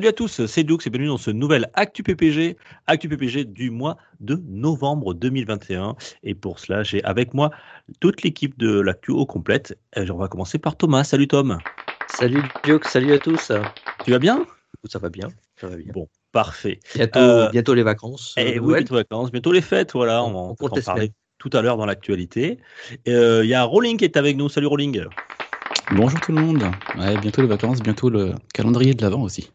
Salut à tous, c'est Doux et bienvenue dans ce nouvel Actu PPG, Actu PPG du mois de novembre 2021. Et pour cela, j'ai avec moi toute l'équipe de l'Actu au complète. Et on va commencer par Thomas. Salut Tom. Salut Duke, salut à tous. Tu vas bien? Ça va bien, ça va bien. Bon, parfait. Bientôt, Euh, bientôt les vacances. Et euh, oui, Noël. bientôt les vacances, bientôt les fêtes, voilà, on, On- va on en parler tout à l'heure dans l'actualité. Euh, Il y a Rolling qui est avec nous. Salut Rolling. Bonjour tout le monde. Ouais, bientôt les vacances, bientôt le calendrier de l'avant aussi.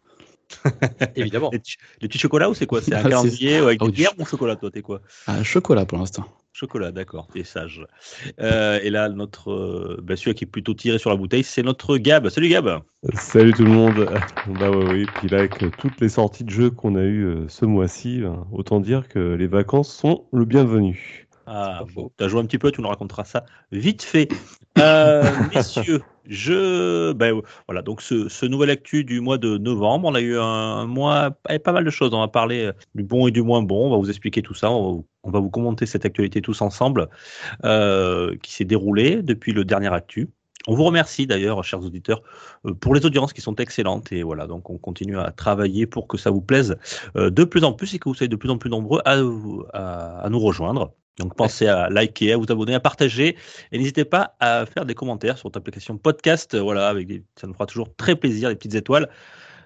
Évidemment. Les, petits- les petits chocolats ou c'est quoi? C'est un Ah, calendrier avec des bières ou chocolat toi T'es quoi? Ah, chocolat pour l'instant. Chocolat, d'accord, t'es sage. Euh, et là, notre, euh, bah, celui qui est plutôt tiré sur la bouteille, c'est notre Gab. Salut Gab. Salut tout le monde. Bah ouais, oui, puis là avec euh, toutes les sorties de jeux qu'on a eues euh, ce mois-ci, ben, autant dire que les vacances sont le bienvenu. Ah, bon, t'as joué un petit peu, tu nous raconteras ça vite fait. Euh, messieurs, je. Ben, voilà, donc ce, nouvel actu du mois de novembre, on a eu un, mois avec pas mal de choses. On va parler euh, du bon et du moins bon. On va vous expliquer tout ça. On va vous, commenter cette actualité tous ensemble euh, qui s'est déroulée depuis le dernier actu. On vous remercie d'ailleurs, chers auditeurs, euh, pour les audiences qui sont excellentes. Et voilà, donc on continue à travailler pour que ça vous plaise de plus en plus et que vous soyez de plus en plus nombreux à nous rejoindre. Donc pensez à liker, à vous abonner, à partager et n'hésitez pas à faire des commentaires sur votre application podcast. euh, Voilà, avec des, ça nous fera toujours très plaisir, les petites étoiles.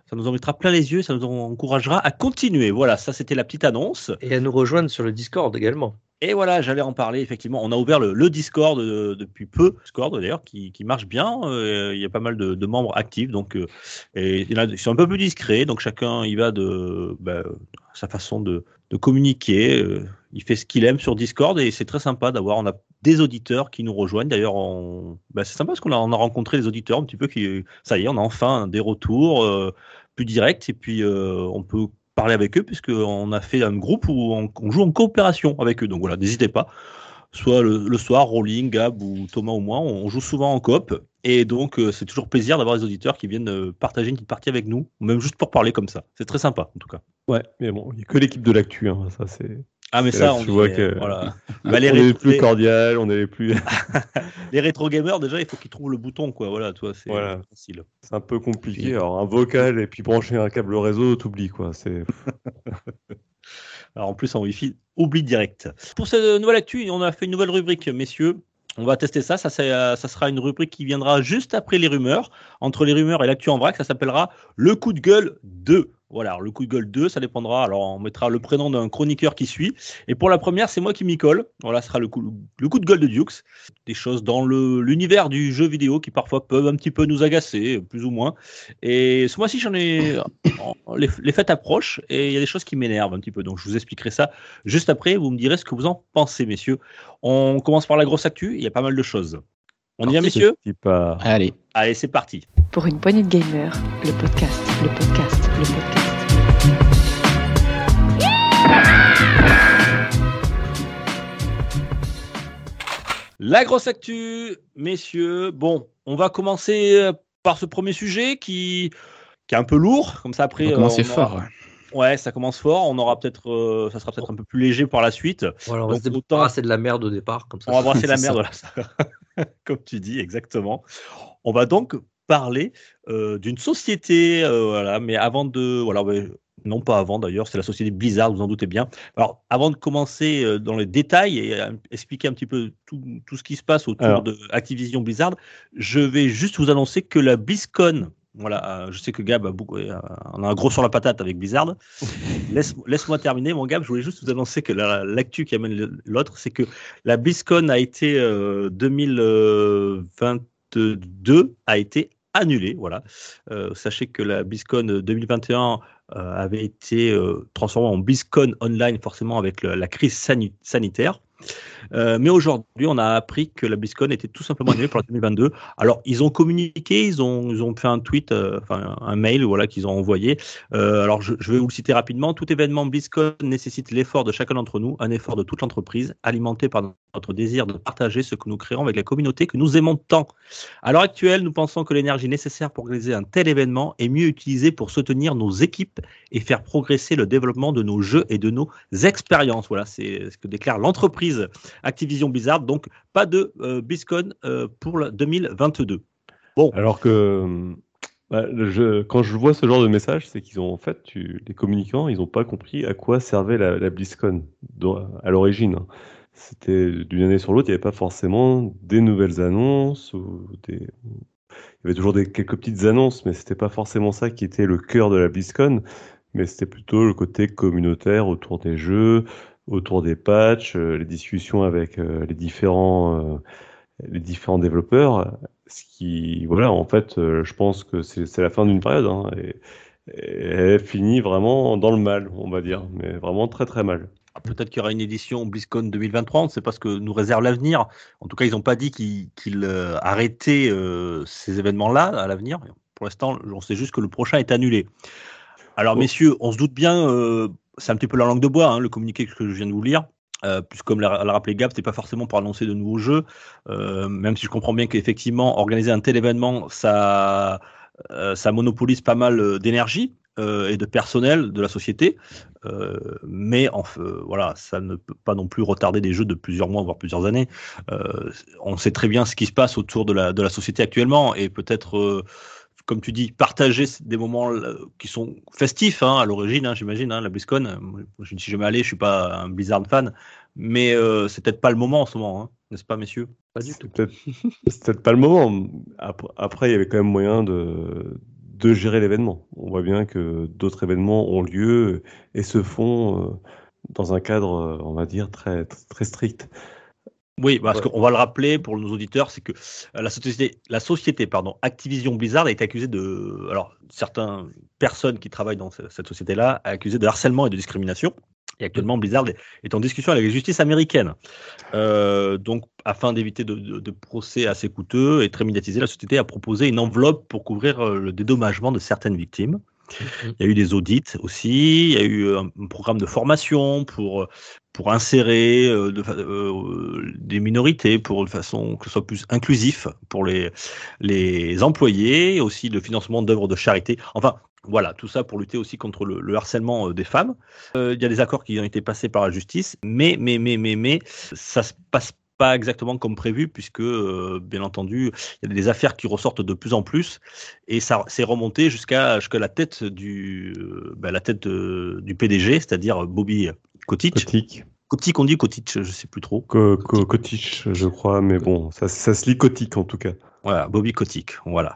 Ça nous en mettra plein les yeux, ça nous encouragera à continuer. Voilà, ça c'était la petite annonce. Et à nous rejoindre sur le Discord également. Et voilà, j'allais en parler effectivement. On a ouvert le, le Discord euh, depuis peu, Discord d'ailleurs, qui, qui marche bien. Euh, il y a pas mal de, de membres actifs, donc euh, et il y en a- ils sont un peu plus discrets, donc chacun y va de bah, sa façon de, de communiquer. Il fait ce qu'il aime sur Discord et c'est très sympa d'avoir. On a des auditeurs qui nous rejoignent. D'ailleurs, bah, c'est sympa parce qu'on a, on a rencontré les auditeurs un petit peu qui, ça y est, on a enfin des retours euh, plus directs et puis euh, on peut parler avec eux puisqu'on a fait un groupe où on, joue en coopération avec eux. Donc voilà, n'hésitez pas. Soit le, soir, Rolling, Gab ou Thomas ou moi, on joue souvent en coop. Et donc, euh, c'est toujours plaisir d'avoir des auditeurs qui viennent partager une petite partie avec nous, ou même juste pour parler comme ça. C'est très sympa, en tout cas. Ouais, mais bon, il n'y a que l'équipe de l'actu, hein, ça c'est. Ah, mais ça, là on tu vois est, que- voilà. on Bah, les, est les rétro, plus cordial, on est les plus. les rétro gamers, déjà, il faut qu'ils trouvent le bouton, quoi. Voilà, toi, c'est Voilà. facile. C'est un peu compliqué. Alors un vocal et puis brancher un câble réseau, t'oublies quoi. C'est. Alors en plus en Wi-Fi, oublie direct. Pour cette nouvelle actu, on a fait une nouvelle rubrique, messieurs. On va tester ça. Ça, euh, ça sera une rubrique qui viendra juste après les rumeurs. Entre les rumeurs et l'actu en vrac, ça s'appellera le coup de gueule 2. Voilà, le coup de gueule 2, ça dépendra. Alors, on mettra le prénom d'un chroniqueur qui suit. Et pour la première, c'est moi qui m'y colle. Voilà, ce sera le coup, de gueule de Dukes. Des choses dans l'univers du jeu vidéo qui parfois peuvent un petit peu nous agacer, plus ou moins. Et ce mois-ci, j'en ai. Les, les fêtes approchent et il y a des choses qui m'énervent un petit peu. Donc, je vous expliquerai ça juste après. Vous me direz ce que vous en pensez, messieurs. On commence par la grosse actu. Il y a pas mal de choses. On y va, messieurs Allez, Allez, c'est parti. Pour une poignée de gamers, le podcast, le podcast, le podcast. La grosse actu, messieurs. Bon, on va commencer euh, par ce premier sujet qui, qui est un peu lourd. Comme ça, après. on va euh, commencer on aura- fort. Ouais, ça commence fort. On aura peut-être, euh, ça sera peut-être un peu plus léger par la suite. Voilà, on va Donc, se autant- débarrasser de la merde au départ. Comme ça, On va brasser la merde, comme tu dis, exactement. On va donc parler euh, d'une société, euh, voilà, mais avant de, voilà, ouais, non pas avant d'ailleurs, c'est la société Blizzard, vous en doutez bien. Alors, avant de commencer euh, dans les détails et euh, expliquer un petit peu tout, tout ce qui se passe autour Alors. de Activision Blizzard, je vais juste vous annoncer que la BlizzCon, voilà, euh, je sais que Gab a, beaucoup, euh, en a un gros sur la patate avec Blizzard. Laisse- Laisse-moi terminer, mon Gab. Je voulais juste vous annoncer que la- l'actu qui amène l'autre, c'est que la BlizzCon a été euh, 2022 a été annulée. Voilà. Euh, sachez que la BlizzCon 2021 euh, avait été euh, transformée en BlizzCon online, forcément avec le- la crise sani- sanitaire. Euh, mais aujourd'hui, on a appris que la BlizzCon était tout simplement annulée pour la 2022. Alors, ils ont communiqué, ils ont, fait un tweet, euh, enfin un mail, voilà, qu'ils ont envoyé. Euh, alors, je, je vais vous le citer rapidement. Tout événement BlizzCon nécessite l'effort de chacun d'entre nous, un effort de toute l'entreprise, alimenté par notre désir de partager ce que nous créons avec la communauté que nous aimons tant. À l'heure actuelle, nous pensons que l'énergie nécessaire pour organiser un tel événement est mieux utilisée pour soutenir nos équipes et faire progresser le développement de nos jeux et de nos expériences. Voilà, c'est ce que déclare l'entreprise Activision Blizzard. Donc, pas de euh, BlizzCon euh, pour le 2022. Bon, Alors que bah, je- quand je vois ce genre de message, c'est qu'ils ont en fait, tu- les communicants, ils n'ont pas compris à quoi servait la, la BlizzCon à l'origine. hein. C'était d'une année sur l'autre, il n'y avait pas forcément des nouvelles annonces ou des... Il y avait toujours des, quelques petites annonces, mais c'était pas forcément ça qui était le cœur de la BlizzCon, mais c'était plutôt le côté communautaire autour des jeux, autour des patchs, euh, les discussions avec euh, les différents, euh, les différents développeurs. Ce qui, voilà, en fait, je pense que c'est la fin d'une période, hein, et, et elle finit vraiment dans le mal, on va dire, mais vraiment très très mal. Peut-être qu'il y aura une édition BlizzCon 2023, on ne sait pas ce que nous réserve l'avenir. En tout cas, ils n'ont pas dit qu'ils euh, arrêtaient euh, ces événements-là à l'avenir. Pour l'instant, on sait juste que le prochain est annulé. Alors, Oh. messieurs, on se doute bien, euh, c'est un petit peu la langue de bois, hein, le communiqué que je viens de vous lire. Euh, puisque comme l'a rappelé Gab, c'est pas forcément pour annoncer de nouveaux jeux, euh, même si je comprends bien qu'effectivement, organiser un tel événement, ça, euh, monopolise pas mal euh, d'énergie et de personnel de la société. Mais voilà, ça ne peut pas non plus retarder des jeux de plusieurs mois, voire plusieurs années. On sait très bien ce qui se passe autour de la, société actuellement et peut-être, comme tu dis, partager des moments euh, qui sont festifs hein, à l'origine, hein, j'imagine, hein, la BlizzCon. euh, Je ne suis jamais allé, je suis pas un Blizzard fan, mais euh, c'est peut-être pas le moment en ce moment, hein, n'est-ce pas, messieurs? Pas du tout. C'est peut-être peut-être pas le moment. Après, après, il y avait quand même moyen de, de gérer l'événement. On voit bien que d'autres événements ont lieu et se font euh, dans un cadre, on va dire, très, très strict. Oui, parce Ouais. qu'on va le rappeler pour nos auditeurs, c'est que euh, la société, la société pardon, Activision Blizzard a été accusée de, alors certaines personnes qui travaillent dans ce- cette société-là, a accusé de harcèlement et de discrimination. Et actuellement, Blizzard est- en discussion avec la justice américaine. Euh, donc, afin d'éviter de, de- de procès assez coûteux et très médiatisés, la société a proposé une enveloppe pour couvrir euh, le dédommagement de certaines victimes. Il y a eu des audits aussi, il y a eu un, un programme de formation pour, pour insérer euh, euh, des minorités pour de façon que ce soit plus inclusif pour les, les employés, aussi le financement d'œuvres de charité. Enfin, voilà, tout ça pour lutter aussi contre le, le harcèlement euh, des femmes. Euh, il y a des accords qui ont été passés par la justice, mais, mais, mais, mais, mais, ça se passe pas exactement comme prévu, puisque, euh, bien entendu, il y a des affaires qui ressortent de plus en plus, et ça s'est remonté jusqu'à jusqu'à la tête du, euh, bah, la tête euh, du PDG, c'est-à-dire Bobby Kotick. Kotick, Kotick, on dit Kotick, je sais plus trop. Ko- Ko- Kotick, je crois, mais bon, ça, ça se lit Kotick en tout cas. Voilà, Bobby Kotick, voilà.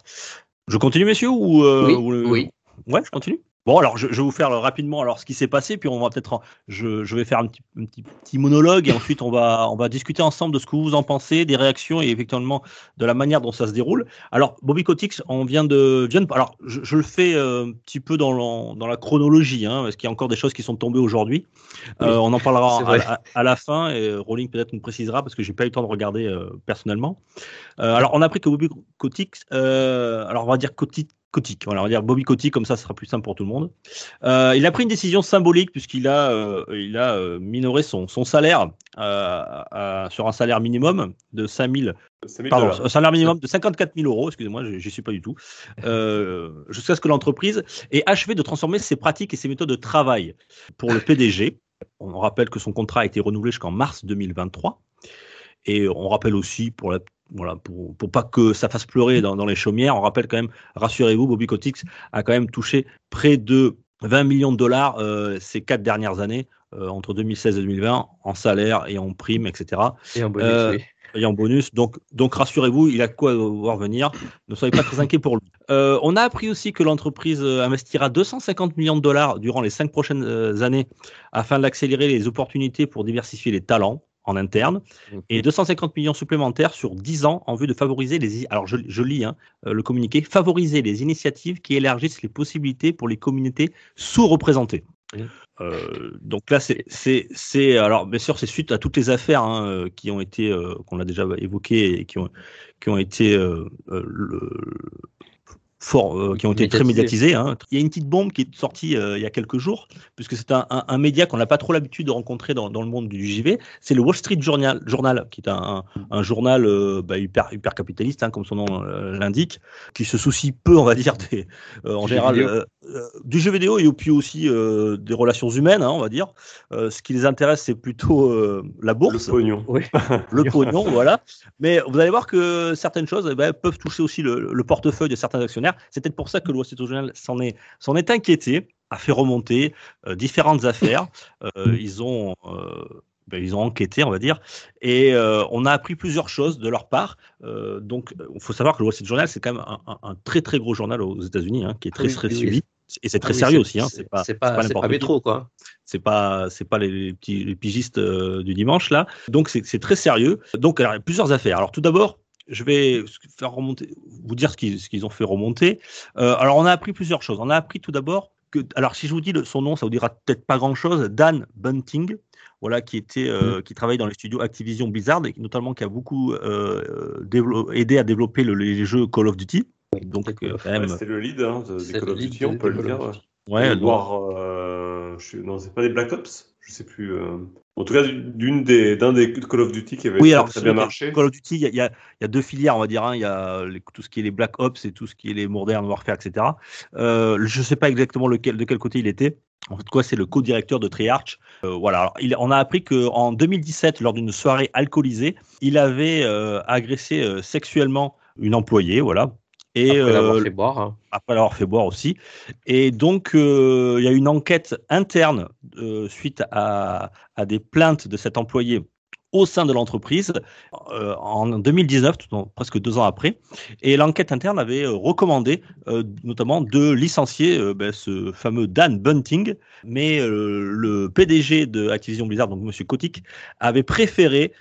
Je continue, messieurs, ou, euh, Oui, ou- oui. Ouais, je continue. Bon, alors je, je vais vous faire rapidement alors ce qui s'est passé, puis on va peut-être, je, je vais faire un petit, un petit, petit monologue et ensuite on va, on va discuter ensemble de ce que vous en pensez, des réactions et effectivement de la manière dont ça se déroule. Alors Bobby Kotick, on vient de, vient de- alors je, je le fais euh, un petit peu dans, l'en- dans la chronologie, hein, parce qu'il y a encore des choses qui sont tombées aujourd'hui. Oui, Euh, on en parlera à, vrai. à- à la fin et Rowling peut-être nous précisera parce que j'ai pas eu le temps de regarder euh, personnellement. Alors on a appris que Bobby Kotick, alors on va dire Kotick. Kotick, voilà, on va dire Bobby Kotick, comme ça, ce sera plus simple pour tout le monde. Euh, il a pris une décision symbolique puisqu'il a, euh, il a euh, minoré son, son salaire euh, sur un salaire minimum de 5 000 Pardon, un salaire minimum de 54 000 euros, excusez-moi, j'y j'y suis pas du tout, jusqu'à ce que l'entreprise ait achevé de transformer ses pratiques et ses méthodes de travail. Pour le PDG, on rappelle que son contrat a été renouvelé jusqu'en mars 2023. Et on rappelle aussi, pour, la, voilà, pour, pour pas que ça fasse pleurer dans, dans les chaumières, on rappelle quand même, rassurez-vous, Bobby Kotick a quand même touché près de 20 millions de dollars euh, ces quatre dernières années, euh, entre 2016 et 2020, en salaire et en primes, etc Et en bonus, Euh, oui. et en bonus. Donc, donc rassurez-vous, il a quoi voir venir. Ne soyez pas très inquiets pour lui. On a appris aussi que l'entreprise investira 250 millions de dollars durant les cinq prochaines années afin d'accélérer les opportunités pour diversifier les talents en interne et 250 millions supplémentaires sur 10 ans en vue de favoriser les alors je, je lis hein, euh, le communiqué favoriser les initiatives qui élargissent les possibilités pour les communautés sous-représentées Oui. Euh, donc là, c'est, alors bien sûr, c'est suite à toutes les affaires hein, euh, qui ont été, euh, qu'on a déjà évoquées et qui ont, qui ont été euh, le- fort, euh, qui ont été très médiatisées. hein. Il y a une petite bombe qui est sortie euh, il y a quelques jours, puisque c'est un, un- un média qu'on n'a pas trop l'habitude de rencontrer dans, dans le monde du JV. C'est le Wall Street Journal, Journal qui est un, un- un journal euh, bah, hyper, hyper capitaliste, hein, comme son nom euh, l'indique, qui se soucie peu, on va dire, des, euh, en Du général du jeu vidéo et puis aussi euh, des relations humaines, hein, on va dire. Euh, ce qui les intéresse, c'est plutôt euh, la Le bourse, pognon. Oui. le pognon, voilà. Mais vous allez voir que certaines choses eh ben, peuvent toucher aussi le, le portefeuille de certains actionnaires. C'est peut-être pour ça que le Wall Street Journal s'en est, s'en est inquiété, a fait remonter euh, différentes affaires. Euh, ils ont. euh, ben, ils ont enquêté, on va dire, et euh, on a appris plusieurs choses de leur part. Euh, donc, il faut savoir que le Wall Street Journal, c'est quand même un, un- un très très gros journal aux États-Unis, hein, qui est très Oui, très oui, oui. suivi, et c'est Ah très sérieux aussi. Hein, c'est pas, pas, métro, quoi. c'est pas c'est pas les, les petits les pigistes euh, du dimanche là donc c'est c'est très sérieux donc alors, il y a plusieurs affaires alors tout d'abord je vais faire remonter vous dire ce qu'ils ont fait remonter. Euh, alors on a appris plusieurs choses. On a appris tout d'abord que alors si je vous dis le- son nom ça vous dira peut-être pas grand chose Dan Bunting voilà qui était euh, qui travaille dans les studios Activision Blizzard et qui, notamment qui a beaucoup euh, aidé à développer le- les jeux Call of Duty. Donc euh, Ouais, C'était le lead hein, des Call of Duty, on peut le dire. ouais. euh, je sais- non, c'est pas des Black Ops, je sais plus. euh. En tout cas, d'une des d'un des Call of Duty qui avait Oui, très, alors très bien marché. Call of Duty, il y, y y a deux filières, on va dire. hein. Il y a les- tout ce qui est les Black Ops et tout ce qui est les Modern Warfare, etc. Euh, je ne sais pas exactement lequel, de quel côté il était. En fait, quoi, c'est le co-directeur de Treyarch. Euh, voilà. Alors, il, on a appris qu'en 2017, lors d'une soirée alcoolisée, il avait agressé sexuellement une employée, voilà. Et Après l'avoir euh, fait boire. hein. après l'avoir fait boire aussi. Et donc, euh, il y a une enquête interne euh, suite à, à des plaintes de cet employé au sein de l'entreprise euh, en 2019, tout en- presque deux ans après. Et l'enquête interne avait recommandé euh, notamment de licencier euh, ben, ce fameux Dan Bunting, mais le PDG de Activision Blizzard, donc Monsieur Kotick, avait préféré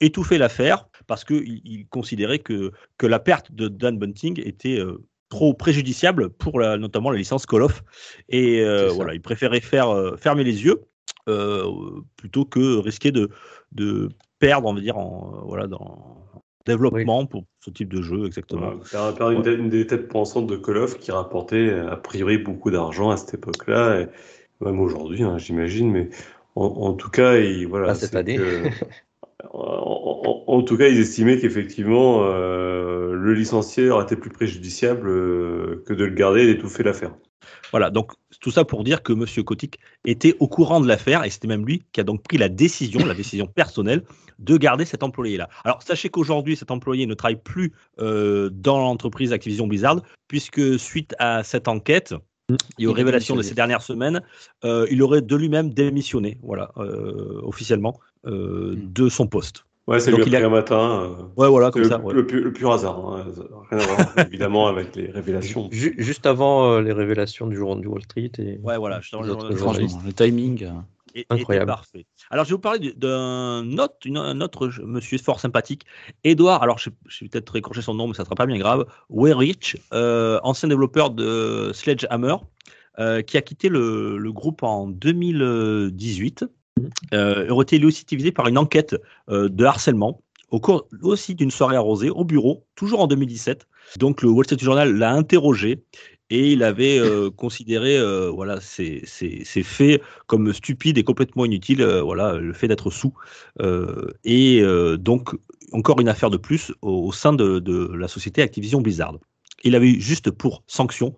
étouffer l'affaire parce qu'il il considérait que, que la perte de Dan Bunting était euh, trop préjudiciable pour la- notamment la licence Call of. Et euh, voilà, il préférait faire euh, fermer les yeux euh, plutôt que risquer de, de perdre, on va dire, en, euh, voilà, dans développement pour ce type de jeu, exactement. Voilà, faire- faire une, une des têtes pensantes de Call of qui rapportait a priori beaucoup d'argent à cette époque-là, et même aujourd'hui, hein, j'imagine, mais en, en tout cas, il, voilà, cette année. que- en, en- en tout cas, ils estimaient qu'effectivement, euh, le licencié aurait été plus préjudiciable euh, que de le garder et d'étouffer l'affaire. Voilà, donc tout ça pour dire que M. Kotick était au courant de l'affaire et c'était même lui qui a donc pris la décision, la décision personnelle, de garder cet employé-là. Alors sachez qu'aujourd'hui, cet employé ne travaille plus euh, dans l'entreprise Activision Blizzard, puisque suite à cette enquête et aux révélations de ces dernières semaines, euh, il aurait de lui-même démissionné, voilà, euh, officiellement, euh, Mm. de son poste. Ouais, c'est Donc, lui a il matin. euh, Ouais, voilà, comme le, ça. ouais. le pu- le pur hasard. hein, Rien à voir, évidemment, avec les révélations. Ju- juste avant euh, les révélations du jour du Wall Street et Ouais, voilà, les le timing. euh, Et- Incroyable. parfait. Alors, je vais vous parler du- d'un autre, une- un autre je- monsieur fort sympathique, Edouard. Alors, je, je vais peut-être écorcher son nom, mais ça sera pas bien grave. Weyrich, euh, ancien développeur de Sledgehammer, euh, qui a quitté le, le groupe en 2018. Euh, aurait été lui aussi visé par une enquête euh, de harcèlement au cours aussi d'une soirée arrosée au bureau, toujours en 2017. Donc, le Wall Street Journal l'a interrogé et il avait euh, considéré euh, voilà, ces, ces- ces faits comme stupide et complètement inutile, euh, voilà, le fait d'être sous. Et donc, encore une affaire de plus au, au sein de, de la société Activision Blizzard. Il avait eu juste pour sanction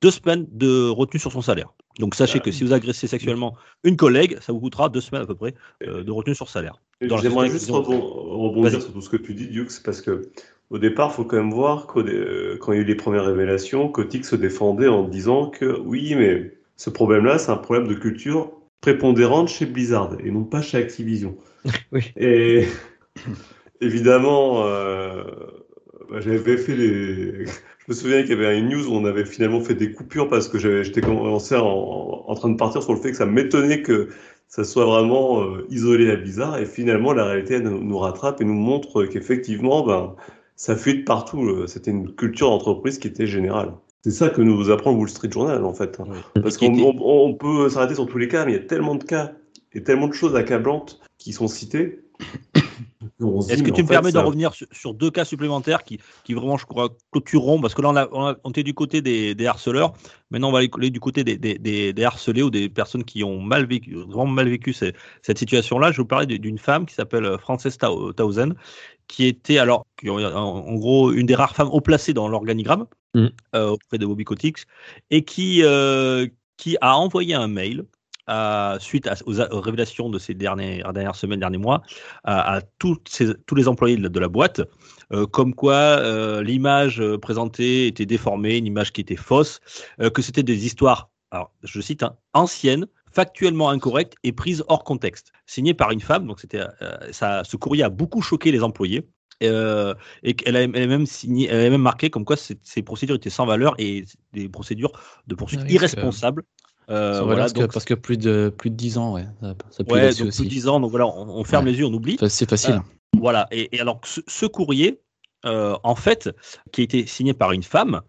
deux semaines de retenue sur son salaire. Donc, sachez que si vous agressez sexuellement une collègue, ça vous coûtera deux semaines à peu près euh, de retenue sur salaire. J'aimerais juste rebondir sur tout ce que tu dis, Dukes, parce que au départ, il faut quand même voir dé- euh, quand il y a eu les premières révélations, Kotick se défendait en disant que oui, mais ce problème-là, c'est un problème de culture prépondérante chez Blizzard et non pas chez Activision. Oui. Et évidemment, euh, j'avais fait les. Je me souviens qu'il y avait une news où on avait finalement fait des coupures parce que j'étais commencé en, en train de partir sur le fait que ça m'étonnait que ça soit vraiment euh, isolé à Blizzard. Et finalement, la réalité elle, nous, rattrape et nous montre qu'effectivement, ben, ça fuite partout. euh, C'était une culture d'entreprise qui était générale. C'est ça que nous apprend le Wall Street Journal, en fait. Parce qui qu'on était- on- on peut s'arrêter sur tous les cas, mais il y a tellement de cas et tellement de choses accablantes qui sont citées. Est-ce que tu me fait, permets ça- d'en revenir sur, sur deux cas supplémentaires qui, qui vraiment, je crois, clôtureront Parce que là, on, a, on, a- on était du côté des, des harceleurs. Maintenant, on va aller du côté des, des, des, des harcelés ou des personnes qui ont mal vécu, vraiment mal vécu cette situation-là. Je vais vous parler d'une- femme qui s'appelle Frances Townsend, qui était alors, qui, en, en gros, une des rares femmes haut placées dans l'organigramme Mhm. euh, auprès de Bobby Kotick et qui, euh, qui a envoyé un mail à- suite à- aux, aux révélations de ces dernières, dernières semaines, derniers mois, à, à toutes ces- tous les employés de la, de la boîte, euh, comme quoi euh, l'image euh, présentée était déformée, une image qui était fausse, euh, que c'était des histoires, alors je cite, hein, anciennes, factuellement incorrectes et prises hors contexte, signées par une femme. Donc c'était, ça, ce courrier a beaucoup choqué les employés. Euh, et a, elle a même signé, elle a même marqué comme quoi ces, ces procédures étaient sans valeur et des procédures de poursuite Ah oui, irresponsables. Euh, voilà, parce, que, donc- parce que plus de, plus de 10 ans, ouais. Ça, ça Ouais, donc aussi. plus de 10 ans, donc voilà, on, on ferme Ouais. les yeux, on oublie. C'est facile. Voilà, et, et alors ce, ce courrier, euh, en fait, qui a été signé par une femme,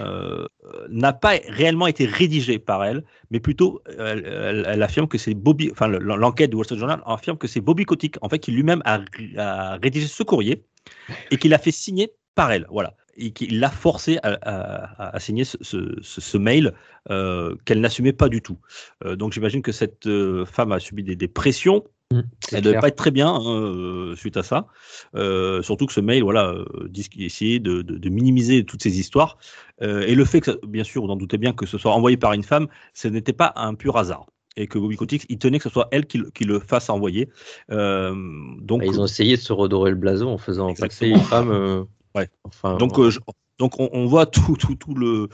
euh, n'a pas réellement été rédigé par elle, mais plutôt elle, elle- elle affirme que c'est Bobby, enfin le- l'enquête du Wall Street Journal affirme que c'est Bobby Kotick, en fait, qui lui-même a, a rédigé ce courrier et qui l'a fait signer par elle, voilà, et qui l'a forcé à, à- à signer ce, ce- ce- ce mail euh, qu'elle n'assumait pas du tout. Euh, donc j'imagine que cette euh, femme a subi des, des pressions. Mmh, Elle devait clair. pas être très bien hein, suite à ça. Surtout que ce mail, voilà, dit essayait de, de- de minimiser toutes ces histoires. Et le fait que, ça- bien sûr, vous en doutez bien, que ce soit envoyé par une femme, ce n'était pas un pur hasard. Et que Bobby Kotick, il tenait que ce soit elle qui, le- qui le fasse envoyer. Euh, donc, Bah, ils ont essayé de se redorer le blason en faisant passer une femme. euh, Ouais. Enfin, donc, euh, je- donc on, on voit tout, tout, tout le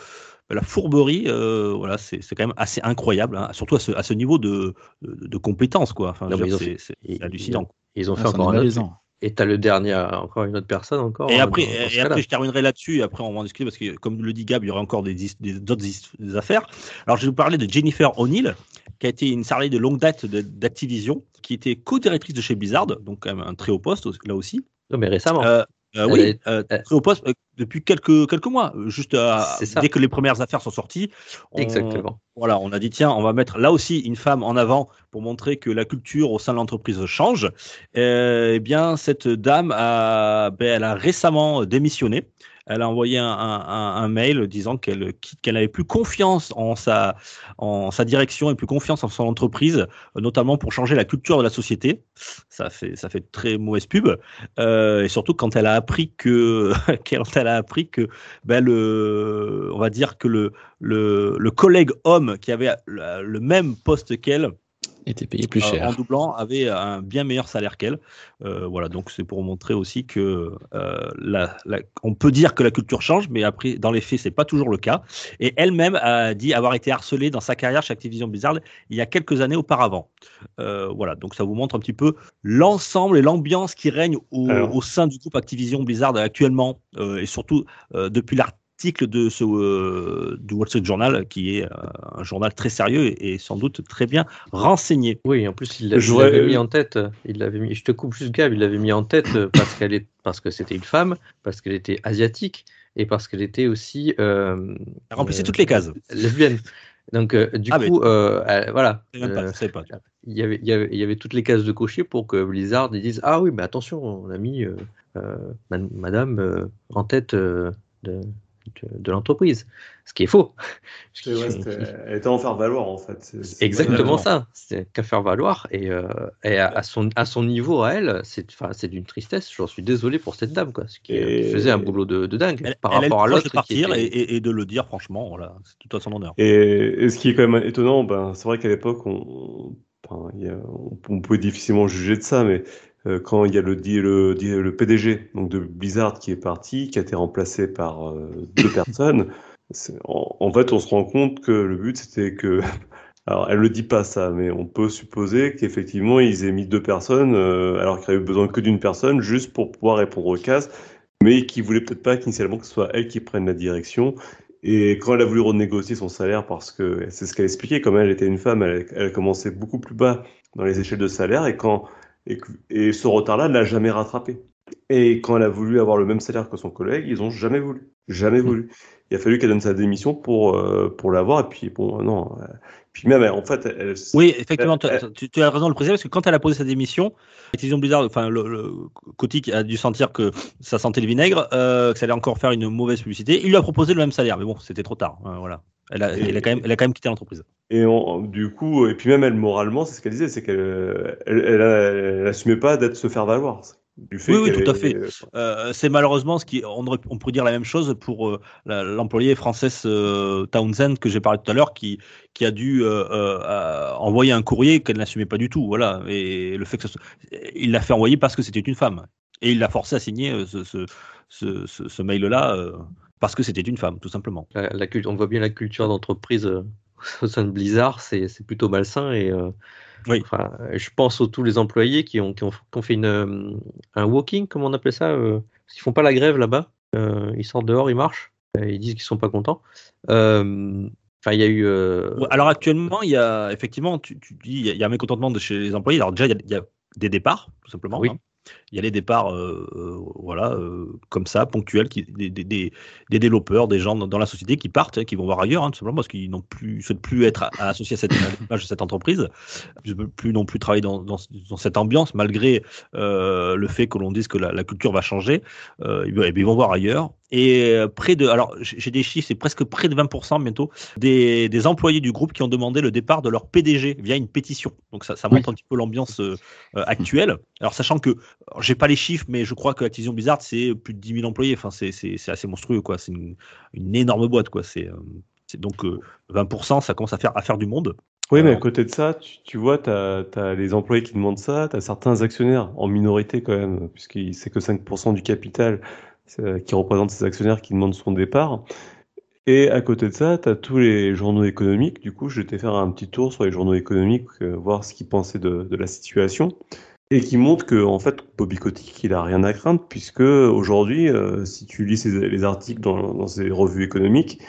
la fourberie. euh, voilà, c'est c'est quand même assez incroyable, hein, surtout à ce, à ce niveau de, de, de compétence, quoi. Enfin, Non, je veux mais dire, ils ont c'est hallucinant. ils ont Ah, fait encore un autre. Et t'as le dernier, encore une autre personne encore. Et euh, après, dans- dans ce et après je terminerai là-dessus, et après on va en discuter parce que, comme le dit Gab, il y aurait encore des, d'autres des affaires. Alors, je vais vous parler de Jennifer O'Neill, qui a été une salariée de longue date d'Activision, qui était co-directrice de chez Blizzard, donc quand même un très haut poste là aussi. Non, mais récemment. Euh, euh, oui, euh, haut poste euh, depuis quelques, quelques mois, juste euh, dès que les premières affaires sont sorties. on- Exactement. Voilà, on a dit tiens, on va mettre là aussi une femme en avant pour montrer que la culture au sein de l'entreprise change. Euh, eh bien, cette dame a, ben, elle a récemment démissionné. Elle a envoyé un, mail disant qu'elle qu'elle n'avait plus confiance en sa, en sa direction et plus confiance en son entreprise, notamment pour changer la culture de la société. Ça fait, ça fait très mauvaise pub. Euh, et surtout quand elle a appris que, quand elle a appris que, ben, le, on va dire que le, le, le collègue homme qui avait le même poste qu'elle, était payé plus euh, cher. en doublant, avait un bien meilleur salaire qu'elle. Euh, voilà, donc c'est pour montrer aussi que euh, la, la- on peut dire que la culture change, mais après, dans les faits, c'est pas toujours le cas. Et elle-même a dit avoir été harcelée dans sa carrière chez Activision Blizzard il y a quelques années auparavant. Voilà, donc ça vous montre un petit peu l'ensemble et l'ambiance qui règne au, Alors. au sein du groupe Activision Blizzard actuellement, et surtout depuis l'article de ce euh, du Wall Street Journal, qui est euh, un journal très sérieux et, et sans doute très bien renseigné. Oui, en plus, il l'avait mis en tête. Il l'avait mis. Je te coupe juste, Gab. Il l'avait mis en tête euh, parce qu'elle est, parce que c'était une femme, parce qu'elle était asiatique et parce qu'elle était aussi euh, Elle remplissait euh, toutes les cases. lesbienne. Donc, euh, du Ah, coup, euh, voilà. Euh, il y avait, il y avait, il y avait toutes les cases de cocher pour que Blizzard disent ah oui mais attention on a mis euh, euh, ma- Madame euh, en tête euh, de, de, de l'entreprise. Ce qui est faux. Ouais, c'était- elle était en faire valoir en fait. C'est- c'est- exactement Exactement. ça. C'est qu'à faire valoir. Et, euh, et à, à son, à son niveau à elle c'est enfin, c'est d'une tristesse. J'en suis désolé pour cette dame quoi. Ce qui, Et- qui faisait un boulot de, de dingue Elle, par elle rapport à de l'autre qui partir était- et, et- de le dire franchement, voilà, c'est tout à son honneur. Et, et ce qui est quand même étonnant, ben, c'est vrai qu'à l'époque, on, a- on, on peut difficilement juger de ça, mais euh, quand il y a le, PDG donc de Blizzard qui est parti, qui a été remplacé par euh, deux personnes, en, en fait, on se rend compte que le but c'était que. Alors, elle le dit pas ça, mais on peut supposer qu'effectivement ils aient mis deux personnes, euh, alors qu'il y avait besoin que d'une personne, juste pour pouvoir répondre aux cases, mais qui voulait peut-être pas qu'initialement que ce soit elle qui prenne la direction. Et quand elle a voulu renégocier son salaire, parce que c'est ce qu'elle expliquait, comme elle était une femme, elle, elle commençait beaucoup plus bas dans les échelles de salaire, et, quand, et, ce retard-là ne l'a jamais rattrapé. Et quand elle a voulu avoir le même salaire que son collègue, ils ont jamais voulu. Jamais voulu. Il a fallu qu'elle donne sa démission pour, euh, pour l'avoir. Et puis, bon, non. euh, Puis même, en fait, elle- Oui, effectivement, tu, as raison de le préciser parce que quand elle a posé sa démission, Activision Blizzard, enfin, le, le a dû sentir que ça sentait le vinaigre, euh, que ça allait encore faire une mauvaise publicité. Il lui a proposé le même salaire, mais bon, c'était trop tard. hein, voilà. Elle a, Et- elle a quand même, elle a quand même quitté l'entreprise. Et on- du coup, et puis même elle, moralement, c'est ce qu'elle disait, c'est qu'elle elle, elle, elle assumait pas d'être se faire valoir. Du fait Oui, oui, tout à fait. Euh, c'est malheureusement ce qui, on, pourrait dire la même chose pour euh, la- l'employé française euh, Townsend que j'ai parlé tout à l'heure, qui, qui a dû envoyer un courrier qu'elle n'assumait pas du tout. Voilà. Et le fait que ça il l'a fait envoyer parce que c'était une femme. Et il l'a forcé à signer ce, ce, ce, ce- ce mail-là parce que c'était une femme, tout simplement. La, la cult- on voit bien la culture d'entreprise euh, au sein de Blizzard, c'est plutôt malsain. Et, euh, Oui. enfin, je pense aux tous les employés qui ont, qui ont, qui ont fait une, euh, un walking, comment on appelle ça euh, qu'ils font pas la grève là-bas. Euh, ils sortent dehors, ils marchent. Ils disent qu'ils sont pas contents. Enfin, il y a eu. Alors actuellement, il y a effectivement, tu, tu dis, il y a- il y a un mécontentement de chez les employés. Alors déjà, il y a, il y a des départs, tout simplement. Oui. hein. Il y a les départs, euh, euh, voilà, euh, comme ça, ponctuels, des, des, des, développeurs, des gens dans, la société qui partent, hein, qui vont voir ailleurs, hein, tout simplement parce qu'ils n'ont plus, souhaitent plus être associés à cette à l'image de cette entreprise, plus non plus travailler dans, dans, cette ambiance, malgré le fait que l'on dise que la, culture va changer. Vont- ils vont voir ailleurs. Et euh, près de, alors j'ai des chiffres, c'est presque près de 20% bientôt des, des employés du groupe qui ont demandé le départ de leur PDG via une pétition. Donc ça, ça montre un petit peu l'ambiance euh, euh, actuelle. Alors sachant que, j'ai pas les chiffres, mais je crois que Activision Blizzard c'est plus de 10 000 employés. Enfin c'est assez monstrueux quoi. C'est une, une énorme boîte quoi. C'est donc euh, 20%, ça commence à faire à faire du monde. Oui, mais à côté de ça, tu, tu vois, tu as, les employés qui demandent ça, tu as certains actionnaires en minorité quand même, puisque c'est que 5% du capital qui représente ces actionnaires qui demandent son départ. Et à côté de ça, tu as tous les journaux économiques. Du coup, j'étais faire un petit tour sur les journaux économiques, euh, voir ce qu'ils pensaient de, la situation. Et qui montrent que, en fait, Bobby Kotick, il a rien à craindre, puisque aujourd'hui, euh, si tu lis les articles dans, dans ces revues économiques,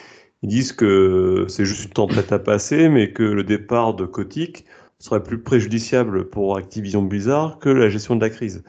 ils disent que c'est juste une tempête à passer, mais que le départ de Kotick serait plus préjudiciable pour Activision Blizzard que la gestion de la crise.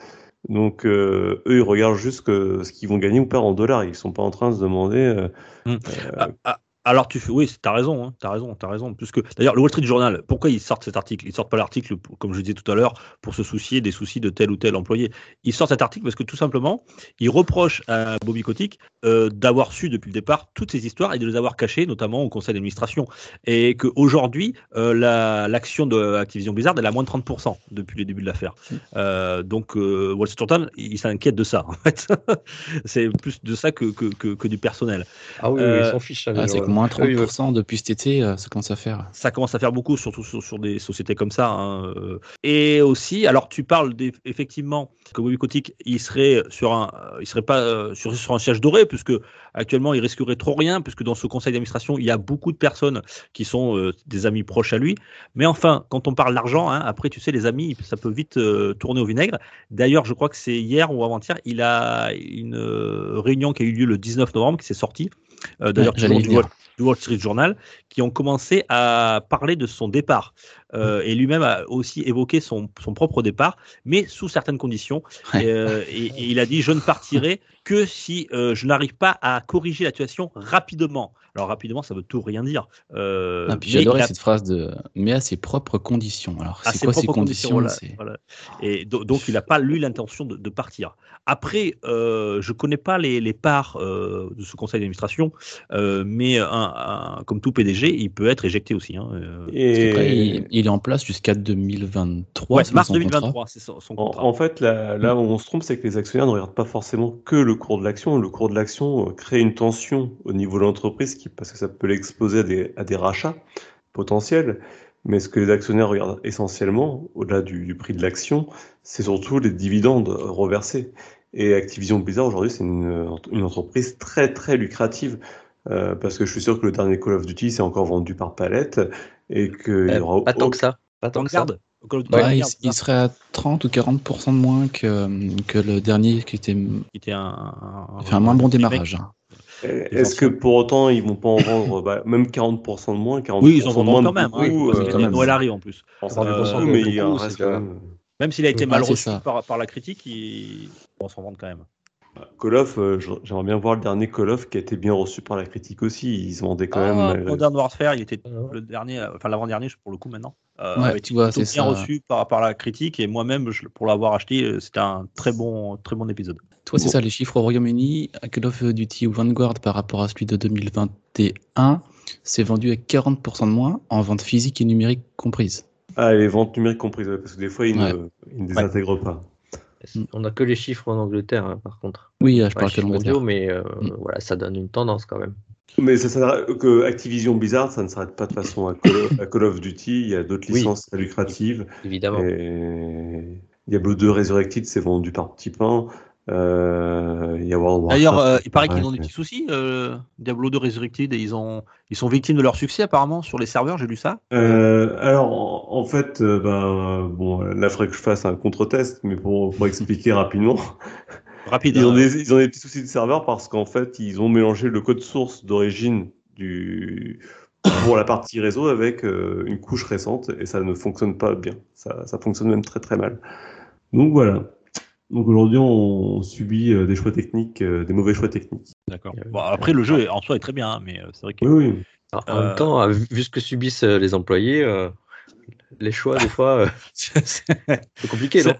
Donc, euh, eux, ils regardent juste que, ce qu'ils vont gagner ou pas en dollars. Ils sont pas en train de se demander. euh, Mm. euh, Ah, ah, alors tu fais, oui, t'as raison, hein, t'as raison, t'as raison. Puisque d'ailleurs le Wall Street Journal, pourquoi ils sortent cet article? Ils sortent pas l'article, comme je disais tout à l'heure, pour se soucier des soucis de tel ou tel employé. Ils sortent cet article parce que tout simplement, ils reprochent à Bobby Kotick euh, d'avoir su depuis le départ toutes ces histoires et de les avoir cachées, notamment au conseil d'administration, et qu'aujourd'hui euh, la- l'action de Activision Blizzard elle a moins de 30% depuis le début de l'affaire. Euh, donc euh, Wall Street Journal, il s'inquiète de ça en fait. C'est plus de ça que, que, que, que du personnel. Ah oui, Euh, ils s'en fichent. ça, Ah, c'est moins eux, ils veulent- 30% depuis cet été, ça commence à faire. ça commence à faire beaucoup, surtout sur, sur des sociétés comme ça. hein, euh. Et aussi, alors tu parles effectivement que Bobby Kotick, il serait sur un, euh, il serait pas euh, sur, sur un siège doré, puisque actuellement il risquerait trop rien, puisque dans ce conseil d'administration il y a beaucoup de personnes qui sont euh, des amis proches à lui. Mais enfin, quand on parle d'argent, hein, après tu sais les amis, ça peut vite euh, tourner au vinaigre. D'ailleurs, je crois que c'est hier ou avant-hier, il a une euh, réunion qui a eu lieu le 19 novembre, qui s'est sortie. Euh, D'ailleurs, Ouais, toujours du. Wall, du Wall Street Journal, qui ont commencé à parler de son départ. Euh, et lui-même a aussi évoqué son, son propre départ, mais sous certaines conditions. Ouais. Euh, et- et il a dit Je ne partirai que si je n'arrive pas à corriger la situation rapidement. Alors, rapidement, ça veut tout rien dire. Euh, Ah, puis j'adorais cette phrase de mais à ses propres conditions. Alors, à c'est ses quoi ces propres conditions, voilà, voilà. Et do- donc, il n'a pas, lui, l'intention de, de partir. Après, euh, je ne connais pas les, les parts euh, de ce conseil d'administration, euh, mais un, un- comme tout PDG, il peut être éjecté aussi. hein, euh. Parce et qu'après, il, il est en place jusqu'à 2023. Ouais, c'est mars son contrat. 2023, c'est son, son En, contrat. en fait, là, là où on se trompe, c'est que les actionnaires ne regardent pas forcément que le cours de l'action. Le cours de l'action crée une tension au niveau de l'entreprise parce que ça peut l'exposer à des, à des rachats potentiels. Mais ce que les actionnaires regardent essentiellement, au-delà du, du prix de l'action, c'est surtout les dividendes reversés. Et Activision Blizzard aujourd'hui, c'est une, une entreprise très très lucrative. euh, parce que je suis sûr que le dernier Call of Duty s'est encore vendu par palette et qu'il y Euh, aura Pas tant que ça. Pas tant que ça. Ouais, il, serait à 30 ou 40% de moins que, que le dernier qui était qui était un, un- un moins bon démarrage. hein. Est-ce que pour autant ils vont pas en vendre bah, même 40% de moins 40% Oui, ils en vendront quand même. beaucoup, hein, oui, euh. Noël en plus. Euh, mais il en reste quand déjà- même. Même s'il a été mal reçu par, par la critique, il on s'en vendre quand même. Call of, euh, j'aimerais bien voir le dernier Call of qui a été bien reçu par la critique aussi. Ils se vendaient quand Ah, même. Modern Warfare, il était le dernier, euh, enfin l'avant-dernier pour le coup maintenant. Euh, Ouais, avait été tu vois, bien ça. reçu par, par la critique et moi-même, pour l'avoir acheté, euh, c'était un très bon, très bon épisode. Toi, c'est Bon. ça, les chiffres au Royaume-Uni. Call of Duty Vanguard par rapport à celui de 2021, c'est vendu à 40% de moins en vente physique et numérique comprises. Ah, et les ventes numériques comprises, parce que des fois, ils, Ouais. ne, ils ne désintègrent pas. On a que les chiffres en Angleterre, hein, par contre. Oui, euh, je parle que mondiaux, mais euh, Mm. voilà, ça donne une tendance quand même. Mais ça, s'arrête- que Activision Blizzard, ça ne s'arrête pas de façon à Call of, à Call of Duty. Il y a d'autres Oui. licences très lucratives. Évidemment. Et Diablo 2 Resurrected, c'est vendu par petit pain. Euh, il y a World of D'ailleurs, euh, il paraît ouais, qu'ils ont des petits soucis, euh, Diablo 2 Resurrected, et ils, ont, ils sont victimes de leur succès apparemment sur les serveurs, j'ai lu ça. Euh, alors, en, fait, ben, bon, là, il faudrait que je fasse un contre-test, mais pour, pour expliquer rapidement, Rapide. ils ont, hein. des, ils ont des petits soucis de serveur parce qu'en fait, ils ont mélangé le code source d'origine du pour la partie réseau avec une couche récente et ça ne fonctionne pas bien. Ça, ça fonctionne même très très mal. Donc voilà. Donc aujourd'hui, on subit euh, des choix techniques, euh, des mauvais choix techniques. D'accord. Euh, Bon, après, le jeu en soi est très bien, hein, mais euh, c'est vrai que. Oui, oui. Alors, en Euh, même temps, vu ce que subissent les employés, euh, les choix, des fois, euh, c'est compliqué, non?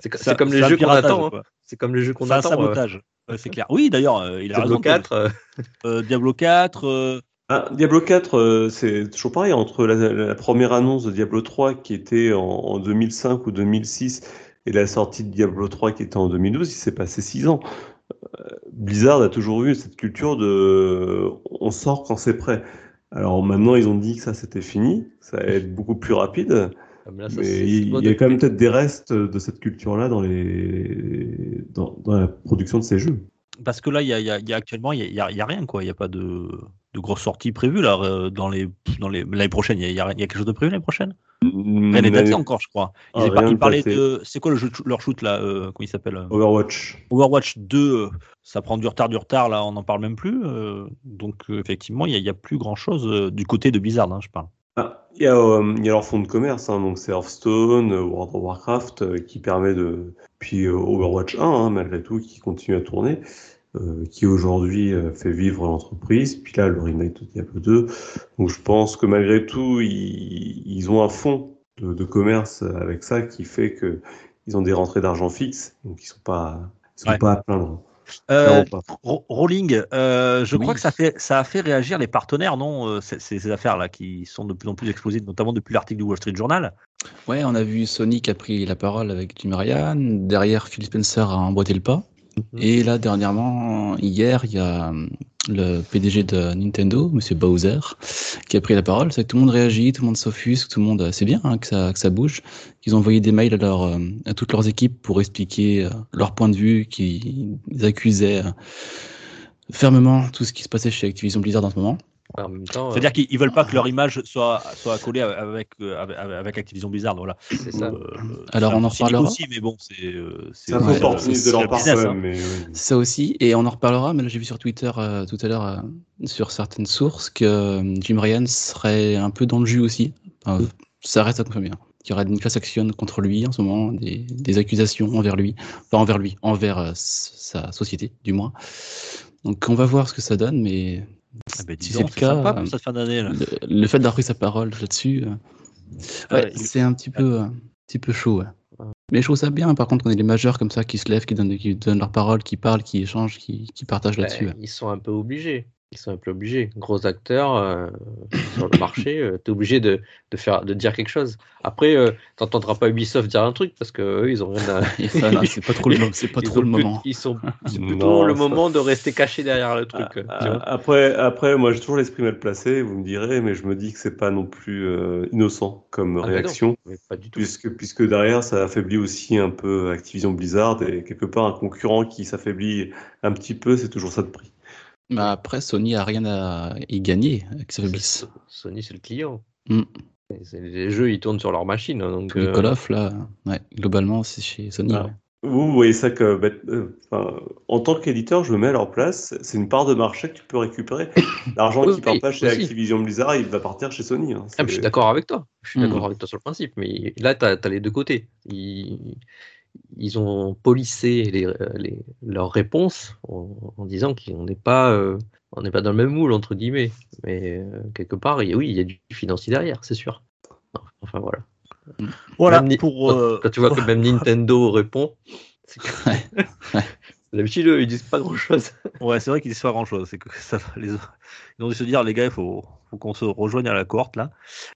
C'est comme les jeux qu'on attend. C'est comme les jeux qu'on C'est un attend. euh, sabotage. Ouais, c'est clair. Oui, d'ailleurs, euh, il a Diablo raison. 4, euh, Euh, Diablo 4. euh, Ah, Diablo 4, euh, c'est toujours pareil, entre la, la première annonce de Diablo 3 qui était en, en 2005 ou 2006 et la sortie de Diablo 3 qui était en 2012, il s'est passé 6 ans. Euh, Blizzard a toujours eu cette culture de on sort quand c'est prêt. Alors maintenant, ils ont dit que ça c'était fini, ça va être beaucoup plus rapide, là, ça, mais il y a quand même peut-être des restes de cette culture-là dans, les... dans, dans la production de ces jeux. Parce que là, il y a, il y a- il y a actuellement, il y a, rien, quoi. Il n'y a pas de, de grosses sorties prévues là euh, dans les dans les l'année prochaine. Il y, a, quelque chose de prévu l'année prochaine. Rien n'est daté encore, je crois. Ils, Ah, parlaient de, c'est quoi le jeu, leur shoot là euh, Comment il s'appelle euh, Overwatch. Overwatch 2. euh, Ça prend du retard, du retard. Là, on n'en parle même plus. euh, donc euh, effectivement, il n'y a, plus grand chose du côté de Blizzard, hein, je parle. Ah, il y a, euh, il y a leur fonds de commerce, hein, donc c'est Hearthstone, euh, World of Warcraft, euh, qui permet de. Puis euh, Overwatch 1, hein, malgré tout, qui continue à tourner, qui aujourd'hui fait vivre l'entreprise. Puis là, le remake de Diablo 2. Donc je pense que malgré tout, ils, ils ont un fonds de, de commerce avec ça qui fait que ils ont des rentrées d'argent fixes, donc ils sont pas, ils sont Ouais. pas à plaindre. Euh, Rolling, euh, je Oui. crois que ça, fait, ça a fait réagir les partenaires, non euh, Ces, affaires-là qui sont de plus en plus explosives, notamment depuis l'article du Wall Street Journal? Ouais, on a vu Sony qui a pris la parole avec Jim Ryan. Derrière, Phil Spencer a emboîté le pas. Mhm. Et là, dernièrement, hier, il y a le PDG de Nintendo, Monsieur Bowser, qui a pris la parole. C'est que tout le monde réagit, tout le monde s'offusque, tout le monde. C'est bien hein, que, ça, que ça bouge. Ils ont envoyé des mails à, leur, euh, à toutes leurs équipes pour expliquer euh, leur point de vue, qu'ils accusaient euh, fermement tout ce qui se passait chez Activision Blizzard en ce moment. En même temps, euh, C'est-à-dire qu'ils ils veulent pas que leur image soit, soit accolée avec, euh, avec, avec Activision Blizzard. Voilà. c'est ça. Euh, Alors, on en reparlera. aussi, mais bon, c'est. C'est un peu opportuniste de leur part hein. mais. Ça aussi, et on en reparlera, mais là j'ai vu sur Twitter euh, tout à l'heure euh, sur certaines sources que Jim Ryan serait un peu dans le jus aussi. Enfin, ça reste à confirmer. hein. Il y aurait une class action contre lui en ce moment, des, des accusations envers lui, pas envers lui, envers euh, sa société du moins. Donc on va voir ce que ça donne, mais Ah ben, dis si c'est le c'est sympa cas, pour cette fin d'année. là. le, le fait d'avoir pris sa parole là-dessus, euh, Ah, ouais, il- c'est un petit peu, un petit peu chaud. ouais. Mais je trouve ça bien, par contre, qu'on ait des majeurs comme ça qui se lèvent, qui donnent, qui donnent leur parole, qui parlent, qui échangent, qui, qui partagent Ben, là-dessus. Ils sont un peu obligés. Ils sont un peu obligés. Gros acteurs euh, sur le marché, euh, t'es obligé de, de faire, de dire quelque chose. Après, euh, t'entendras pas Ubisoft dire un truc parce que eux, ils ont rien à. Et ça, là, c'est pas trop le, mo- c'est pas ils trop ont le plus- moment. Ils sont, c'est Non, plutôt le ça- moment de rester caché derrière le truc. Ah, tu ah, après, après, moi j'ai toujours l'esprit mal placé, vous me direz, mais je me dis que c'est pas non plus euh, innocent comme Ah, non, réaction, mais pas du tout. puisque, puisque derrière ça affaiblit aussi un peu Activision Blizzard et quelque part un concurrent qui s'affaiblit un petit peu, c'est toujours ça de prix. Mais après, Sony a rien à y gagner avec. So- Sony, c'est le client. Mm. Les jeux, ils tournent sur leur machine. hein, donc, Tous les euh, Call of, là, ouais, globalement, c'est chez Sony. Ah. ouais. Vous voyez ça que, bah, euh, enfin, en tant qu'éditeur, je me mets à leur place. C'est une part de marché que tu peux récupérer. L'argent Oui, qui part pas chez aussi. Activision Blizzard, il va partir chez Sony. hein. Ah, je suis d'accord avec toi. Je suis Mm. d'accord avec toi sur le principe. Mais là, tu as, les deux côtés. Ils, ils ont polissé les, les- leurs réponses en, en disant qu'on n'est pas, euh, on n'est pas dans le même moule, entre guillemets. Mais euh, quelque part, il oui, il y a du financier derrière, c'est sûr. Enfin, voilà. Voilà, Même ni- pour. quand, euh, quand tu vois que même Nintendo répond, d'habitude, ils disent pas grand-chose. Ouais, c'est vrai qu'ils disent pas grand chose. C'est que ça, les, ils ont dû se dire, les gars, il faut, faut qu'on se rejoigne à la cohorte là.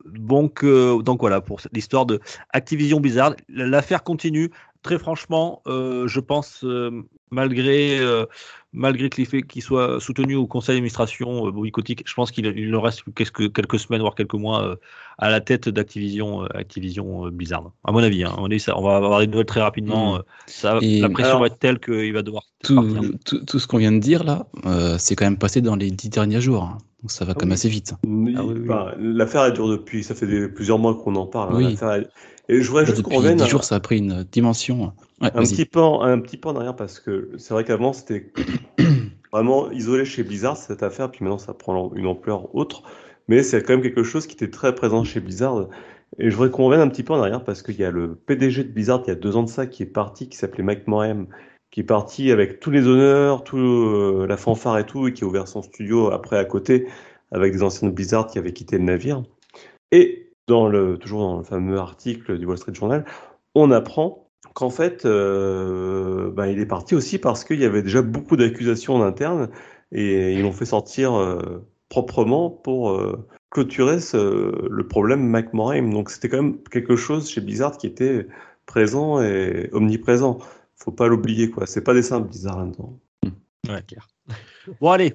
Donc, euh, donc voilà pour l'histoire de Activision Blizzard. L'affaire continue. Très franchement, euh, je pense, euh, malgré, euh, malgré que qu'il soit soutenu au conseil d'administration Kotick, je pense qu'il il leur reste quelques, quelques semaines, voire quelques mois à la tête d'Activision Activision Blizzard. À mon avis, hein. Ça, on va avoir des nouvelles très rapidement. Mm. ça, Et- la pression Alors- va être telle qu'il va devoir Tout, partir. tout, tout ce qu'on vient de dire là, c'est quand même passé dans les dix derniers jours. hein. Donc ça va quand même oui. assez vite. Ah oui, oui. enfin, L'affaire, elle dure depuis, ça fait des- plusieurs mois qu'on en parle. hein, Oui. Et je voudrais Là, juste qu'on depuis revienne dix à- jours, ça a pris une dimension. Ouais, un petit, peu en, un petit peu en arrière parce que c'est vrai qu'avant c'était vraiment isolé chez Blizzard cette affaire, puis maintenant ça prend une ampleur autre. Mais c'est quand même quelque chose qui était très présent chez Blizzard. Et je voudrais qu'on revienne un petit peu en arrière parce qu'il y a le PDG de Blizzard il y a deux ans de ça qui est parti, qui s'appelait Mike Morhaime, qui est parti avec tous les honneurs, tout euh, la fanfare et tout, et qui a ouvert son studio après à côté avec des anciens de Blizzard qui avaient quitté le navire. Et dans le, toujours dans le fameux article du Wall Street Journal, on apprend qu'en fait, euh, ben, il est parti aussi parce qu'il y avait déjà beaucoup d'accusations en interne et ils l'ont fait sortir euh, proprement pour euh, clôturer ce- le problème Mac Morhaime. Donc c'était quand même quelque chose chez Blizzard qui était présent et omniprésent. Faut pas l'oublier quoi. C'est pas des simples Blizzard là-dedans. Bon, allez.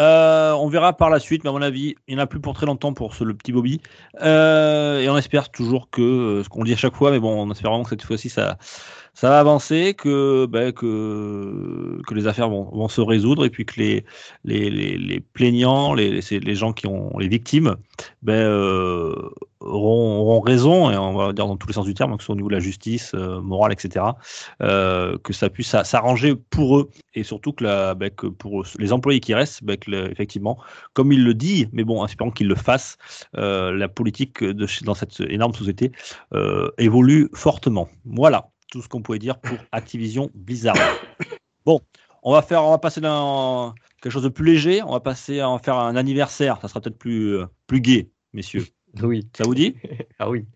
Euh, on verra par la suite, mais à mon avis, il n'y en a plus pour très longtemps pour ce, le petit Bobby. Euh, et on espère toujours que, euh, ce qu'on le dit à chaque fois, mais bon, on espère vraiment que cette fois-ci, ça, ça va avancer, que, ben, que, les affaires vont, se résoudre et puis que les, plaignants, les, gens qui ont les victimes, ben, euh, auront, auront raison, et on va dire dans tous les sens du terme, que ce soit au niveau de la justice, euh, morale, etc., euh, que ça puisse s'a- s'arranger pour eux et surtout que, ben, pour les employés qui restent, effectivement, comme il le dit, mais bon, espérons qu'il le fasse, euh, la politique dans cette énorme société évolue fortement. Voilà tout ce qu'on pouvait dire pour Activision Blizzard. Bon, on va faire, on va passer dans quelque chose de plus léger. On va passer à en faire un anniversaire. Ça sera peut-être plus euh, plus gai, messieurs. Oui. Ça vous dit? Ah oui.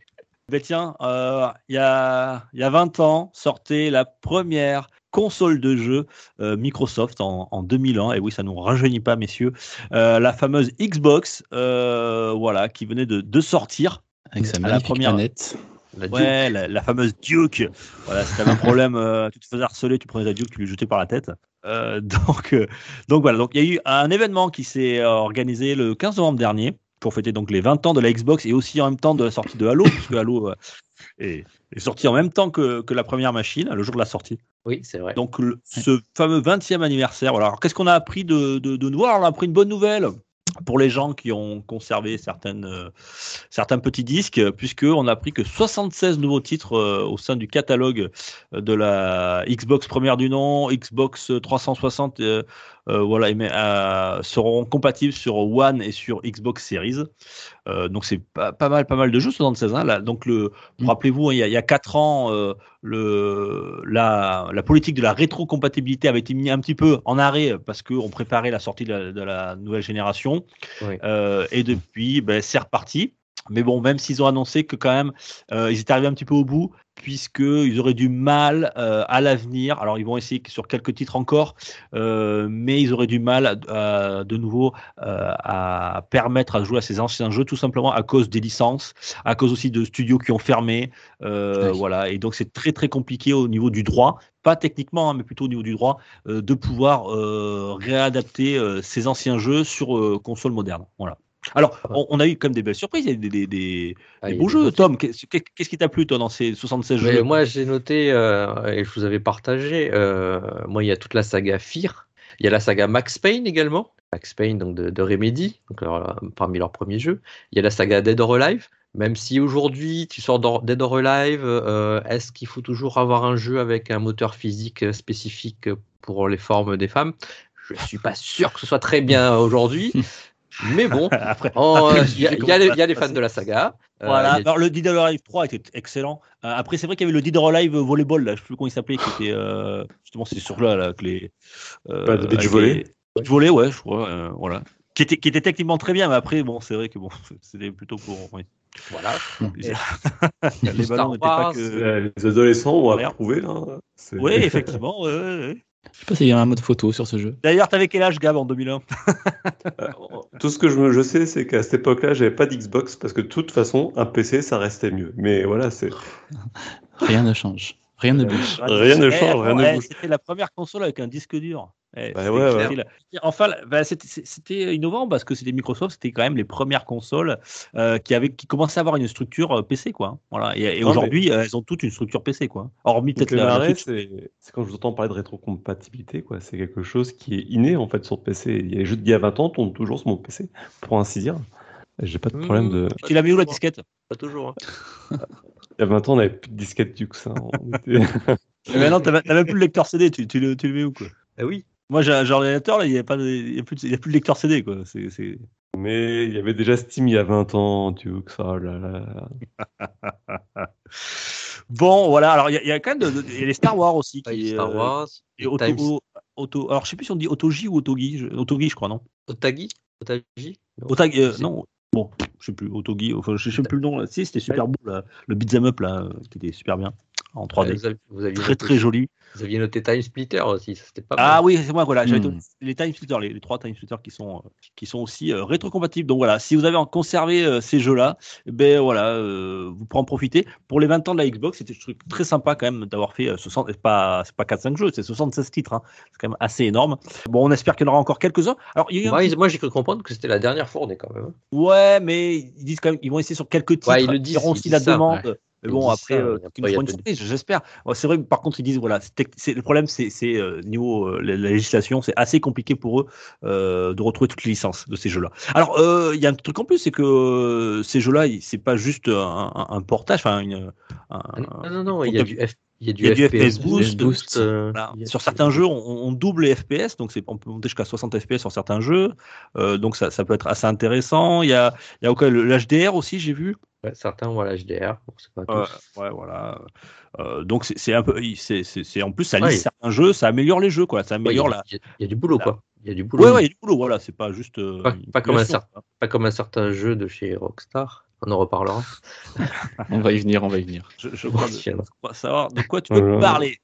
ben tiens, euh, il y, a, il y a 20 ans, sortait la première console de jeu euh, Microsoft en, en 2001. Et oui, ça ne nous rajeunit pas, messieurs. Euh, la fameuse Xbox, euh, voilà, qui venait de, de sortir. Avec sa à la magnifique première- manette. La. Ouais, la, la fameuse Duke. Voilà, si tu un problème, euh, tu te faisais harceler, tu prenais la Duke, tu lui jetais par la tête. Euh, donc, euh, donc voilà, donc il y a eu un événement qui s'est euh, organisé le 15 novembre dernier pour fêter donc les 20 ans de la Xbox et aussi en même temps de la sortie de Halo, puisque Halo est, est sorti en même temps que, que la première machine, le jour de la sortie. Oui, c'est vrai. Donc le- ce fameux 20e anniversaire, voilà. Alors qu'est-ce qu'on a appris de, de, de nouveau Alors, On a appris une bonne nouvelle pour les gens qui ont conservé euh, certains petits disques, puisque on a appris que 76 nouveaux titres euh, au sein du catalogue euh, de la Xbox première du nom, Xbox 360, euh, euh, voilà, et mais, euh, seront compatibles sur One et sur Xbox Series. Euh, donc c'est pas, pas mal, pas mal de jeux 76. Hein, là. Donc le, Mm. rappelez-vous, hein, il y a, il y a quatre ans, euh, le, la, la politique de la rétrocompatibilité avait été mise un petit peu en arrêt parce qu'on préparait la sortie de la, de la nouvelle génération. Oui. Euh, et depuis, ben, c'est reparti. Mais bon, même s'ils ont annoncé que quand même, euh, ils étaient arrivés un petit peu au bout, puisqu'ils auraient du mal euh, à l'avenir. Alors, ils vont essayer sur quelques titres encore, euh, mais ils auraient du mal euh, de nouveau à permettre à jouer à ces anciens jeux, tout simplement à cause des licences, à cause aussi de studios qui ont fermé. Oui. Voilà, et donc c'est très très compliqué au niveau du droit, pas techniquement, hein, mais plutôt au niveau du droit, de pouvoir réadapter ces anciens jeux sur console moderne. Voilà. Alors, on, on a eu même des belles surprises, des, des, des- Ah, des beaux jeux. Tom, qu'est-ce qui t'a plu, toi, dans ces 76 Mais jeux? moi, j'ai noté, euh, et je vous avais partagé, euh, moi, il y a toute la saga Fear. Il y a la saga Max Payne également. Max Payne, donc de, de Remedy, donc, parmi leurs premiers jeux. Il y a la saga Dead or Alive. Même si aujourd'hui tu sors Dead or Alive, euh, est-ce qu'il faut toujours avoir un jeu avec un moteur physique spécifique pour les formes des femmes? Je suis pas sûr que ce soit très bien aujourd'hui, mais bon, Après, après, euh, il y, a- il y les- il y a les commence à fans de la saga. euh, Voilà, il alors le Dead or Alive 3 était excellent. Euh, après, c'est vrai qu'il y avait le Dead or Alive Volleyball, là, je sais plus comment il s'appelait, qui était euh, justement, c'est sur là, là, avec les. Euh, Pas de beach volley les- volley, ouais, je crois, euh, voilà. Qui était, qui était techniquement très bien, mais après, bon, c'est vrai que bon, c'était plutôt pour. oui. voilà. Les, ballons n'étaient pas que. Les adolescents ont approuvé. Là. C'est- Oui, effectivement. ouais, ouais, ouais. Je sais pas s'il y a un mode photo sur ce jeu. D'ailleurs, t'avais quel âge, Gab, en 2001 Euh, Tout ce que je, sais, c'est qu'à cette époque-là, j'avais pas d'Xbox parce que de toute façon, un PC, ça restait mieux. Mais voilà, c'est. Rien ne change. Rien ne bouge. Rien ne change, rien ne bouge. C'était la première console avec un disque dur. Bah ouais, ouais. Enfin, bah, c'était- innovant parce que c'était Microsoft, c'était quand même les premières consoles euh, qui avaient, qui commençaient à avoir une structure euh, PC, quoi. Voilà. Et, et Non, aujourd'hui, euh, elles ont toutes une structure PC, quoi. Hormis peut-être la, c'est quand je vous entends parler de rétrocompatibilité, quoi. C'est quelque chose qui est inné en fait sur le PC. Il y a les jeux d'il y a 20 ans tournent toujours sur mon PC, pour ainsi dire. J'ai pas de problème de. Tu l'as mis où la disquette? Pas toujours. hein. Il y a 20 ans, on n'avait plus de disquette Dux. hein. On était- Eh ben non, t'as t'as même plus le lecteur CD, tu, tu le, tu le mets où, quoi? Ah oui. Moi, j'ai un ordinateur, là, il n'y a, pas de- il y a, plus de- il y a plus de lecteur CD, quoi. C'est. c'est- Mais il y avait déjà Steam il y a 20 ans, Dux. Oh là là. Bon, voilà. Alors, il y, a- il y a quand même de- de- il y a les Star Wars aussi. Ah, il y a Qui, Star euh, Wars. et auto, Times- auto- alors, je sais plus si on dit Autogi ou Autogi. je- Autogi, je crois, non? Otagi? Otagi? Non. Euh, non. Bon, je sais plus, Autogi, enfin, je sais plus le nom. Là. Si, c'était super beau, là. le beat'em up, là, euh, qui était super bien, en 3D. Vous aviez, vous aviez Très, noté, très joli. Vous aviez noté Time Splitter aussi, c'était pas Ah mal. oui, c'est moi, voilà. J'avais Hmm. les time splitters, les, les trois time splitters qui sont, euh, qui sont aussi euh, rétrocompatibles. Donc voilà, si vous avez en conservé euh, ces jeux-là, ben voilà, euh, vous pourrez en profiter. Pour les 20 ans de la Xbox, c'était un truc très sympa quand même d'avoir fait euh, 60, c'est pas, c'est pas 4-5 jeux, c'est 76 titres. hein. C'est quand même assez énorme. Bon, on espère qu'il y en aura encore quelques-uns. Alors, il y a eu un Moi, petit- ils- moi, j'ai cru comprendre que c'était la dernière fournée quand même. hein. Ouais, mais ils disent quand même, ils vont essayer sur quelques titres. Ouais, ils le disent, auront ils aussi disent la ça, demande. Mais bon, après, ça, euh, après, une de- surprise, j'espère. C'est vrai, par contre, ils disent, voilà, le problème, c'est euh, niveau euh, la, la législation, c'est assez compliqué pour eux de retrouver toutes les licences de ces jeux-là. Alors, il y a un truc en plus, c'est que ces jeux-là, c'est pas juste un, un- un portage, enfin, un- Ah, non, non, non, il y a du, F- il y a du, il y a du FPS, boost. euh, voilà. a- Sur certains jeux, on, on double les FPS, donc on peut monter jusqu'à 60 FPS sur certains jeux, euh, donc ça, ça peut être assez intéressant. Il y a, il y a ok, le- l'HDR aussi, j'ai vu. Ouais, certains ont l'HDR, bon, c'est pas Ouais, tous. ouais, voilà. Euh, donc c'est un peu, c'est en plus ça lisse certains jeux, ça améliore les jeux, quoi. Ça Ouais, il y, améliore a, la. il y du boulot, quoi. Il y a du boulot. Ouais, ouais, il y a du boulot, voilà. C'est pas juste. Pas- une pas comme un simulation, certain- Pas comme un certain jeu de chez Rockstar. On en reparlera. On va y venir, on va y venir. Je, je crois de- savoir de quoi tu veux Voilà. me parler.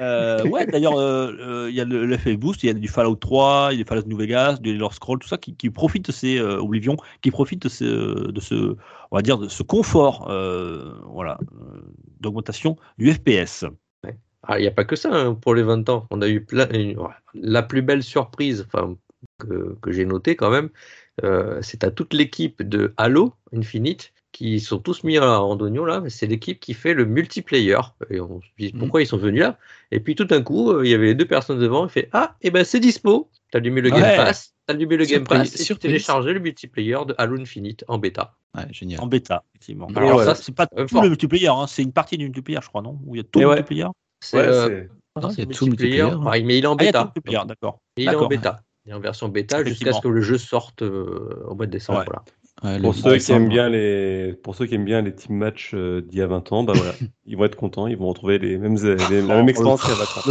Euh, ouais, d'ailleurs, euh, euh, il y a le, le FF Boost, il y a du Fallout 3, il y a du Fallout New Vegas, du Elder Scroll, tout ça qui, qui profite de ces euh, Oblivion, qui profite de ce, de ce, on va dire, de ce confort, euh, voilà, d'augmentation du FPS. Ah, il n'y a pas que ça hein, pour les 20 ans. On a eu plein. une- ouais, La plus belle surprise enfin, que, que j'ai notée quand même, c'est à toute l'équipe de Halo Infinite qui sont tous mis en randonnion là. C'est l'équipe qui fait le multiplayer. Et on se dit pourquoi ils sont venus là? Et puis tout d'un coup, euh, il y avait les deux personnes devant. Il fait Ah, et ben c'est dispo. T'as allumé le Game Ouais. Pass. T'as allumé le Game Pass et tu téléchargé le multiplayer de Halo Infinite en bêta. Ouais, génial. En bêta, effectivement. Et Alors, voilà. ça, c'est pas Euh, tout fort. le multiplayer, hein, c'est une partie du multiplayer, je crois, non? Où il y a tout Et le ouais. multiplayer? C'est Ouais, euh, c'est- Ah, non, il y c'est a le tout le multiplayer. multiplayer. Ouais, mais il est en Ah, il y a tout bêta. le multiplayer, d'accord. Il est en bêta. En version bêta jusqu'à ce que le jeu sorte euh, au mois de décembre. Ouais. voilà. Ouais, Pour ceux, qui aiment bien les, pour ceux qui aiment bien les team matchs euh, d'il y a 20 ans, bah voilà, ils vont être contents, ils vont retrouver les mêmes, les- la même expérience qu'il y a 20 ans.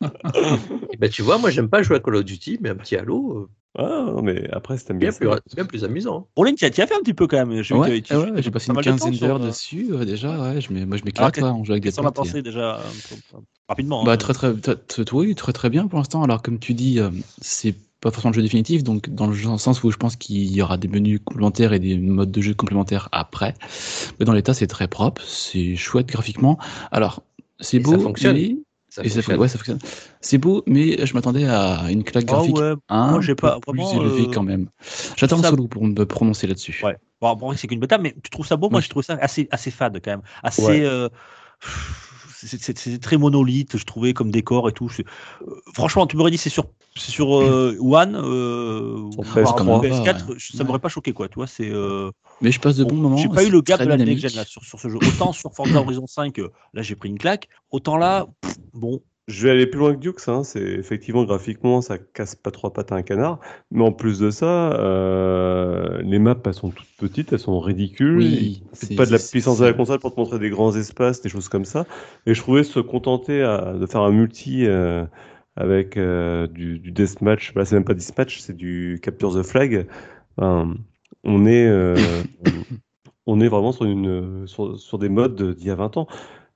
Et ben, tu vois, moi, j'aime pas jouer à Call of Duty, mais un petit Halo, euh, Ah, non, mais après, c'est bien, bien. plus, bien plus amusant. hein. Roland, tu as, fait un petit peu quand même. J'ai Ouais, ouais, passé pas une quinzaine d'heures euh, dessus euh, déjà. Ouais, je m'ai- moi, je m'éclate là, on joue avec des potes. pensé déjà euh, rapidement Bah, hein. très, très, très, très- oui, très très bien pour l'instant. Alors comme tu dis, euh, c'est pas forcément le jeu définitif, donc dans le sens où je pense qu'il y aura des menus complémentaires et des modes de jeu complémentaires après. Mais dans l'état, c'est très propre, c'est chouette graphiquement. Alors c'est beau, ça fonctionne. mais Ça et ça fonctionne. fait- ouais, ça fonctionne. C'est beau, mais je m'attendais à une claque Ah graphique ouais, un moi, j'ai peu pas plus vraiment, élevée euh, quand même. J'attends ça- solo pour me prononcer là-dessus. Ouais. Bon, bon, c'est qu'une bêta, mais tu trouves ça beau? Moi, Oui. j'ai trouvé ça assez, assez fade quand même. Assez. Ouais. euh, c'est très monolithe, je trouvais, comme décor et tout. Euh, franchement, tu m'aurais dit c'est sur, sur euh, One, euh, Sur ou PS3. voire Ouais, PS4, ouais. ça m'aurait pas choqué, quoi. Tu vois, c'est. euh, Mais je passe de bon, bons moments. J'ai pas eu le gap de la next gen là, sur, sur ce jeu. Autant sur Forza Horizon 5, euh, là j'ai pris une claque. Autant là, pff, bon, Je vais aller plus loin que Dukes, hein. c'est effectivement graphiquement ça casse pas trois pattes à un canard, mais en plus de ça, euh, les maps elles sont toutes petites, elles sont ridicules, Oui, c'est- pas de la puissance de la console pour te montrer des grands espaces, des choses comme ça, et je trouvais se contenter à- de faire un multi euh, avec euh, du, du deathmatch, bah, c'est même pas deathmatch, c'est du capture the flag, Ben, on est euh, on est vraiment sur une sur, sur des modes d'il y a 20 ans.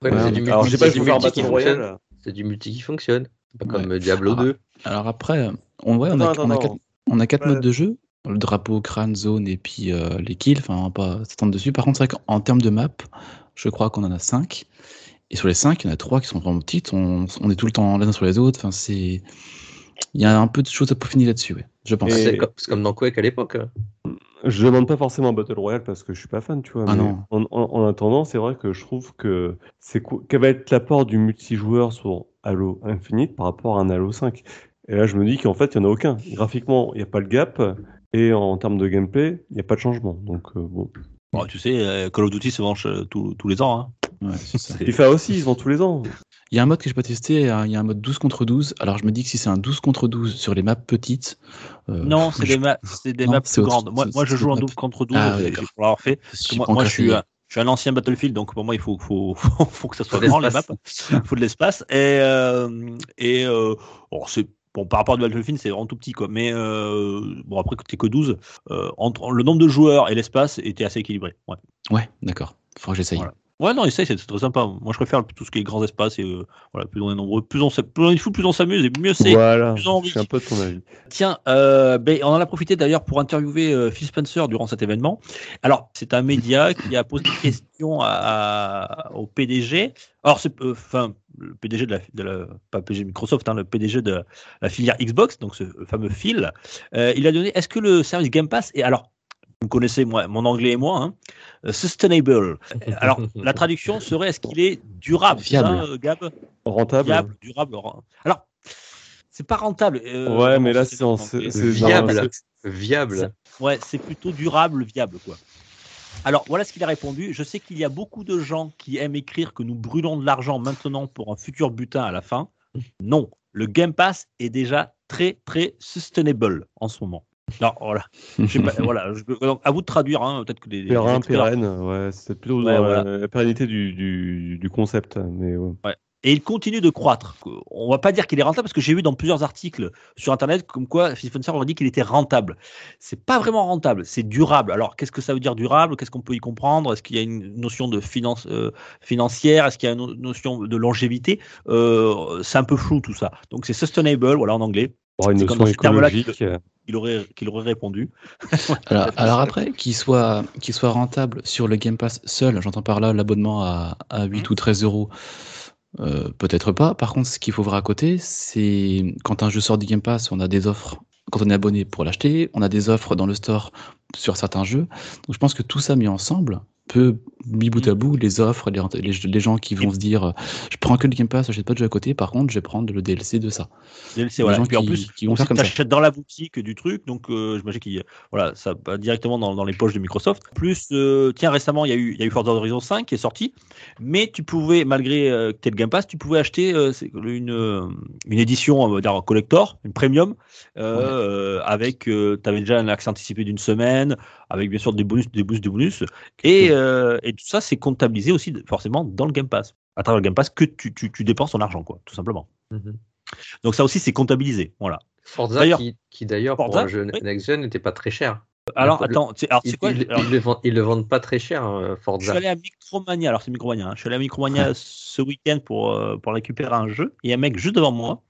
Ouais, mais Ouais, c'est du Alors multi, je sais pas faut faire Battle. Royale. C'est du multi qui fonctionne. C'est pas Ouais. comme Diablo Ah, 2. Alors après, on, ouais, on, a, Attends, on, a attends, quatre, on a quatre Ouais. modes de jeu. Le drapeau, crâne, zone et puis euh, les kills. Enfin, on va pas s'attendre dessus. Par contre, c'est vrai qu'en termes de map, je crois qu'on en a cinq. Et sur les cinq, il y en a trois qui sont vraiment petites. On, on est tout le temps les uns sur les autres. Enfin, c'est... Il y a un peu de choses à peaufiner là-dessus, ouais, je pense. Et- C'est comme, dans Quake à l'époque. hein. Je demande pas forcément Battle Royale parce que je suis pas fan, tu vois. Ah mais non. En, en- en attendant, c'est vrai que je trouve que c'est quoi, quel va être l'apport du multijoueur sur Halo Infinite par rapport à un Halo 5. Et là, je me dis qu'en fait, il y en a aucun. Graphiquement, il n'y a pas le gap. Et en termes de gameplay, il n'y a pas de changement. Donc, euh, bon. bon, tu sais, euh, Call of Duty se venge euh, tous tous les ans. hein. Ouais, ça. FIFA aussi, ils vont tous les ans. Il y a un mode que je pas testé, il y a un mode 12 contre 12. Alors je me dis que si c'est un 12 contre 12 sur les maps petites. euh, Non, c'est je- des, ma- c'est des Non, maps plus autre- grandes. Moi, je joue en autre map. 12 contre 12 Ah, ouais, pour l'avoir fait. Parce que j'y moi, je suis, un- je suis un ancien Battlefield, donc pour moi, il faut, faut, faut, faut que ça soit Faut grand, les maps. Il faut de l'espace. Et, euh, et euh, bon, c'est. Bon, par rapport à Battlefield, c'est vraiment tout petit, quoi. Mais euh, bon, après, t'es que 12, euh, entre le nombre de joueurs et l'espace était assez équilibré. Ouais. Ouais, d'accord. Faudra que j'essaye. Voilà. Ouais, non, essaye, c'est très sympa. Moi, je préfère tout ce qui est grands espaces et euh, voilà, plus on est nombreux, plus on, plus on est fou, plus on s'amuse et mieux c'est. Voilà, plus on je suis un peu de ton avis. Tiens, euh, ben, on en a profité d'ailleurs pour interviewer euh, Phil Spencer durant cet événement. Alors, c'est un média qui a posé des questions à- à- au PDG. Alors, c'est euh, enfin le PDG de la, de la- pas PDG Microsoft, hein, le PDG de la filière Xbox, donc ce fameux Phil. Il a donné. Est-ce que le service Game Pass est alors vous connaissez moi, mon anglais et moi, hein, euh, sustainable. Alors, la traduction serait est-ce qu'il est durable c'est Viable. ça, euh, Gab? Rentable Viable, durable. Alors, c'est pas rentable. euh, Ouais, mais là, c'est Viable. Viable. Ouais, c'est plutôt durable, viable, quoi. Alors, voilà ce qu'il a répondu. Je sais qu'il y a beaucoup de gens qui aiment écrire que nous brûlons de l'argent maintenant pour un futur butin à la fin. Non, le Game Pass est déjà très, très sustainable en ce moment. Non, voilà. Pas, voilà. je- donc, à vous de traduire, hein, peut-être que des. Périn, pérenne, ouais, c'est plutôt Ouais, dans voilà. la, la pérennité du, du, du concept. Mais ouais. Et il continue de croître. On va pas dire qu'il est rentable parce que j'ai vu dans plusieurs articles sur Internet comme quoi Phil Spencer aurait dit qu'il était rentable. C'est pas vraiment rentable, c'est durable. Alors qu'est-ce que ça veut dire durable? Qu'est-ce qu'on peut y comprendre? Est-ce qu'il y a une notion de finance euh, financière? Est-ce qu'il y a une notion de longévité? Euh, C'est un peu flou tout ça. Donc c'est sustainable, voilà en anglais. Bon, une notion écologique. euh, Il aurait, qu'il aurait répondu. Alors, alors après, qu'il soit, qu'il soit rentable sur le Game Pass seul, j'entends par là l'abonnement à, à 8 ou 13 euros, euh, peut-être pas. Par contre, ce qu'il faut voir à côté, c'est quand un jeu sort du Game Pass, on a des offres, quand on est abonné pour l'acheter, on a des offres dans le store sur certains jeux. Donc je pense que tout ça mis ensemble peut, mis bout à bout, les offres, les, les, les gens qui vont se dire, euh, je prends que le Game Pass, j'achète pas de jeu à côté, par contre, je vais prendre le DLC de ça. DLC, Les voilà. gens Et puis en qui- plus, qui vont faire comme ça. t'achètes dans la boutique du truc, donc euh, j'imagine qu'il voilà, ça va directement dans, dans les poches de Microsoft. Plus, euh, tiens, récemment, il y a eu, il y a eu Forza Horizon 5 qui est sorti, mais tu pouvais, malgré euh, que tu le Game Pass, tu pouvais acheter une, une édition, dire collector, une premium, avec, tu avais déjà un accès anticipé d'une semaine, avec bien sûr des bonus, des bonus, des bonus, et, euh, et tout ça, c'est comptabilisé aussi forcément dans le Game Pass. À travers le Game Pass, que tu, tu, tu dépenses ton argent, quoi, tout simplement. Mhm. Donc ça aussi, c'est comptabilisé. Voilà. Forza, qui, qui d'ailleurs, pour Forza, un jeu oui. next-gen, n'était pas très cher. Alors, attends, alors, Ils, c'est quoi ils- alors, ils le vendent, ils le vendent pas très cher, hein, Je suis Forza. allé à Micromania, alors c'est Micromania, hein. je suis allé à Micromania ce week-end pour, euh, pour récupérer un jeu, et un mec juste devant moi,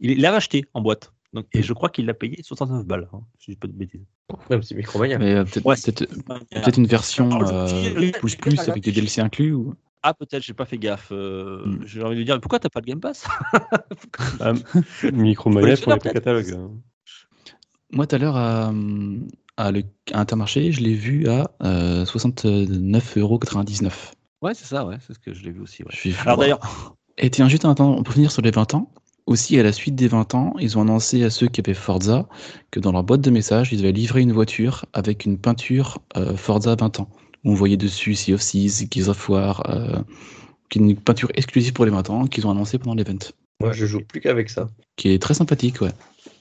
il il l'a acheté en boîte. Donc, et je crois qu'il l'a payé 69 balles, hein, si je dis pas de bêtises. Même si Micromania. Mais euh, peut-être Ouais, peut-être- une version je- euh, plus plus avec des DLC inclus ou... Ah, peut-être, j'ai pas fait gaffe. euh, Hmm. J'ai envie de lui dire, pourquoi t'as pas le Game Pass? Ah, Micromania pour les peut-être. catalogues. hein. Moi, tout à l'heure, à, Intermarché, je l'ai vu à euh, 69,99€. Ouais, c'est ça, ouais, c'est ce que je l'ai vu aussi. ouais. Je suis- Alors d'ailleurs, Et tiens, juste un instant, pour finir sur les 20 ans, aussi à la suite des 20 ans, ils ont annoncé à ceux qui avaient Forza que dans leur boîte de messages, ils avaient livré une voiture avec une peinture euh, Forza 20 ans. On voyait dessus Sea of Seas, Gears of War, euh, une peinture exclusive pour les 20 ans qu'ils ont annoncé pendant l'event. Moi, je joue plus qu'avec ça. Qui est très sympathique, ouais.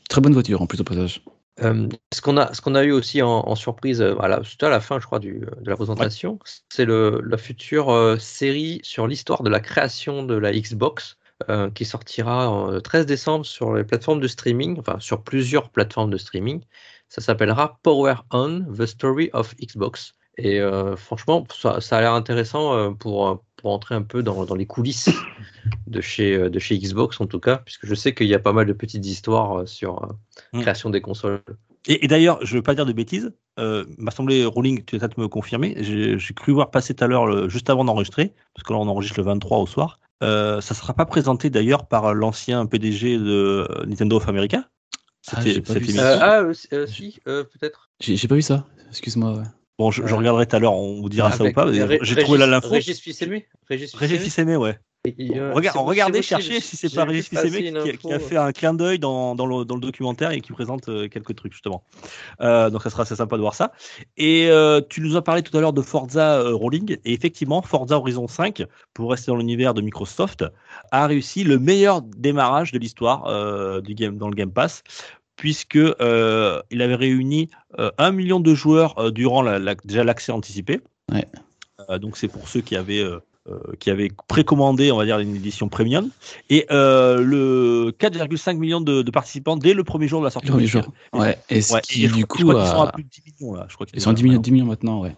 Très bonne voiture en plus au passage. Euh, ce qu'on a, qu'on a eu aussi en, en surprise, euh, voilà, c'était à la fin, je crois, du, de la présentation, c'est la future série sur l'histoire de la création de la Xbox, euh, qui sortira le 13 décembre sur les plateformes de streaming, enfin sur plusieurs plateformes de streaming. Ça s'appellera Power On: The Story of Xbox. Et euh, franchement, ça, ça a l'air intéressant euh, pour, pour entrer un peu dans, dans les coulisses de chez, euh, de chez Xbox, en tout cas, puisque je sais qu'il y a pas mal de petites histoires euh, sur euh, Mm. création des consoles. Et, et d'ailleurs, je ne veux pas dire de bêtises, euh, m'a semblé, Rolling, tu vas me confirmer, j'ai cru voir passer tout à l'heure, juste avant d'enregistrer, parce que là on enregistre le 23 au soir, euh, ça ne sera pas présenté d'ailleurs par l'ancien PDG de Nintendo of America? Ah, C'était- j'ai pas cette vu émission. ça. Euh, ah, euh, si, euh, si, euh, peut-être. J'ai j'ai pas vu ça, excuse-moi. Ouais. Bon, je, je regarderai tout à l'heure, on vous dira ça ou pas. J'ai trouvé là l'info. Régis Fils-Aimé. Régis Fils-Aimé. Ouais. Euh, Regard- regardez, cherchez si c'est pas Régis une qui, qui a fait un clin d'œil dans, dans le, dans le documentaire et qui présente euh, quelques trucs justement. Euh, donc ça sera assez sympa de voir ça. Et euh, tu nous as parlé tout à l'heure de Forza Rolling et effectivement Forza Horizon 5, pour rester dans l'univers de Microsoft, a réussi le meilleur démarrage de l'histoire du game dans le Game Pass. Puisque euh, il avait réuni euh, un million de joueurs euh, durant la- la- déjà l'accès anticipé. Ouais. Euh, donc c'est pour ceux qui avaient qui avaient précommandé, on va dire, une édition premium. Et le 4,5 millions de, de participants dès le premier jour de la sortie. Le premier jour. Ouais. Et Ouais, qui, et je du je coup, crois qu'ils sont à plus de 10 millions là. Je crois qu'ils ils sont à 10 millions, 10 millions maintenant, ouais.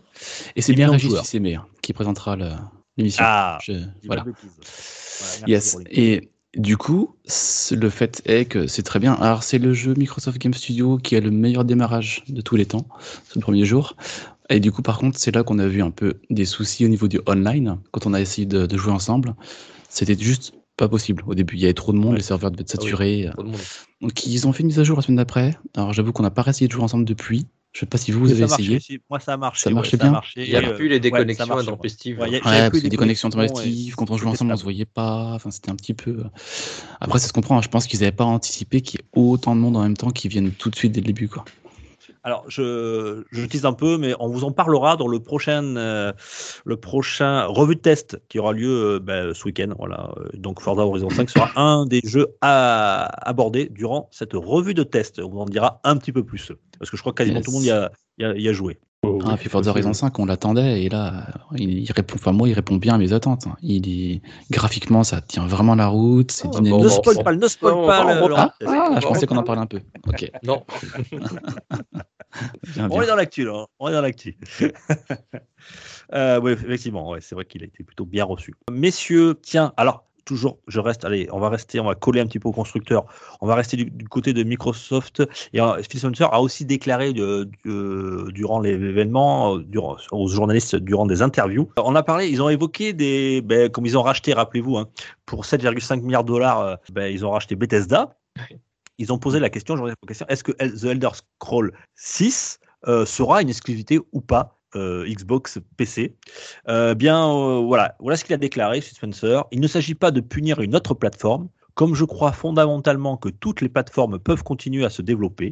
Et c'est 10 bien Régis. Fils-Aimé hein, qui présentera l'émission. Ah, Je- voilà. Voilà, Yes. Et du coup, le fait est que c'est très bien. Alors, c'est le jeu Microsoft Game Studio qui a le meilleur démarrage de tous les temps, le premier jour. Et du coup, par contre, c'est là qu'on a vu un peu des soucis au niveau du online. Quand on a essayé de, de jouer ensemble, c'était juste pas possible. Au début, il y avait trop de monde, Ouais. les serveurs devaient être Ah oui. saturés. Donc, ils ont fait une mise à jour la semaine d'après. Alors, j'avoue qu'on n'a pas réessayé de jouer ensemble depuis. Je sais pas si vous, avez essayé. aussi. Moi, ça a marché. Ça ouais, marchait a bien. Il n'y a euh, plus les ouais, déconnexions ouais. intempestives. Ouais, il y a- Ouais, plus les connexions connexions, intempestives, et quand on jouait ensemble, on très se voyait pas. Enfin, c'était un petit peu. Après, ça se comprend. hein. Je pense qu'ils n'avaient pas anticipé qu'il y ait autant de monde en même temps qui viennent tout de suite dès le début, quoi. Alors, je, je tease un peu, mais on vous en parlera dans le prochain, euh, le prochain revue de test qui aura lieu euh, ben, ce week-end. Voilà. Euh, Donc, Forza Horizon 5 sera un des jeux à aborder durant cette revue de test. On vous en dira un petit peu plus. Parce que je crois que quasiment Yes. tout le monde y a, y a- y a joué. Oh, Ah, oui, puis Forza Horizon 5, on l'attendait, et là, il, il répond, enfin, moi, il répond bien à mes attentes. hein. Il est, graphiquement, ça tient vraiment la route, c'est dynamique. bon, ne spoil pas, ne spoil Non, pas. on le- va- le Ah, ah, je pensais qu'on en parlait un peu. Ok, Non. bien, On est dans l'actu, là. On est dans l'actu. euh, oui, effectivement, ouais, c'est vrai qu'il a été plutôt bien reçu. Messieurs, tiens, alors, toujours, je reste, allez, on va rester, on va coller un petit peu au constructeur. On va rester du, du côté de Microsoft. Et euh, Phil Spencer a aussi déclaré de- de- durant l'événement, euh, durant, aux journalistes, durant des interviews. On a parlé, ils ont évoqué des, ben, comme ils ont racheté, rappelez-vous, hein, pour 7,5 milliards de dollars, euh, ben, ils ont racheté Bethesda. Ils ont posé la question, j'aurais la question, est-ce que The Elder Scroll 6 euh, sera une exclusivité ou pas? Euh, Xbox PC Euh, Bien, euh, voilà, voilà ce qu'il a déclaré, Spencer. Il ne s'agit pas de punir une autre plateforme, comme je crois fondamentalement que toutes les plateformes peuvent continuer à se développer.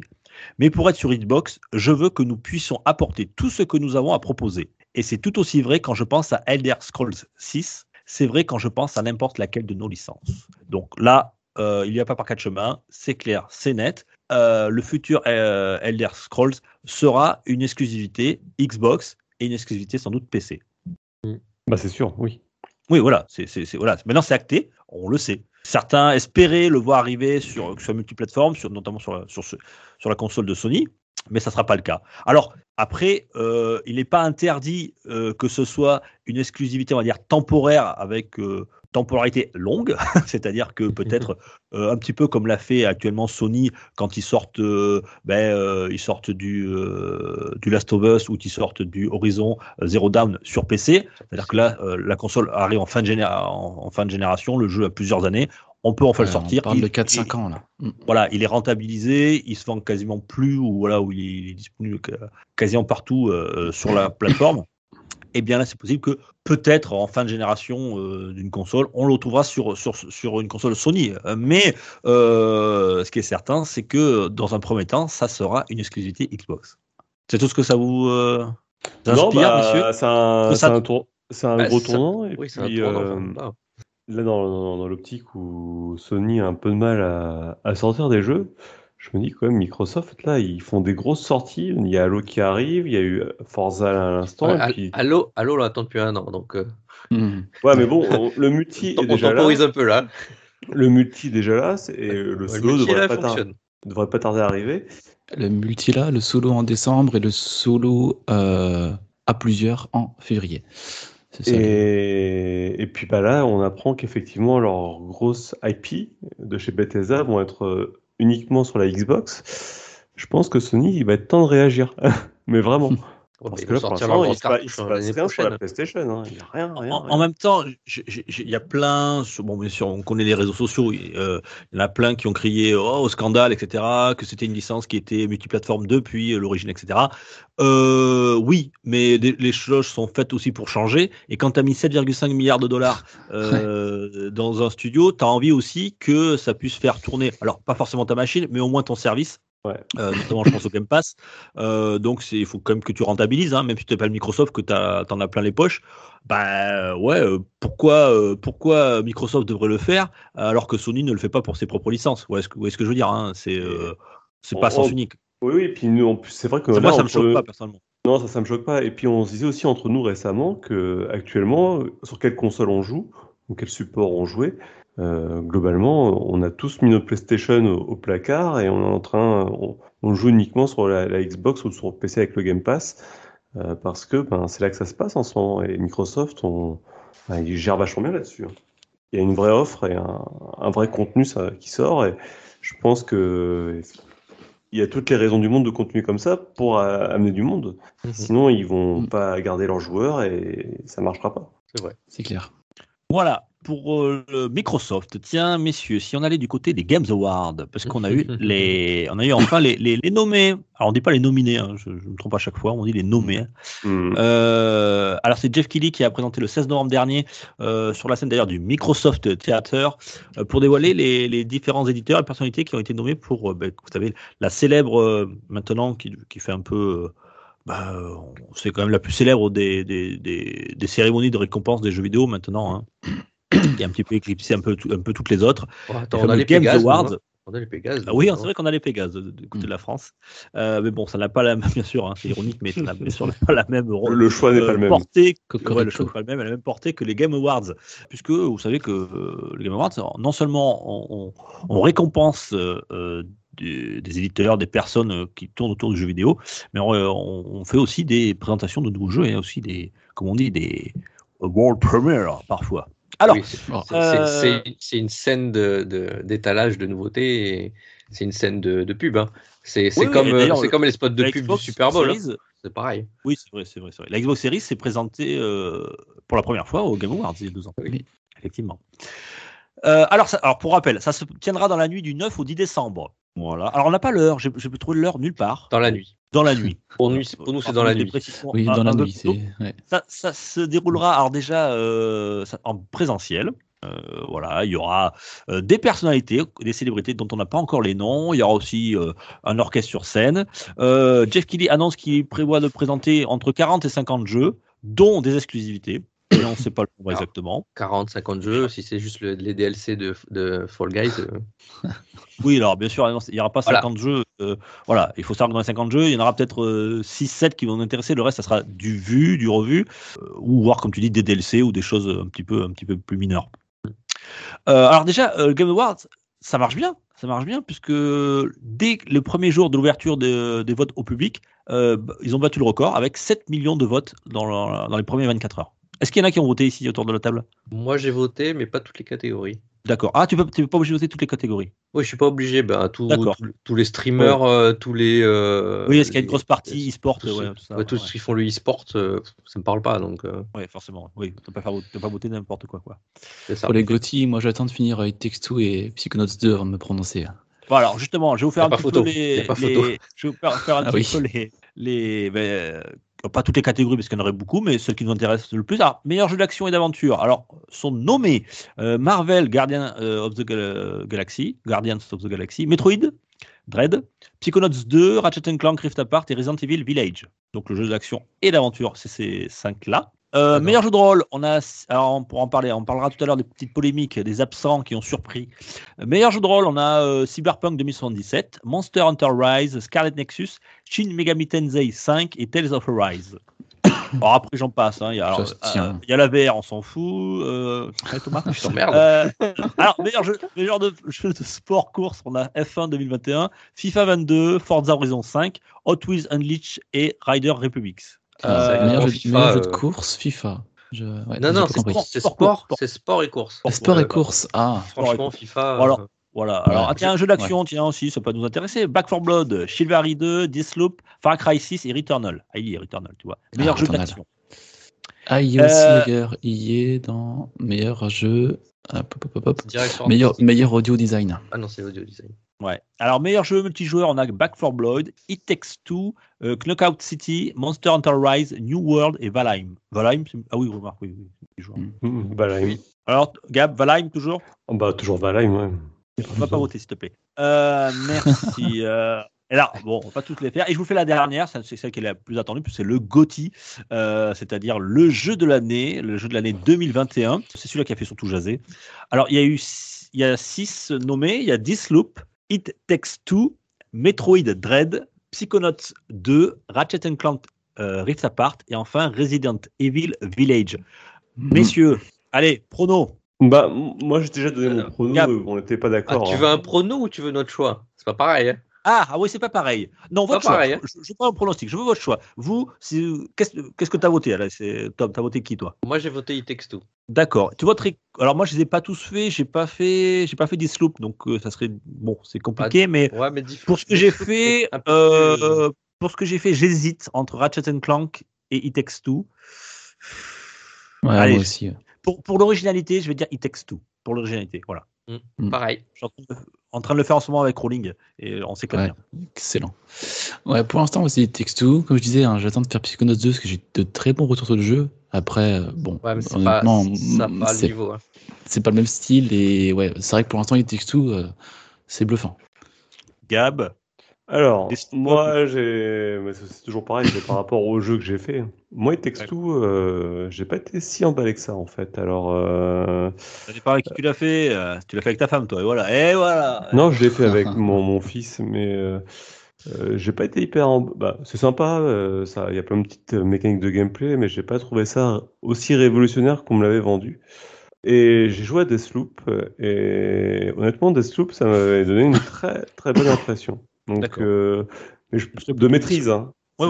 Mais pour être sur Xbox, je veux que nous puissions apporter tout ce que nous avons à proposer. Et c'est tout aussi vrai quand je pense à Elder Scrolls 6. C'est vrai quand je pense à n'importe laquelle de nos licences. Donc là, euh, il n'y a pas par quatre chemins, c'est clair, c'est net. Euh, le futur euh, Elder Scrolls sera une exclusivité Xbox et une exclusivité sans doute PC. Bah, c'est sûr, oui. Oui, voilà, c'est, voilà. Maintenant, c'est acté, on le sait. Certains espéraient le voir arriver sur, sur multiplateforme, sur, notamment sur la, sur, ce- sur la console de Sony, mais ça ne sera pas le cas. Alors, après, euh, il n'est pas interdit euh, que ce soit une exclusivité, on va dire, temporaire avec euh, temporalité longue, c'est-à-dire que peut-être euh, un petit peu comme l'a fait actuellement Sony quand ils sortent, euh, ben, euh, ils sortent du, du Last of Us ou qu'ils sortent du Horizon Zero Dawn sur PC. C'est-à-dire que là, la console arrive en fin, de géné- en, en fin de génération, le jeu a plusieurs années, on peut enfin le sortir. On parle de Il- 4-5 il- ans, là. Voilà, il est rentabilisé, il se vend quasiment plus, ou voilà, où il est disponible quasiment partout euh, sur la plateforme. Et bien là, c'est possible que peut-être en fin de génération euh, d'une console, on le retrouvera sur, sur, sur une console Sony. Mais euh, ce qui est certain, c'est que dans un premier temps, ça sera une exclusivité Xbox. C'est tout ce que ça vous euh, Non, inspire, bah, messieurs c'est un, ça- un tour- un Bah, gros tournant. Et Oui, c'est un puis, tournant, euh. Là, dans, dans- dans l'optique où Sony a un peu de mal à, à sortir des jeux, je me dis quand même, Microsoft, là, ils font des grosses sorties. Il y a Halo qui arrive, il y a eu Forza à l'instant. Ouais, puis... Halo, Halo, on l'attend depuis un an, donc euh, Mhm. Ouais, mais bon, on- le multi on est déjà là. temporise un peu là. Le multi déjà là, et le solo multi, devrait, là, pas tar- fonctionne. devrait pas tarder à arriver. Le multi là, le solo en décembre et le solo euh, à plusieurs en février. Ça. Et, et puis bah là, on apprend qu'effectivement, leurs grosses IP de chez Bethesda vont être euh, uniquement sur la Xbox. Je pense que Sony, il va être temps de réagir. Mais vraiment. Ouais, Parce que là, pour l'instant, il se passe, rien sur la. PlayStation. hein. Il n'y a rien, rien, En, rien. en même temps, il y a plein, bon bien sûr, on connaît les réseaux sociaux, euh, il y en a plein qui ont crié oh, au scandale, etc., que c'était une licence qui était multiplateforme depuis euh, l'origine, etc. Euh, oui, mais des- les choses sont faites aussi pour changer, et quand tu as mis 7,5 milliards de dollars euh, dans un studio, tu as envie aussi que ça puisse faire tourner, alors pas forcément ta machine, mais au moins ton service. Ouais. Euh, notamment, je pense au Game Pass. Euh, donc, il faut quand même que tu rentabilises, hein, même si tu pas le Microsoft, que tu en as plein les poches. Bah ouais, euh, pourquoi, euh, pourquoi Microsoft devrait le faire alors que Sony ne le fait pas pour ses propres licences? Que, où est-ce que je veux dire hein C'est pas sens on- unique. Oui, oui, et puis nous, c'est vrai que Moi, ça me entre- choque pas personnellement. Non, ça, ça me choque pas. Et puis, on se disait aussi entre nous récemment que actuellement, sur quelle console on joue, ou quel support on jouait, euh, globalement, on a tous mis notre PlayStation au, au placard et on est en train, on, on joue uniquement sur la, la Xbox ou sur le PC avec le Game Pass, euh, parce que ben, c'est là que ça se passe en ce moment. Et Microsoft, on, ben, il gère vachement bien là-dessus. hein. Il y a une vraie offre et un, un vrai contenu ça, qui sort. Et je pense que il y a toutes les raisons du monde de continuer comme ça pour euh, amener du monde. Mhm. Sinon, ils vont Mm. pas garder leurs joueurs et ça marchera pas. C'est vrai. C'est clair. Voilà, pour euh, le Microsoft. Tiens, messieurs, si on allait du côté des Games Awards, parce qu'on a eu les, on a eu enfin les, les, les nommés. Alors on dit pas les nominés, hein, je, je me trompe à chaque fois, on dit les nommés. hein. Mm. Euh, alors c'est Jeff Keighley qui a présenté le 16 novembre dernier euh, sur la scène d'ailleurs du Microsoft Theater euh, pour dévoiler les, les différents éditeurs et personnalités qui ont été nommés pour, euh, ben, vous savez, la célèbre euh, maintenant qui, qui fait un peu, euh, bah, c'est quand même la plus célèbre des, des, des, des cérémonies de récompense des jeux vidéo maintenant, hein, qui a un petit peu éclipsé un peu, tout- un peu toutes les autres. Oh, Les attends, on a les Games Pégases. Awards. hein. On a les Pégases. Ah oui, hein, c'est hein. vrai qu'on a les Pégases de- de- du côté Mm. de la France, Euh, mais bon, ça n'a pas la même, bien sûr, hein, c'est ironique, mais ça n'a bien sûr pas la même Le choix n'est pas le même. portée. Ouais, le choix n'est pas le même, elle a la même portée que les Game Awards, puisque vous savez que euh, les Game Awards, non seulement on, on- on récompense euh, euh, des, des éditeurs, des personnes euh, qui tournent autour du jeu vidéo, mais on, euh, fait aussi des présentations de nouveaux jeux et aussi des, comme on dit, des world premiere parfois. Alors, Oui, c'est- euh, c'est- une scène de- de- d'étalage de, nouveautés. et C'est une scène de, de pub. hein. C'est Oui, comme, les spots de pub du Xbox Super Bowl. hein. C'est pareil. Oui, c'est vrai, c'est vrai, c'est vrai. La Xbox Series s'est présentée euh, pour la première fois au Game Awards il y a deux ans. Oui. Effectivement. Euh, alors, ça- alors, pour rappel, ça se tiendra dans la nuit du 9 au 10 décembre. Voilà. Alors, on n'a pas l'heure, j'ai j'ai trouvé l'heure nulle part. Dans la nuit. Dans la nuit. Pour nous, c'est- pour nous, c'est dans la nuit. Oui, dans la un peu nuit. c'est ouais. Ça, ça se déroulera alors déjà euh, ça- en présentiel. Euh, voilà, il y aura euh, des personnalités, des célébrités dont on n'a pas encore les noms. Il y aura aussi euh, un orchestre sur scène. Euh, Jeff Keighley annonce qu'il prévoit de présenter entre 40 et 50 jeux, dont des exclusivités. On ne sait pas le nombre exactement. 40, 50 jeux. Si c'est juste le- les DLC de, de Fall Guys. euh, Oui, alors bien sûr, il n'y aura pas Voilà. 50 jeux. euh, voilà, il faut savoir que dans les 50 jeux, il y en aura peut-être 6-7 qui vont nous intéresser. Le reste, ça sera du vu, du revu, euh, ou voir, comme tu dis, des DLC ou des choses un petit peu, un petit peu plus mineures. Euh, alors déjà, euh, Game Awards, ça marche bien. Ça marche bien puisque dès le premier jour de l'ouverture de- des votes au public, euh, ils ont battu le record avec 7 millions de votes dans, le- dans les premiers 24 heures. Est-ce qu'il y en a qui ont voté ici autour de la table? Moi, j'ai voté, mais pas toutes les catégories. D'accord. Ah, tu n'es tu es pas obligé de voter toutes les catégories? Oui, je suis pas obligé. Ben, tout- tous les streamers, euh, tous les. euh, oui, est-ce qu'il y a une grosse partie e-sport tous, ouais, ceux- tout ça, ouais, tous ouais. ceux qui font le e-sport, euh, ça me parle pas. Donc, euh, Oui, forcément. Oui, tu ne peux pas, faire- tu peux pas voter n'importe quoi, quoi. ça. Pour les GOTY, moi j'attends de finir It Takes Two et Psychonauts 2 avant de me prononcer. Bon, alors justement, je vais vous faire un petit photo. peu les. Je vais vous faire, faire un Ah petit oui. peu les. les ben, pas toutes les catégories parce qu'il y en aurait beaucoup, mais celles qui nous intéressent le plus. Alors, meilleur jeu d'action et d'aventure. Alors, sont nommés euh, Marvel Guardian euh, of the Gal- Galaxy, Guardians of the Galaxy, Metroid, Dread, Psychonauts 2, Ratchet Clank Rift Apart et Resident Evil Village. Donc, le jeu d'action et d'aventure, c'est ces cinq-là. Euh, meilleur jeu de rôle, on a, alors on pourra en parler, on parlera tout à l'heure des petites polémiques, des absents qui ont surpris. Euh, Meilleur jeu de rôle, on a euh, Cyberpunk 2077, Monster Hunter Rise, Scarlet Nexus, Shin Megami Tensei 5 et Tales of Arise. Alors après j'en passe, hein. y euh, il y a la VR, on s'en fout. Euh... ouais, Thomas Je alors, meilleur jeu, meilleur de, jeu de sport course, on a F1 2021, FIFA 22, Forza Horizon 5, Hot Wheels Unleashed et Rider Republics. Ah, Euh, meilleur jeu, FIFA, meilleur jeu de euh, course, FIFA. Je... ouais, non, non, c'est sport, c'est Sport, et course. Sport et course. Ah, Franchement, FIFA. Voilà. euh, Voilà. Ouais. Alors, ah, tiens, un jeu d'action, tiens aussi, ça peut nous intéresser. Back 4 Blood, Chivalry 2, Deathloop, Far Cry 6 et Returnal. Ah, il y est Returnal, tu vois. Meilleur Ah, jeu d'action. Ah, il y a aussi Euh, meilleur, il est dans meilleur jeu. Hop, hop, hop, Meilleur, meilleur audio design. Ah non, c'est audio design. Ouais. Alors, meilleur jeu multijoueur, on a Back 4 Blood, It Takes Two, euh, Knockout City, Monster Hunter Rise, New World et Valheim. Valheim, c'est- ah oui, remarque, oui, oui. multijoueur. Mm. Mmh, Valheim. Alors, Gab, Valheim toujours? Oh, bah, toujours Valheim, ouais. On va pas voter, s'il te plaît. Euh, merci. euh, et là, bon, on va pas toutes les faire. Et je vous fais la dernière, c'est celle qui est la plus attendue, puisque c'est le GOTY, euh, c'est-à-dire le jeu de l'année, le jeu de l'année 2021. C'est celui-là qui a fait surtout jaser. Alors, il y a eu six- il y a six nommés. Il y a Disloop, It Takes Two, Metroid Dread, Psychonauts 2, Ratchet Clank euh, Rift Apart, et enfin Resident Evil Village. Messieurs, allez, prono. Bah, moi, j'ai déjà donné mon prono, on n'était pas Ah, d'accord. tu hein. veux un prono ou tu veux notre choix? C'est pas pareil. Hein Ah, ah oui, c'est pas pareil. Non, Pas votre choix. pareil, hein. Je, je veux pas un pronostic, je veux votre choix. Vous, si- qu'est-ce qu'est-ce que tu as voté là C'est Tom, tu as voté qui toi? Moi, j'ai voté It Takes Two. D'accord. Tu voterais Alors moi, je les ai pas tous faits, j'ai pas fait j'ai pas fait Disloop, donc euh, ça serait bon, c'est compliqué mais Ouais, mais dis- pour ce que j'ai fait euh, pour ce que j'ai fait, j'hésite entre Ratchet Clank et It Takes Two. Ouais, Allez, moi aussi. Pour, pour l'originalité, je vais dire It Takes Two. Pour l'originalité, voilà. Pareil. En train, de, le faire en ce moment avec Rolling et on s'éclate Ouais. bien. Excellent. Ouais, pour l'instant, aussi Texto. Comme je disais, hein, j'attends de faire Psychonauts 2 parce que j'ai de très bons retours sur le jeu. Après, euh, bon, Ouais, c'est pas, a pas le c'est niveau. hein. c'est pas le même style. Et ouais, c'est vrai que pour l'instant, Takes Two, euh, c'est bluffant. Gab, Alors, Des- moi, j'ai. C'est toujours pareil, c'est par rapport au jeu que j'ai fait. Moi, Two, euh, j'ai pas été si emballé que ça, en fait. Alors. euh, ça dépend avec qui tu l'as fait. euh, tu l'as fait avec ta femme, toi, et voilà. Et voilà. Non, je l'ai fait avec mon, mon fils, mais euh, euh, j'ai pas été hyper. en- Bah, c'est sympa, euh, ça, il y a plein de petites mécaniques de gameplay, mais j'ai pas trouvé ça aussi révolutionnaire qu'on me l'avait vendu. Et j'ai joué à Deathloop, et honnêtement, Deathloop, ça m'avait donné une très très bonne impression. Donc, euh, mais je- de maîtrise. Hein. Ouais,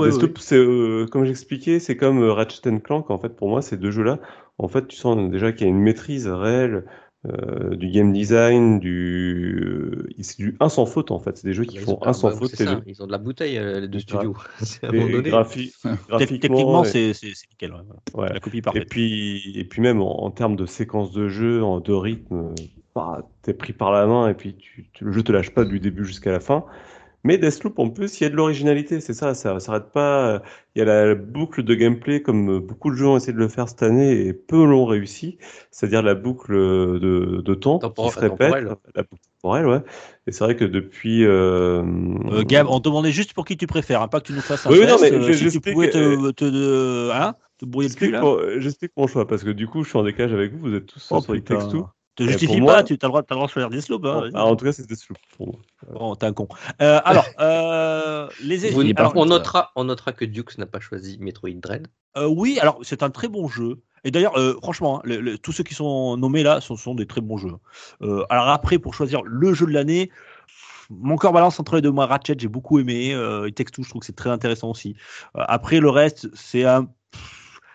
euh, comme j'expliquais, c'est comme euh, Ratchet Clank. En fait, pour moi, ces deux jeux-là, en fait, tu sens déjà qu'il y a une maîtrise réelle euh, du game design, du euh, c'est du un sans faute en fait. C'est des jeux qui Ils font ont- un sans bah, faute. ça. Ils ont de la bouteille, euh, les deux Ouais. studios. C'est graphi- Techniquement, et- c'est nickel. ouais, voilà. ouais. La copie Et puis, et puis même en, en termes de séquence de jeu, en, de rythme, bah, t'es pris par la main et puis tu, tu- le jeu te lâche pas du début jusqu'à la fin. Mais Deathloop, en plus, il y a de l'originalité, c'est ça, ça s'arrête pas. Il y a la boucle de gameplay, comme beaucoup de jeux ont essayé de le faire cette année et peu l'ont réussi, c'est-à-dire la boucle de, de temps Tempor- qui se répète, temporelle. la boucle temporelle, ouais. Et c'est vrai que depuis. euh, Euh, Gab, on te demandait juste pour qui tu préfères, hein, pas que tu nous fasses un Oui, oui, non, test. mais euh, je- si tu pouvais te, euh, te, de- hein, te brouiller le cul J'explique là. mon- J'explique mon choix parce que du coup, je suis en décalage avec vous. Vous êtes tous Oh, sur les. Te justifie pour pas, tu as le droit, t'as le droit de choisir Deathloop. Hein, vas-y. Ah, en tout cas, c'est Deathloop. pour moi. Bon, t'es un con. Euh, alors, euh, les Vous- alors, alors, on, notera, on notera que Dukes n'a pas choisi Metroid Dread. euh, oui, alors c'est un très bon jeu. Et d'ailleurs, euh, franchement, hein, le- le- tous ceux qui sont nommés là sont, sont des très bons jeux. Euh, alors après, pour choisir le jeu de l'année, mon corps balance entre les deux. Moi, Ratchet, j'ai beaucoup aimé. Euh, je trouve que c'est très intéressant aussi. Euh, après, le reste, c'est un,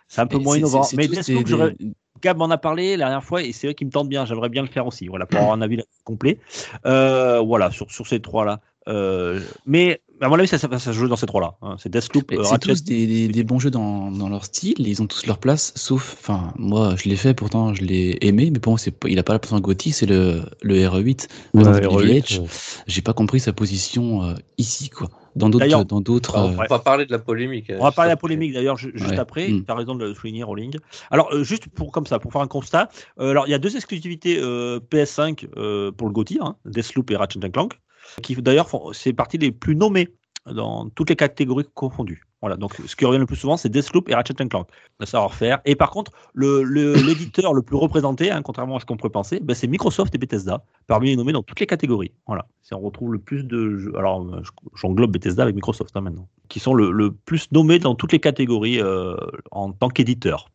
c'est un peu Et moins innovant. Mais tous Deathloop, des- j'aurais- des- Gab m'en a parlé la dernière fois et c'est vrai qu'il me tente bien. J'aimerais bien le faire aussi. Voilà, pour avoir un avis complet. Euh, voilà, sur, sur ces trois-là. Euh, mais à mon avis, ça, ça, ça se joue dans ces trois-là. hein. C'est Deathloop, Mais euh, C'est tous des, des- des bons jeux dans, dans leur style, ils ont tous leur place, sauf, enfin, moi je l'ai fait, pourtant je l'ai aimé, mais pour moi c'est pas- il a pas la place en GOTY, c'est le, le RE8. Resident Evil RE8, Village. ouais. J'ai pas compris sa position euh, ici, quoi. Dans d'autres, dans d'autres. On euh, va pas parler de la polémique. On va parler de la polémique d'ailleurs ju- juste Ouais. après. Mm. Tu as raison de le souligner, Rolling. Alors, euh, juste pour comme ça, pour faire un constat, euh, alors il y a deux exclusivités euh, PS5 euh, pour le GOTY, hein, Deathloop et Ratchet Clank, qui d'ailleurs c'est partie des plus nommés dans toutes les catégories confondues. Voilà, donc ce qui revient le plus souvent, c'est Deathloop et Ratchet Clank, le savoir-faire. Et par contre, le- le- l'éditeur le, plus représenté, hein, contrairement à ce qu'on pourrait penser, ben, c'est Microsoft et Bethesda, parmi les nommés dans toutes les catégories. Voilà, c'est on retrouve le plus de jeux. Alors, euh, je- j'englobe Bethesda avec Microsoft hein, maintenant, qui sont le, le plus nommés dans toutes les catégories euh, en tant qu'éditeur.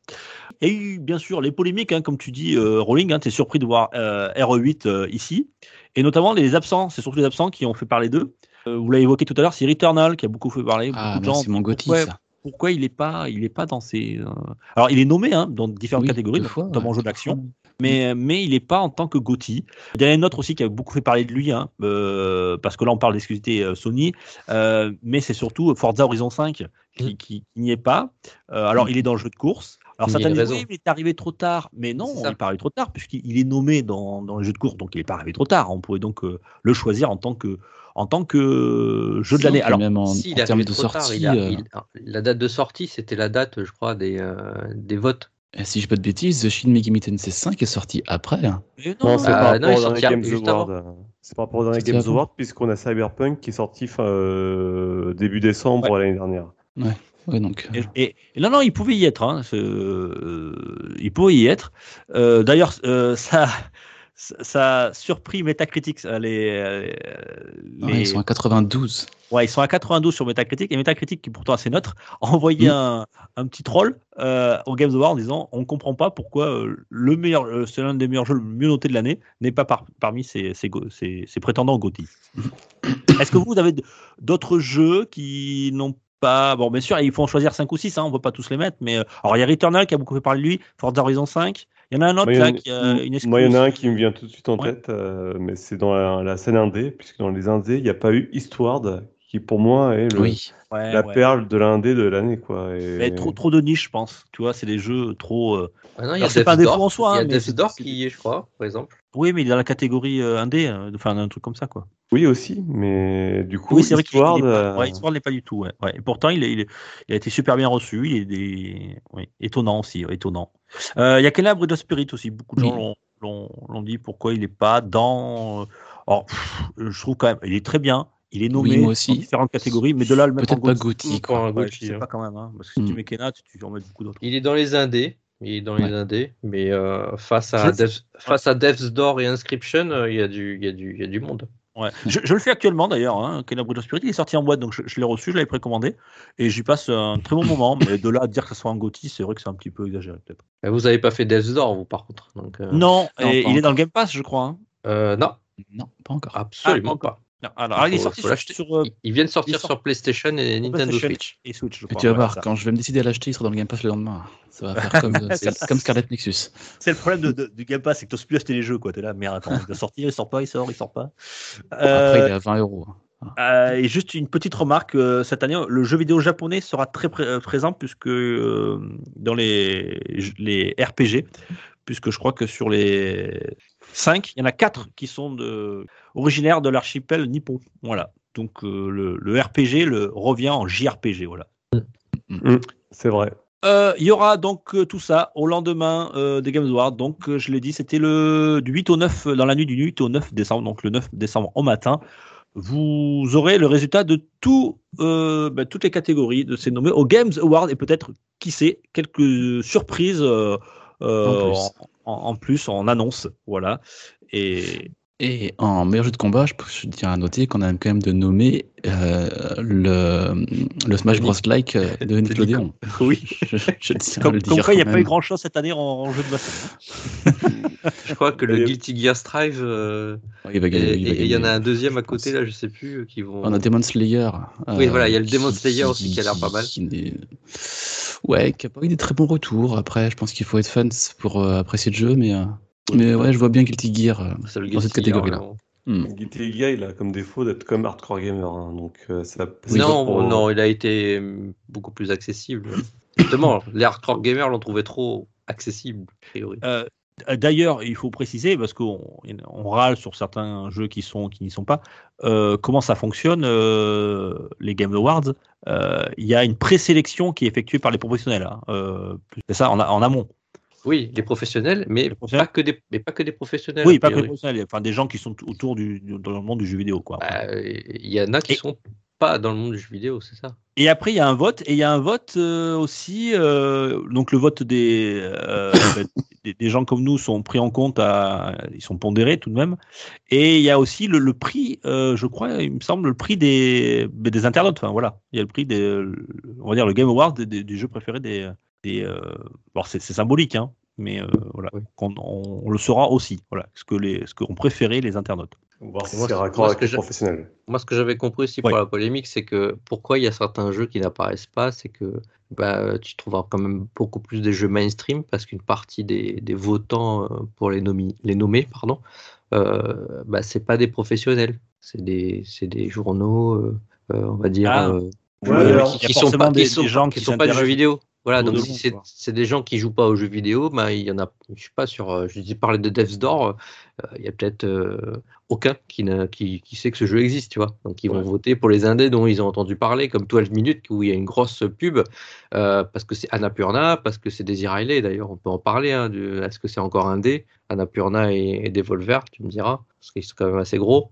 Eu bien sûr les polémiques, hein, comme tu dis, euh, Rowling, tu es surpris de voir euh, RE8 euh, ici, et notamment les absents, c'est surtout les absents qui ont fait parler d'eux. Euh, vous l'avez évoqué tout à l'heure, c'est Returnal qui a beaucoup fait parler. Ah, de gens c'est mon GOTY, pourquoi, ça. pourquoi il n'est pas, il est pas dans ces. euh, Alors il est nommé hein, dans différentes Oui, catégories, fois, notamment ouais, jeu d'action, mais, mais il n'est pas en tant que GOTY. Il y en a une autre aussi qui a beaucoup fait parler de lui, hein, euh, parce que là on parle d'exclusivité euh, Sony, euh, mais c'est surtout Forza Horizon 5 qui, Mm. qui- qui n'y est pas. Euh, alors il est dans le jeu de course. Alors certains disent oui, mais il est arrivé trop tard. Mais non, il ça. n'est pas arrivé trop tard, puisqu'il il est nommé dans, dans le jeu de course, donc il n'est pas arrivé trop tard. On pourrait donc euh, le choisir en tant que, en tant que jeu de l'année. Alors, même en, Si, il en est termes de trop tard. sortie, Il a- euh, il- la date de sortie, c'était la date, je crois, des, euh, des votes. si je dis pas de bêtises, The Shin Megami Tensei 5 est sorti après. hein. Non, c'est Ah, au sortit dernier Games Award. euh, C'est par rapport au dernier C'était Games. Award, puisqu'on a Cyberpunk qui est sorti fin, euh, début décembre l'année dernière. Ouais, donc. euh, Et, et- et non, non, il pouvait y être. hein, euh, il pouvait y être. Euh, D'ailleurs, euh, ça, ça, a surpris Metacritic. Les, ouais, ils sont à 92. Ouais, ils sont à 92 sur Metacritic et Metacritic, qui est pourtant assez neutre, a envoyé Mm. un, un petit troll au Games Award en disant on comprend pas pourquoi le meilleur, c'est l'un des meilleurs jeux le mieux noté de l'année n'est pas par- parmi ses, ses, go- ses- ses prétendants GOTY. Est-ce que vous avez d'autres jeux qui n'ont pas bon bien sûr il faut en choisir 5 ou 6 hein, on ne peut pas tous les mettre mais euh, alors il y a Returnal qui a beaucoup fait parler de lui Forza Horizon 5 il y en a un autre Moi, il y en là a- qui a une Moi, il y en a un qui me vient tout de suite en Ouais. tête, euh, mais c'est dans la, la scène indé, puisque dans les indés, il n'y a pas eu Eastward, qui pour moi est le- Oui. Ouais, la ouais. perle de l'indé de l'année. quoi. Et- Mais trop trop de niche je pense tu vois c'est des jeux trop euh, Ah non, il y Alors, a c'est pas défaut Door. en soi, Il y hein, a c'est- Door qui y est, je crois, par exemple. Oui, mais il est dans la catégorie euh, indé, euh, enfin un truc comme ça, quoi. Oui, aussi, mais du coup, oui, c'est vrai qu'il Eastward, il est pas, ouais, Eastward n'est pas du tout. Ouais, ouais. Et pourtant, il, est- il, est- il a été super bien reçu. Il est des... oui, étonnant aussi, ouais, étonnant. Euh, Il y a Kena Breed of Spirit aussi. Beaucoup de gens Oui. l'ont- l'ont l'ont dit pourquoi il n'est pas dans. euh, Alors, pff, je trouve quand même, il est très bien. Il est nommé Oui, moi dans aussi. différentes catégories, mais de là le mettre en Peut-être pas. Pour quoi. ouais, Gotti, je sais hein. pas quand même, hein, parce que si tu Mm. mets Kena, tu, tu en mets beaucoup d'autres. Il est dans les indés. Il est dans les indés, mais euh, face, à Death, face à Death's Door et Inscription, euh, il y, a du- il y, a du- il y a du monde. Ouais. Je, je le fais actuellement d'ailleurs. Hein. Of Spirit, il est sorti en boîte, donc je, je l'ai reçu, je l'avais précommandé, et j'y passe un très bon moment. mais de là à dire que ce soit un GOTY, c'est vrai que c'est un petit peu exagéré peut-être. Vous n'avez pas fait Death's Door, vous, par contre. Donc, euh, Non, non, et pas il est dans le Game Pass, je crois. hein. euh, non, Non, pas encore. absolument Ah, pas. Non, alors, alors, il est sorti sur, sur, euh, Il- Il vient de sortir il sort- sur PlayStation et Nintendo PlayStation Switch. et Switch. Je Et crois. tu vas voir, quand je vais me décider à l'acheter, il sera dans le Game Pass le lendemain. Ça va faire comme, comme Scarlet Nexus. C'est le problème de, de- du Game Pass, c'est que tu n'oses plus acheter les jeux. Tu es là, merde, attends, il doit sortir, il sort pas, il sort, il sort pas. Après, Euh, il est à 20 euros. Euh, et juste une petite remarque, euh, cette année, le jeu vidéo japonais sera très pré- euh, présent puisque euh, dans les, les RPG, puisque je crois que sur les 5, il y en a 4 qui sont de, originaires de l'archipel nippon. Voilà. Donc euh, le, le RPG le, revient en JRPG. Voilà. c'est vrai. Euh, Il y aura donc euh, tout ça au lendemain euh, des Games Awards. Donc, euh, je l'ai dit, c'était le du 8 au 9, euh, dans la nuit du 8 au 9 décembre, donc le 9 décembre au matin. Vous aurez le résultat de tout, euh, bah, toutes les catégories de ces nommés au Games Awards et peut-être, qui sait, quelques surprises En plus. en, en- en plus, en annonce. Voilà. Et Et en meilleur jeu de combat, je, je tiens à noter qu'on a quand même de nommer euh, le, le Smash Bros. Like euh, de Nickelodeon. oui, Je, je tiens à comme, le comme dire. quoi, il n'y a pas eu grand-chose cette année en, en jeu de baston. Je crois que le Et- Guilty Gear Strive, euh, Ouais, il va et gagner. et- il va et il y en a un deuxième à côté, là, je sais plus, euh, qui vont. On a Demon Slayer. Oui, voilà, il y a le Demon qui- Slayer aussi qui a l'air pas mal. qui Ouais, qui a pas eu des très bons retours. Après, je pense qu'il faut être fan pour euh, apprécier le jeu, mais, euh, mais ouais, je vois bien Guilty Gear. euh, dans cette Guilty catégorie-là. Hmm. Guilty Gear, il a comme défaut d'être comme hardcore gamer. hein, donc, euh, ça, non, pour- non, il a été euh, beaucoup plus accessible. Justement, les hardcore gamers l'ont trouvé trop accessible, a priori. Euh, D'ailleurs, il faut préciser, parce qu'on on râle sur certains jeux qui sont qui n'y sont pas, euh, comment ça fonctionne, euh, les Game Awards. Euh, Il y a une présélection qui est effectuée par les professionnels. hein, euh, c'est ça, en amont. Oui, les professionnels, mais, Les professionnels Pas, que des, mais pas que des professionnels. Oui, pas que priori. professionnels, enfin des gens qui sont autour du, du- dans le monde du jeu vidéo. Quoi. Bah, Il y en a qui Et- sont pas dans le monde du jeu vidéo, c'est ça Et après, il y a un vote, et il y a un vote euh, aussi. euh, donc, le vote des, euh, ben, des, des gens comme nous sont pris en compte, à, ils sont pondérés tout de même. Et il y a aussi le, le prix, je crois, il me semble, le prix des, ben, des internautes. Enfin, voilà, il y a le prix des, on va dire, le Game Award des, des- du jeu préféré des. Des euh, bon, c'est symbolique, hein, mais euh, voilà, Oui. on, on le saura aussi. Voilà, ce que les, ce qu'ont préféré les internautes. voir si Moi, c'est ce- raccord avec que les j'ai- professionnels. Moi, ce que j'avais compris aussi Ouais. pour la polémique, c'est que pourquoi il y a certains jeux qui n'apparaissent pas, c'est que bah, tu trouveras quand même beaucoup plus des jeux mainstream parce qu'une partie des, des votants euh, pour les, nomi- les nommer, pardon, euh, bah, c'est pas des professionnels, c'est des, c'est des journaux, euh, on va dire, Ah. euh, Ouais, euh, alors, qui, qui sont pas, des- qui sont, des gens qui qui sont pas du jeu s'intéressent vidéo. Voilà, donc si c'est des gens qui jouent pas aux jeux vidéo, bah, il y en a, je sais pas, sur, euh, je dis parler de Death's Door, euh, il y a peut-être euh, aucun qui, n'a- qui, qui sait que ce jeu existe, tu vois. Donc ils vont voter pour les indés dont ils ont entendu parler, comme 12 minutes, où il y a une grosse pub, euh, parce que c'est Annapurna, parce que c'est Daisy Riley, d'ailleurs, on peut en parler, hein, de- est-ce que c'est encore indé? Annapurna et, et Devolver, tu me diras, parce qu'ils sont quand même assez gros.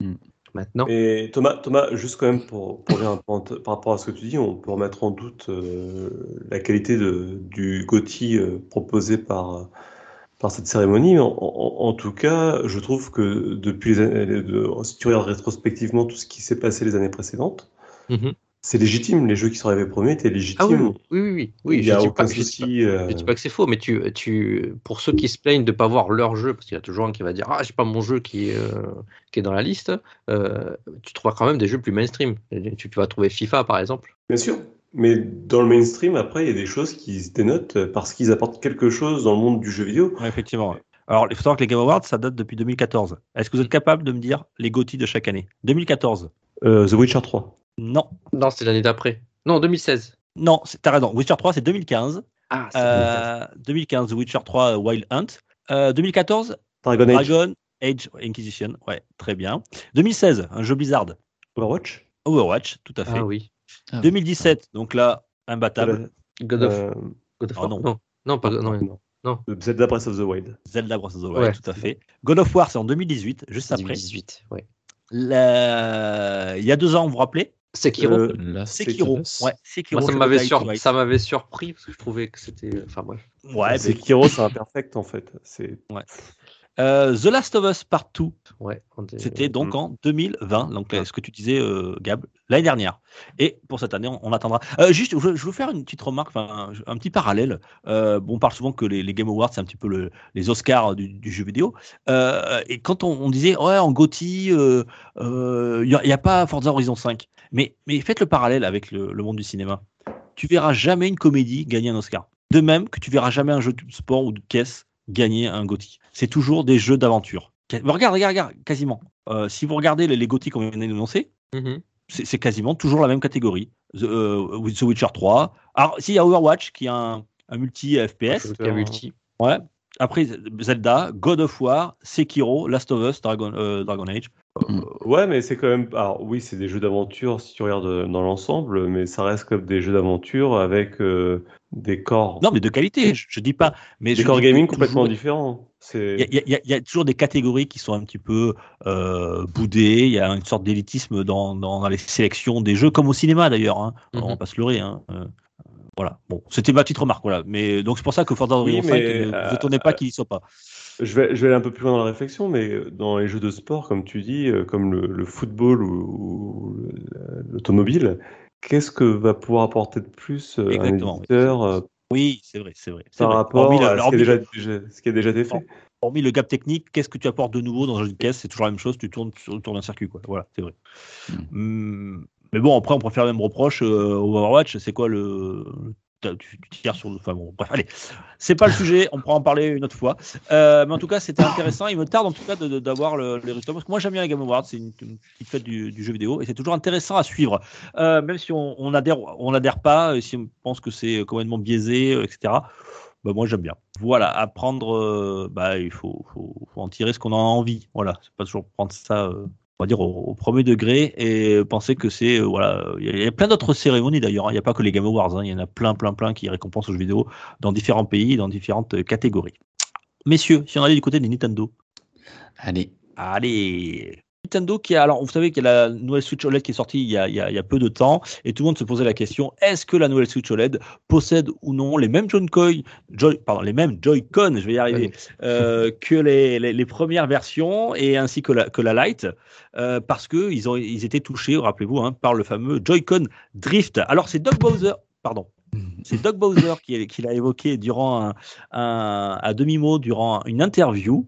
Mm. Maintenant. Et Thomas, Thomas, juste quand même pour, pour dire par rapport à ce que tu dis, on peut remettre en doute euh, la qualité de, du GOTY euh, proposé par, par cette cérémonie. En, en- en tout cas, je trouve que depuis les années, de- si tu regardes rétrospectivement tout ce qui s'est passé les années précédentes, Mhm. C'est légitime. Les jeux qui sont arrivés premiers étaient Ah oui, légitimes. oui, oui, oui, oui. Il je n'y a dis aucun pas- je dis pas- souci. euh, Je dis pas que c'est faux, mais tu, tu, pour ceux qui se plaignent de ne pas voir leur jeu, parce qu'il y a toujours un qui va dire Ah, j'ai pas mon jeu qui, est, euh, qui est dans la liste, euh, tu trouveras quand même des jeux plus mainstream. Tu, tu vas trouver FIFA par exemple. Bien sûr. Mais dans le mainstream, après, il y a des choses qui se dénotent parce qu'ils apportent quelque chose dans le monde du jeu vidéo. Ouais, effectivement. Alors, il faut savoir que les Game Awards, ça date depuis 2014. Est-ce que vous êtes capable de me dire les GOTY de chaque année? 2014 Euh, The Witcher 3. Non. Non, c'est l'année d'après. Non, 2016. Non, c'est- t'as raison. Witcher 3, c'est 2015. Ah, Euh, 2015, The Witcher 3 Wild Hunt. Euh, 2014, Dragon Age. Dragon Age Inquisition. Ouais, très bien. 2016, un jeu Blizzard. Overwatch. Overwatch, tout à fait. Ah oui. Ah, 2017, donc là, imbattable. God of, Euh, God of oh War non. non. non. pas non, non. non. Zelda Breath of the Wild. Zelda Breath of the Wild, Ouais. tout à fait. God of War, c'est en 2018, juste après. 2018. Ouais. La- Il y a deux ans, vous vous rappelez? Sekiro. Euh, Sekiro. Ouais, Sekiro. Moi, ça c'est m'avait sur- surpris parce que je trouvais que c'était. Enfin bref. Ouais, c'est mais- Kiro, c'est imperfect en fait. C'est Euh, The Last of Us Part 2, Ouais. on était- c'était donc Mm. en 2020, donc Ah. ce que tu disais, euh, Gab, l'année dernière. Et pour cette année, on, on attendra. Euh, juste, je veux, je veux faire une petite remarque, un, un petit parallèle. Euh, bon, on parle souvent que les, les Game Awards, c'est un petit peu le- les Oscars du, du jeu vidéo. Euh, et quand on, on disait, ouais, en GOTY, il n'y a, y a pas Forza Horizon 5. Mais, mais faites le parallèle avec le, le monde du cinéma. Tu verras jamais une comédie gagner un Oscar. De même que tu verras jamais un jeu de sport ou de caisse gagner un GOTY. C'est toujours des jeux d'aventure. Mais Regarde, regarde, regarde, quasiment. Euh, si vous regardez les, les GOTY qu'on vient d'énoncer, Mhm. c'est c'est quasiment toujours la même catégorie. The, euh, The Witcher 3. Alors, s'il y a Overwatch qui a un, un multi-FPS. Shooter multi. Ouais. Après, Zelda, God of War, Sekiro, Last of Us, Dragon, euh, Dragon Age. Ouais, mais c'est quand même. Alors oui, c'est des jeux d'aventure si tu regardes euh, dans l'ensemble, mais ça reste comme des jeux d'aventure avec euh, des corps, Non, mais de qualité, je, je dis pas. Mais des corps gaming toujours- complètement différents. C'est Il y, a- y y toujours des catégories qui sont un petit peu euh, boudées. Il y a une sorte d'élitisme dans, dans, dans les sélections des jeux, comme au cinéma d'ailleurs. Hein. On va pas se leurrer. Hein. Euh, voilà. Bon, c'était ma petite remarque. Voilà. Mais donc c'est pour ça que Forza Oui, Horizon 5, mais, ne vous euh, étonnez pas qu'il y soit pas. Je vais, je vais aller un peu plus loin dans la réflexion, mais dans les jeux de sport, comme tu dis, euh, comme le, le football ou, ou le- l'automobile, qu'est-ce que va pouvoir apporter de plus euh, un éditeur euh, Oui, c'est vrai, c'est vrai. c'est par vrai. rapport Hormis le- à ce qui, hormis déjà, le- déjà- ce qui a déjà été fait hormis le gap technique, qu'est-ce que tu apportes de nouveau dans une caisse? C'est toujours la même chose. Tu tournes d'un circuit, quoi. Voilà, c'est vrai. Mm. Hum, mais bon, après, on préfère même reproche euh, au Overwatch. C'est quoi le tu, tires sur. Enfin bon, bref, allez, c'est pas le sujet, on pourra en parler une autre fois. Euh, mais en tout cas, c'était intéressant. Il me tarde en tout cas d'avoir le, les résultats parce que moi j'aime bien les Game Awards, c'est une, petite fête du, jeu vidéo et c'est toujours intéressant à suivre. Euh, même si on, on adhère, on n'adhère pas, et si on pense que c'est complètement biaisé, euh, etc. Bah, moi j'aime bien. Voilà, apprendre, euh, bah, il faut, en tirer ce qu'on a envie. Voilà, c'est pas toujours prendre ça. euh, on va dire au, au premier degré et penser que c'est euh, voilà il y a- plein d'autres cérémonies d'ailleurs hein. il n'y a pas que les Game Awards hein. il y en a plein plein plein qui récompensent aux jeux vidéo dans différents pays dans différentes catégories messieurs si on allait du côté des Nintendo Allez. Allez Nintendo qui a, alors vous savez qu'il y a la nouvelle Switch OLED qui est sortie il y, a, il y a- il y a peu de temps et tout le monde se posait la question est-ce que la nouvelle Switch OLED possède ou non les mêmes Joy-Con, Joy, pardon, les mêmes Joy-Con, je vais y arriver, euh, que les, les, les premières versions et ainsi que la, que la Lite euh, parce que ils ont ils étaient touchés, rappelez-vous, hein, par le fameux Joy-Con Drift. Alors c'est Doug Bowser, pardon. C'est Doug Bowser qui, l'a évoqué durant un, à demi-mot durant une interview.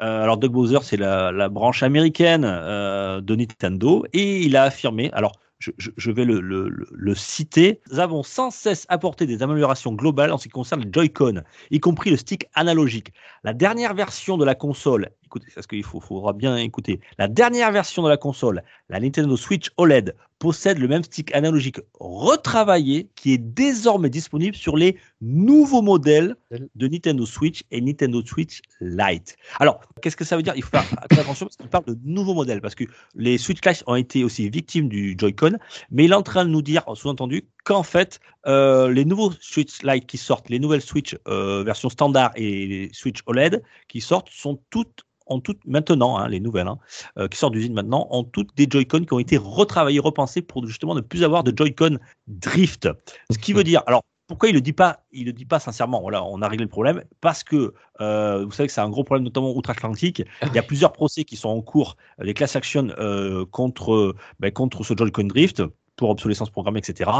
Euh, alors Doug Bowser, c'est la, branche américaine euh, de Nintendo et il a affirmé, alors je, vais le- le citer, nous avons sans cesse apporté des améliorations globales en ce qui concerne les Joy-Con, y compris le stick analogique. La dernière version de la console, écoutez, parce qu'il faut, faudra bien écouter, la dernière version de la console, la Nintendo Switch OLED, possède le même stick analogique retravaillé qui est désormais disponible sur les nouveaux modèles de Nintendo Switch et Nintendo Switch Lite. Alors, qu'est-ce que ça veut dire? Il faut faire attention parce qu'il parle de nouveaux modèles parce que les Switch Lite ont été aussi victimes du Joy-Con, mais il est en train de nous dire, sous-entendu, qu'en fait, euh, les nouveaux Switch Lite qui sortent, les nouvelles Switch euh, version standard et les Switch OLED qui sortent sont toutes ont toutes maintenant, hein, les nouvelles hein, euh, qui sortent d'usine maintenant, ont toutes des Joy-Con qui ont été retravaillés, repensés pour justement ne plus avoir de Joy-Con drift. Ce qui veut dire, alors pourquoi il le dit pas Il le dit pas sincèrement. Voilà, on a réglé le problème parce que euh, vous savez que c'est un gros problème, notamment outre-Atlantique. Il y a plusieurs procès qui sont en cours, des class actions euh, contre ben, contre ce Joy-Con drift pour obsolescence programmée, etc.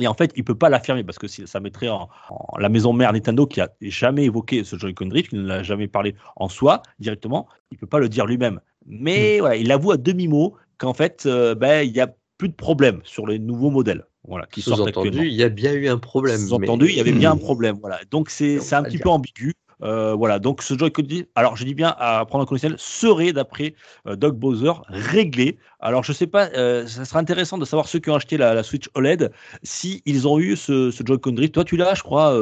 Et en fait, il peut pas l'affirmer parce que ça mettrait en, en- la maison mère Nintendo qui a jamais évoqué ce Joy-Con drift, qui ne l'a jamais parlé en soi directement, il peut pas le dire lui-même. Mais voilà, il avoue à demi mot qu'en fait, euh, ben, il y a plus de problème sur les nouveaux modèles. Voilà, qui. Sous-entendu, il y a bien eu un problème. Sous-entendu, mais- il y avait bien un problème. Voilà. Donc c'est c'est un petit peu ambigu. Euh, voilà. Donc ce Joy-Con alors je dis bien à prendre en conditionnel, serait d'après euh, Doug Bowser réglé. Alors je sais pas, euh, ça serait intéressant de savoir ceux qui ont acheté la, la Switch OLED si ils ont eu ce, ce Joy-Con drift. Toi tu l'as, je crois.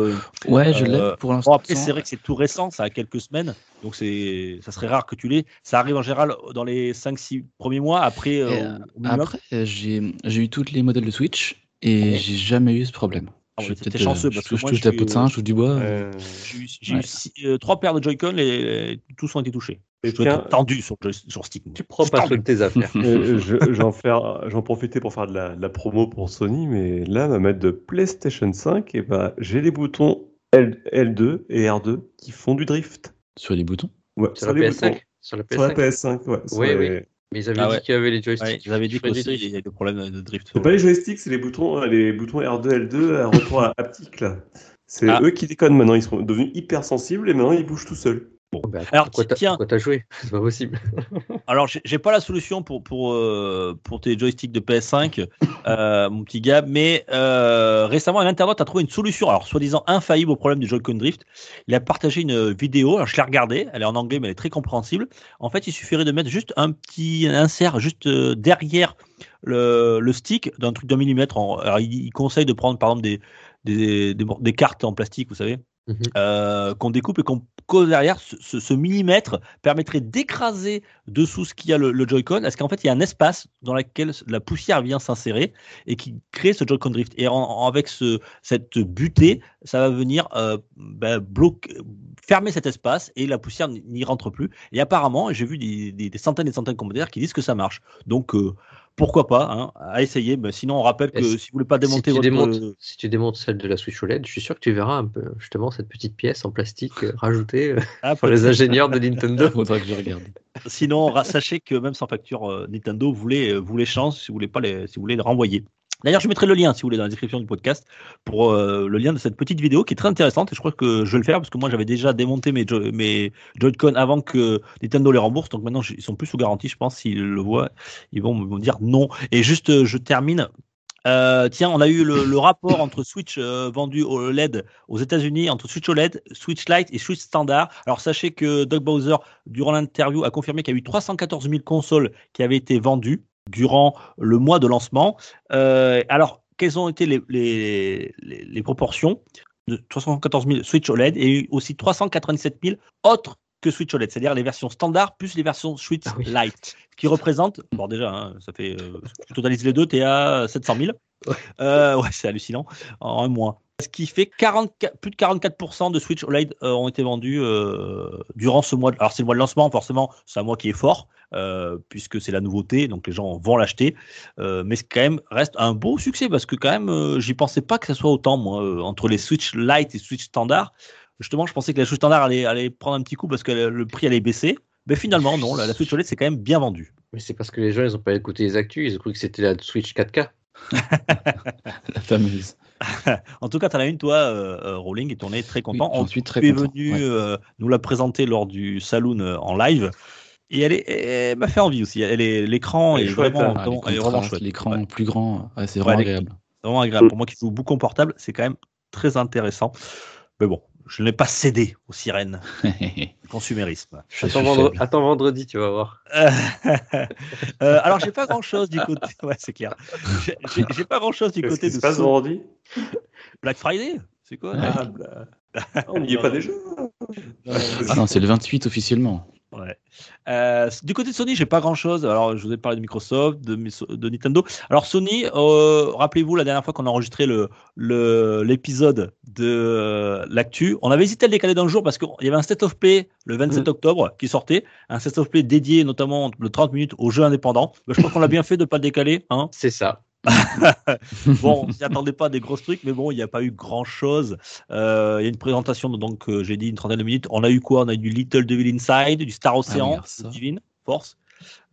Ouais, je l'ai pour Bon, l'instant. après, c'est vrai que c'est tout récent, ça a quelques semaines, donc c'est, ça serait rare que tu l'aies. Ça arrive en général dans les 5-6 premiers mois, après. Après, j'ai j'ai eu toutes les modèles de Switch et j'ai jamais eu ce problème. Ah Je ouais, t'es chanceux, euh, parce je que touche moi, touche je la suis, peau de singe, euh, je touche du bois. Euh, J'ai eu, euh, trois paires de Joy-Con, et, tous ont été touchés. Je dois être tiens, tendu sur, sur Stick. Tu prends pas tes affaires. Euh, je- J'en profitais pour faire de la, de la promo pour Sony, mais là, ma manette de PlayStation 5, et ben, j'ai les boutons L, L2 et R2 qui font du drift. Sur les boutons? Ouais, Sur la les PS5 boutons? Sur la Sur la PS5 PS5, ouais. sur Oui, les- oui. Mais ils avaient Ah dit qu'il y avait les joysticks. Ouais, ils avaient dit qui feraient des qu'aussi, il drifts. y a des problèmes de drift. C'est pas les joysticks, c'est les boutons, euh, les boutons R2, L2 à retour à haptique, là. C'est Ah. eux qui déconnent maintenant, ils sont devenus hyper sensibles et maintenant ils bougent tout seuls. Oh, bah, Alors, tiens. pourquoi t'as joué? C'est pas possible. Alors, j'ai pas la solution pour, pour, euh, pour tes joysticks de PS5, euh, mon petit gars, mais euh, récemment, un internaute a trouvé une solution, alors soi-disant infaillible au problème du Joy-Con Drift. Il a partagé une vidéo, alors je l'ai regardée, elle est en anglais, mais elle est très compréhensible. En fait, il suffirait de mettre juste un petit insert juste derrière le, le stick d'un truc d'un millimètre. En, alors, il, il conseille de prendre, par exemple, des, des, des, des cartes en plastique, vous savez, Mhm. euh, qu'on découpe et qu'on cause derrière. Ce, millimètre permettrait d'écraser dessous ce qu'il y a le, le Joy-Con, parce qu'en fait, il y a un espace dans lequel la poussière vient s'insérer et qui crée ce Joy-Con Drift. Et avec ce, cette butée, ça va venir euh, bloquer, fermer cet espace et la poussière n'y rentre plus. Et apparemment, j'ai vu des centaines et des centaines de commentaires qui disent que ça marche. Donc, euh, pourquoi pas, hein, à essayer. Mais sinon, on rappelle que Est-ce- si vous voulez pas Si démonter tu, votre... démontes, si tu démontes celle de la Switch OLED, je suis sûr que tu verras un peu justement cette petite pièce en plastique euh, rajoutée euh, Ah, par les ingénieurs de Nintendo. Faudra que je regarde. Sinon, sachez que même sans facture, euh, Nintendo vous les, vous les change si vous voulez pas les, si vous voulez les renvoyer. D'ailleurs, je mettrai le lien, si vous voulez, dans la description du podcast, pour euh, le lien de cette petite vidéo qui est très intéressante. Et je crois que je vais le faire parce que moi, j'avais déjà démonté mes, Jo- mes Joy-Con avant que Nintendo les rembourse. Donc maintenant, ils sont plus sous garantie. Je pense s'ils le voient, ils vont me dire non. Et juste, euh, je termine Euh, tiens, on a eu le, rapport entre Switch vendu au LED aux États-Unis, entre Switch OLED, Switch Lite et Switch Standard. Alors sachez que Doug Bowser, durant l'interview, a confirmé qu'il y a eu 314 000 consoles qui avaient été vendues durant le mois de lancement. Euh, alors, quelles ont été les, les, les, les proportions de 314 000 Switch OLED et aussi 397 000 autres que Switch OLED, c'est-à-dire les versions standard plus les versions Switch Ah oui. Lite, qui représentent, bon déjà, hein, ça fait, euh, tu totalises les deux, tu es à 700 000. Ouais. Euh, ouais, c'est hallucinant, en un mois. Ce qui fait 44 plus de 44% de Switch OLED euh, ont été vendus euh, durant ce mois. de- Alors c'est le mois de lancement, forcément, c'est un mois qui est fort, euh, puisque c'est la nouveauté, donc les gens vont l'acheter. Euh, mais c'est quand même reste un beau succès, parce que quand même, euh, j'y pensais pas que ça soit autant, moi, euh, entre les Switch Lite et Switch Standard. Justement, je pensais que la Switch Standard allait, allait prendre un petit coup parce que le, prix allait baisser. Mais finalement, non, la, la Switch OLED, c'est quand même bien vendu. Mais c'est parce que les gens, ils ont pas écouté les actus, ils ont cru que c'était la Switch 4K. La fameuse. En tout cas, tu en as une, toi, euh, euh, Rowling, et on est très content. Oui, j'en On- suis très tu es venu ouais. euh, nous la présenter lors du saloon euh, en live. Et elle, est, elle m'a fait envie aussi. Elle est, l'écran Elle est, est vraiment, Ah, vraiment- les elle est vraiment chouette. L'écran Ouais, plus grand, ouais, c'est vraiment agréable. c'est vraiment agréable. Pour moi qui joue beaucoup en portable, c'est quand même très intéressant. Mais bon, je n'ai pas cédé aux sirènes du consumérisme. Je Attends, vendre- vendredi, tu vas voir. Euh, alors, j'ai pas grand chose du côté. Ouais, c'est clair. J'ai- pas grand chose du Qu'est-ce côté qui de se passe Sony. vendredi? Black Friday. C'est quoi? Ouais. Ah, bah. Ah, On n'y est pas déjà Ah non, c'est le 28 officiellement. Ouais. Euh, du côté de Sony, j'ai pas grand chose. Alors, je vous ai parlé de Microsoft, de, Nintendo. Alors, Sony, euh, rappelez-vous la dernière fois qu'on a enregistré le- l'épisode de euh, l'actu, on avait hésité à le décaler d'un jour parce qu'il y avait un State of Play le 27 octobre qui sortait, un State of Play dédié notamment de 30 minutes aux jeux indépendants. Je pense qu'on l'a bien fait de pas le décaler. Hein C'est ça. bon, on s'y attendait pas à des grosses trucs, mais bon, il n'y a pas eu grand chose. Il y a une présentation, donc euh, j'ai dit une trentaine de minutes. On a eu quoi? On a eu du Little Devil Inside, du Star Ocean, alors ça. Divine Force,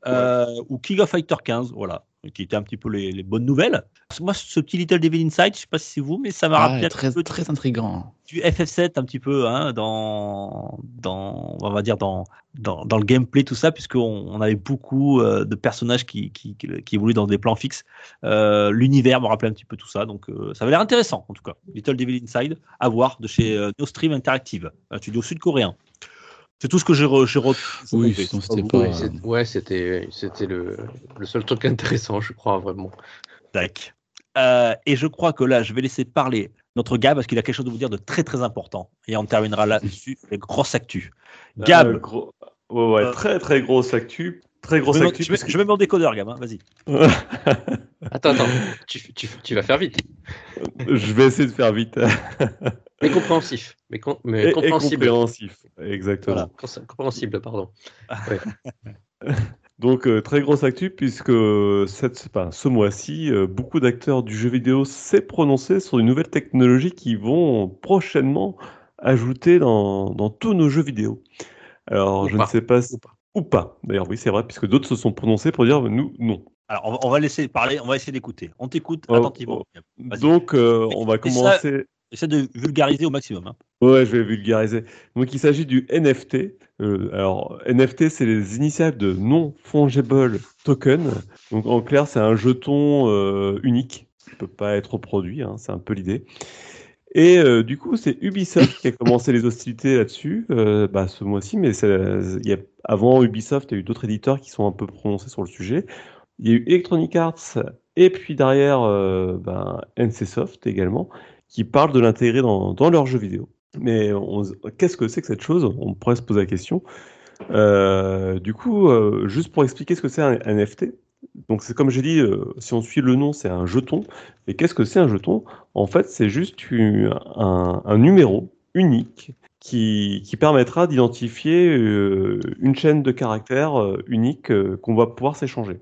euh, ou King of Fighter 15, voilà, qui étaient un petit peu les, les bonnes nouvelles. Moi, ce petit Little Devil Inside, je sais pas si c'est vous, mais ça m'a Ah, rappelé un très, petit peu très intriguant. du FF7 un petit peu hein, dans, dans, on va dire dans, dans, dans le gameplay, tout ça, puisqu'on on avait beaucoup euh, de personnages qui, qui, évoluaient dans des plans fixes. Euh, L'univers me rappelait un petit peu tout ça, donc euh, ça avait l'air intéressant en tout cas. Little Devil Inside, à voir, de chez No Stream Interactive, un studio sud-coréen. C'est tout ce que j'ai re, Oui, c'était pas. ouais, c'était c'était le, le seul truc intéressant, je crois, vraiment. Tac. Euh, et je crois que là, je vais laisser parler notre Gab parce qu'il a quelque chose à vous dire de très très important. Et on terminera là-dessus, les grosses actus. Gab, Euh, gros- Ouais, ouais, Euh, très très grosse actu. Très je, grosse mon- actu. je mets, je mon décodeur, Gab, hein, vas-y. Attends, attends, tu, tu, tu vas faire vite. Je vais essayer de faire vite. Mais compréhensif. Mais, com- mais Et, et compréhensible. compréhensif. Exactement. Voilà. Compréhensible, pardon. Donc, euh, très grosse actu, puisque cette, enfin, ce mois-ci, euh, beaucoup d'acteurs du jeu vidéo s'est prononcé sur une nouvelle technologie qui vont prochainement ajouter dans, dans tous nos jeux vidéo. Alors, Ou je pas. ne sais pas si- Ou pas. Ou pas. D'ailleurs, oui, c'est vrai, puisque d'autres se sont prononcés pour dire nous, non. Alors, on va, on va laisser parler, on va essayer d'écouter. On t'écoute Oh, attentivement. oh. Donc, euh, on va commencer. Essaie de vulgariser au maximum. hein. Ouais, je vais vulgariser. Donc, il s'agit du NFT. Euh, alors, NFT, c'est les initiales de Non-Fungible Token. Donc, en clair, c'est un jeton euh, unique qui ne peut pas être reproduit. hein, c'est un peu l'idée. Et euh, du coup, c'est Ubisoft qui a commencé les hostilités là-dessus euh, bah, ce mois-ci. Mais y a, avant Ubisoft, il y a eu d'autres éditeurs qui sont un peu prononcés sur le sujet. Il y a eu Electronic Arts et puis derrière euh, ben, NCSoft également qui parlent de l'intégrer dans, dans leurs jeux vidéo. Mais qu'est-ce que c'est que cette chose? On pourrait se poser la question. Euh, du coup, euh, juste pour expliquer ce que c'est un, NFT, donc c'est comme j'ai dit, si on suit le nom, c'est un jeton. Et qu'est-ce que c'est un jeton? En fait, c'est juste un, un numéro unique qui, qui permettra d'identifier une chaîne de caractères unique qu'on va pouvoir s'échanger.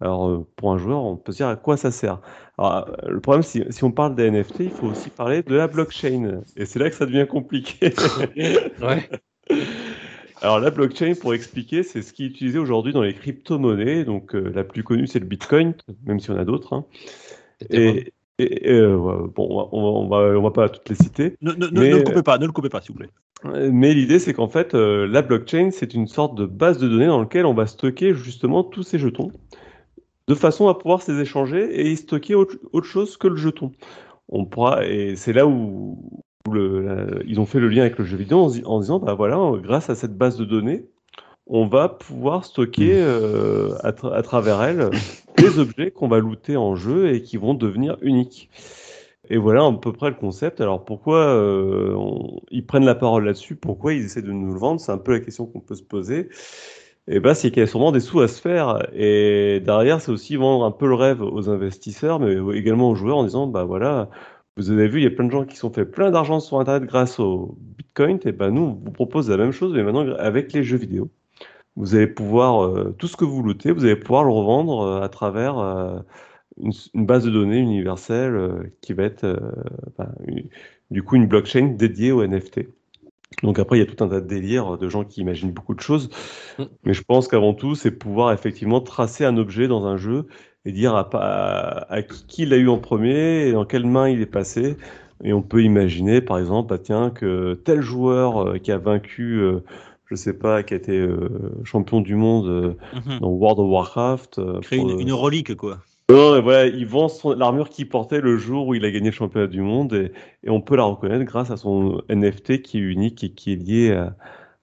Alors, euh, pour un joueur, on peut se dire à quoi ça sert. Alors, euh, le problème, si, si on parle des NFT, il faut aussi parler de la blockchain. Et c'est là que ça devient compliqué. Ouais. Alors, la blockchain, pour expliquer, c'est ce qui est utilisé aujourd'hui dans les crypto-monnaies. Donc, euh, la plus connue, c'est le Bitcoin, même s'il y en a d'autres. hein. Et, et- et, ouais, bon, on va, on, va, on on pas toutes les citer. Ne, ne- ne- Mais- ne le coupez pas, ne le coupez pas, s'il vous plaît. Mais l'idée, c'est qu'en fait, la blockchain, c'est une sorte de base de données dans laquelle on va stocker justement tous ces jetons. De façon à pouvoir se les échanger et y stocker autre, autre chose que le jeton. On pourra, et c'est là où, où le- la- ils ont fait le lien avec le jeu vidéo en, disant, bah voilà, grâce à cette base de données, on va pouvoir stocker euh, à, tra- à travers elle des objets qu'on va looter en jeu et qui vont devenir uniques. Et voilà à peu près le concept. Alors pourquoi euh, on- ils prennent la parole là-dessus? Pourquoi ils essaient de nous le vendre? C'est un peu la question qu'on peut se poser. Et ben, c'est qu'il y a sûrement des sous à se faire. Et derrière, c'est aussi vendre un peu le rêve aux investisseurs, mais également aux joueurs en disant, bah voilà, vous avez vu, il y a plein de gens qui sont fait plein d'argent sur Internet grâce au Bitcoin. Et ben nous, on vous propose la même chose, mais maintenant avec les jeux vidéo. Vous allez pouvoir, euh, tout ce que vous lootez, vous allez pouvoir le revendre euh, à travers euh, une, base de données universelle qui va être, une- du coup, une blockchain dédiée aux NFT. Donc après, il y a tout un tas de délires de gens qui imaginent beaucoup de choses. Mm. Mais je pense qu'avant tout, c'est pouvoir effectivement tracer un objet dans un jeu et dire à, à, à qui, qui l'a eu en premier et dans quelle main il est passé. Et on peut imaginer, par exemple, bah, tiens, que tel joueur euh, qui a vaincu, euh, je sais pas, qui a été euh, champion du monde euh, Mhm. dans World of Warcraft. Créer une, une relique, quoi. Non, voilà, il vend l'armure qu'il portait le jour où il a gagné le championnat du monde et, et on peut la reconnaître grâce à son NFT qui est unique et qui est lié à,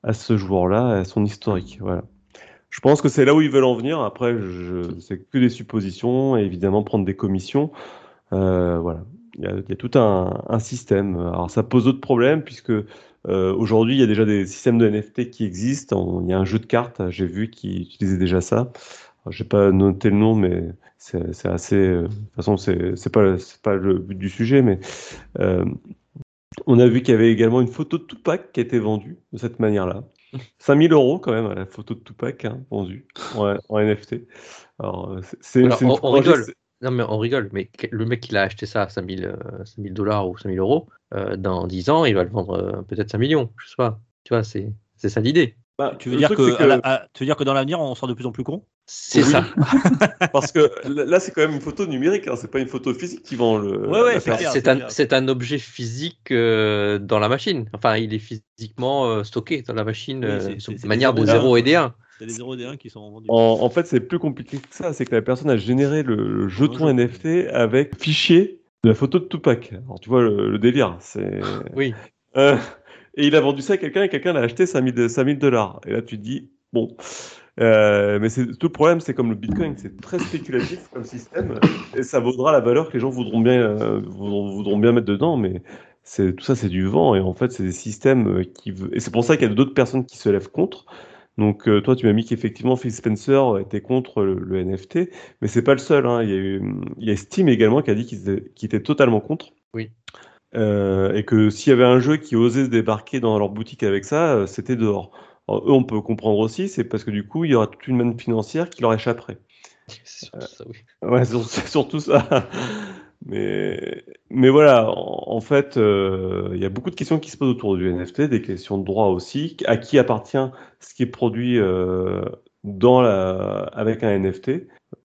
à ce joueur-là, à son historique. Voilà. Je pense que c'est là où ils veulent en venir. Après, je, c'est que des suppositions et évidemment prendre des commissions. Euh, voilà. Il y a, il y a tout un, un système. Alors, ça pose d'autres problèmes puisque euh, aujourd'hui, il y a déjà des systèmes de NFT qui existent. Il y a un jeu de cartes, j'ai vu, qui utilisait déjà ça. Alors, J'ai pas noté le nom, mais c'est assez. euh, De toute façon, c'est c'est pas c'est pas le but du sujet, mais euh, on a vu qu'il y avait également une photo de Tupac qui a été vendue de cette manière-là. 5000 euros quand même la photo de Tupac hein, vendue en, en NFT. Alors c'est on- rigole. Non, mais on rigole, mais le mec qui a acheté ça à 5000 euh, 5000 dollars ou 5000 euros, euh, dans 10 ans, il va le vendre euh, peut-être 5 millions, je sais pas. Tu vois, c'est c'est ça l'idée. Bah, Tu veux, dire truc, que, c'est à la- à- tu veux dire que dans l'avenir, on sort de plus en plus con? C'est Oui. ça. Parce que là, c'est quand même une photo numérique, hein, c'est pas une photo physique qui vend le. Ouais, ouais, c'est personne. clair. C'est un, c'est un objet physique euh, dans la machine. Enfin, il est physiquement euh, stocké dans la machine Oui, euh, c'est manière de zéros 0 et des 1. C'est les 0 et des 1 qui sont vendus. En, en fait, c'est plus compliqué que ça. C'est que la personne a généré le, jeton NFT avec fichier de la photo de Tupac. Alors, tu vois le, le délire. C'est. Oui. Et il a vendu ça à quelqu'un et quelqu'un l'a acheté 5000 5000 dollars. Et là, tu te dis, bon. Euh, mais c'est tout le problème, c'est comme le Bitcoin, c'est très spéculatif comme système et ça vaudra la valeur que les gens voudront bien, euh, mettre dedans. Mais c'est tout ça, c'est du vent et en fait, c'est des systèmes euh, qui et c'est pour ça qu'il y a d'autres personnes qui se lèvent contre. Donc toi, tu m'as mis qu'effectivement Phil Spencer était contre le, NFT, mais c'est pas le seul. hein. Il y a Steam également qui a dit qu'il était totalement contre. Oui. Euh, et que s'il y avait un jeu qui osait se débarquer dans leur boutique avec ça, euh, c'était dehors. Alors, eux, on peut comprendre aussi, c'est parce que du coup, il y aura toute une manne financière qui leur échapperait. C'est surtout ça, oui. Ouais, c'est surtout ça. Mais, mais voilà, en, en fait, euh, il y a beaucoup de questions qui se posent autour du NFT, des questions de droit aussi. À qui appartient ce qui est produit euh, dans la, avec un NFT?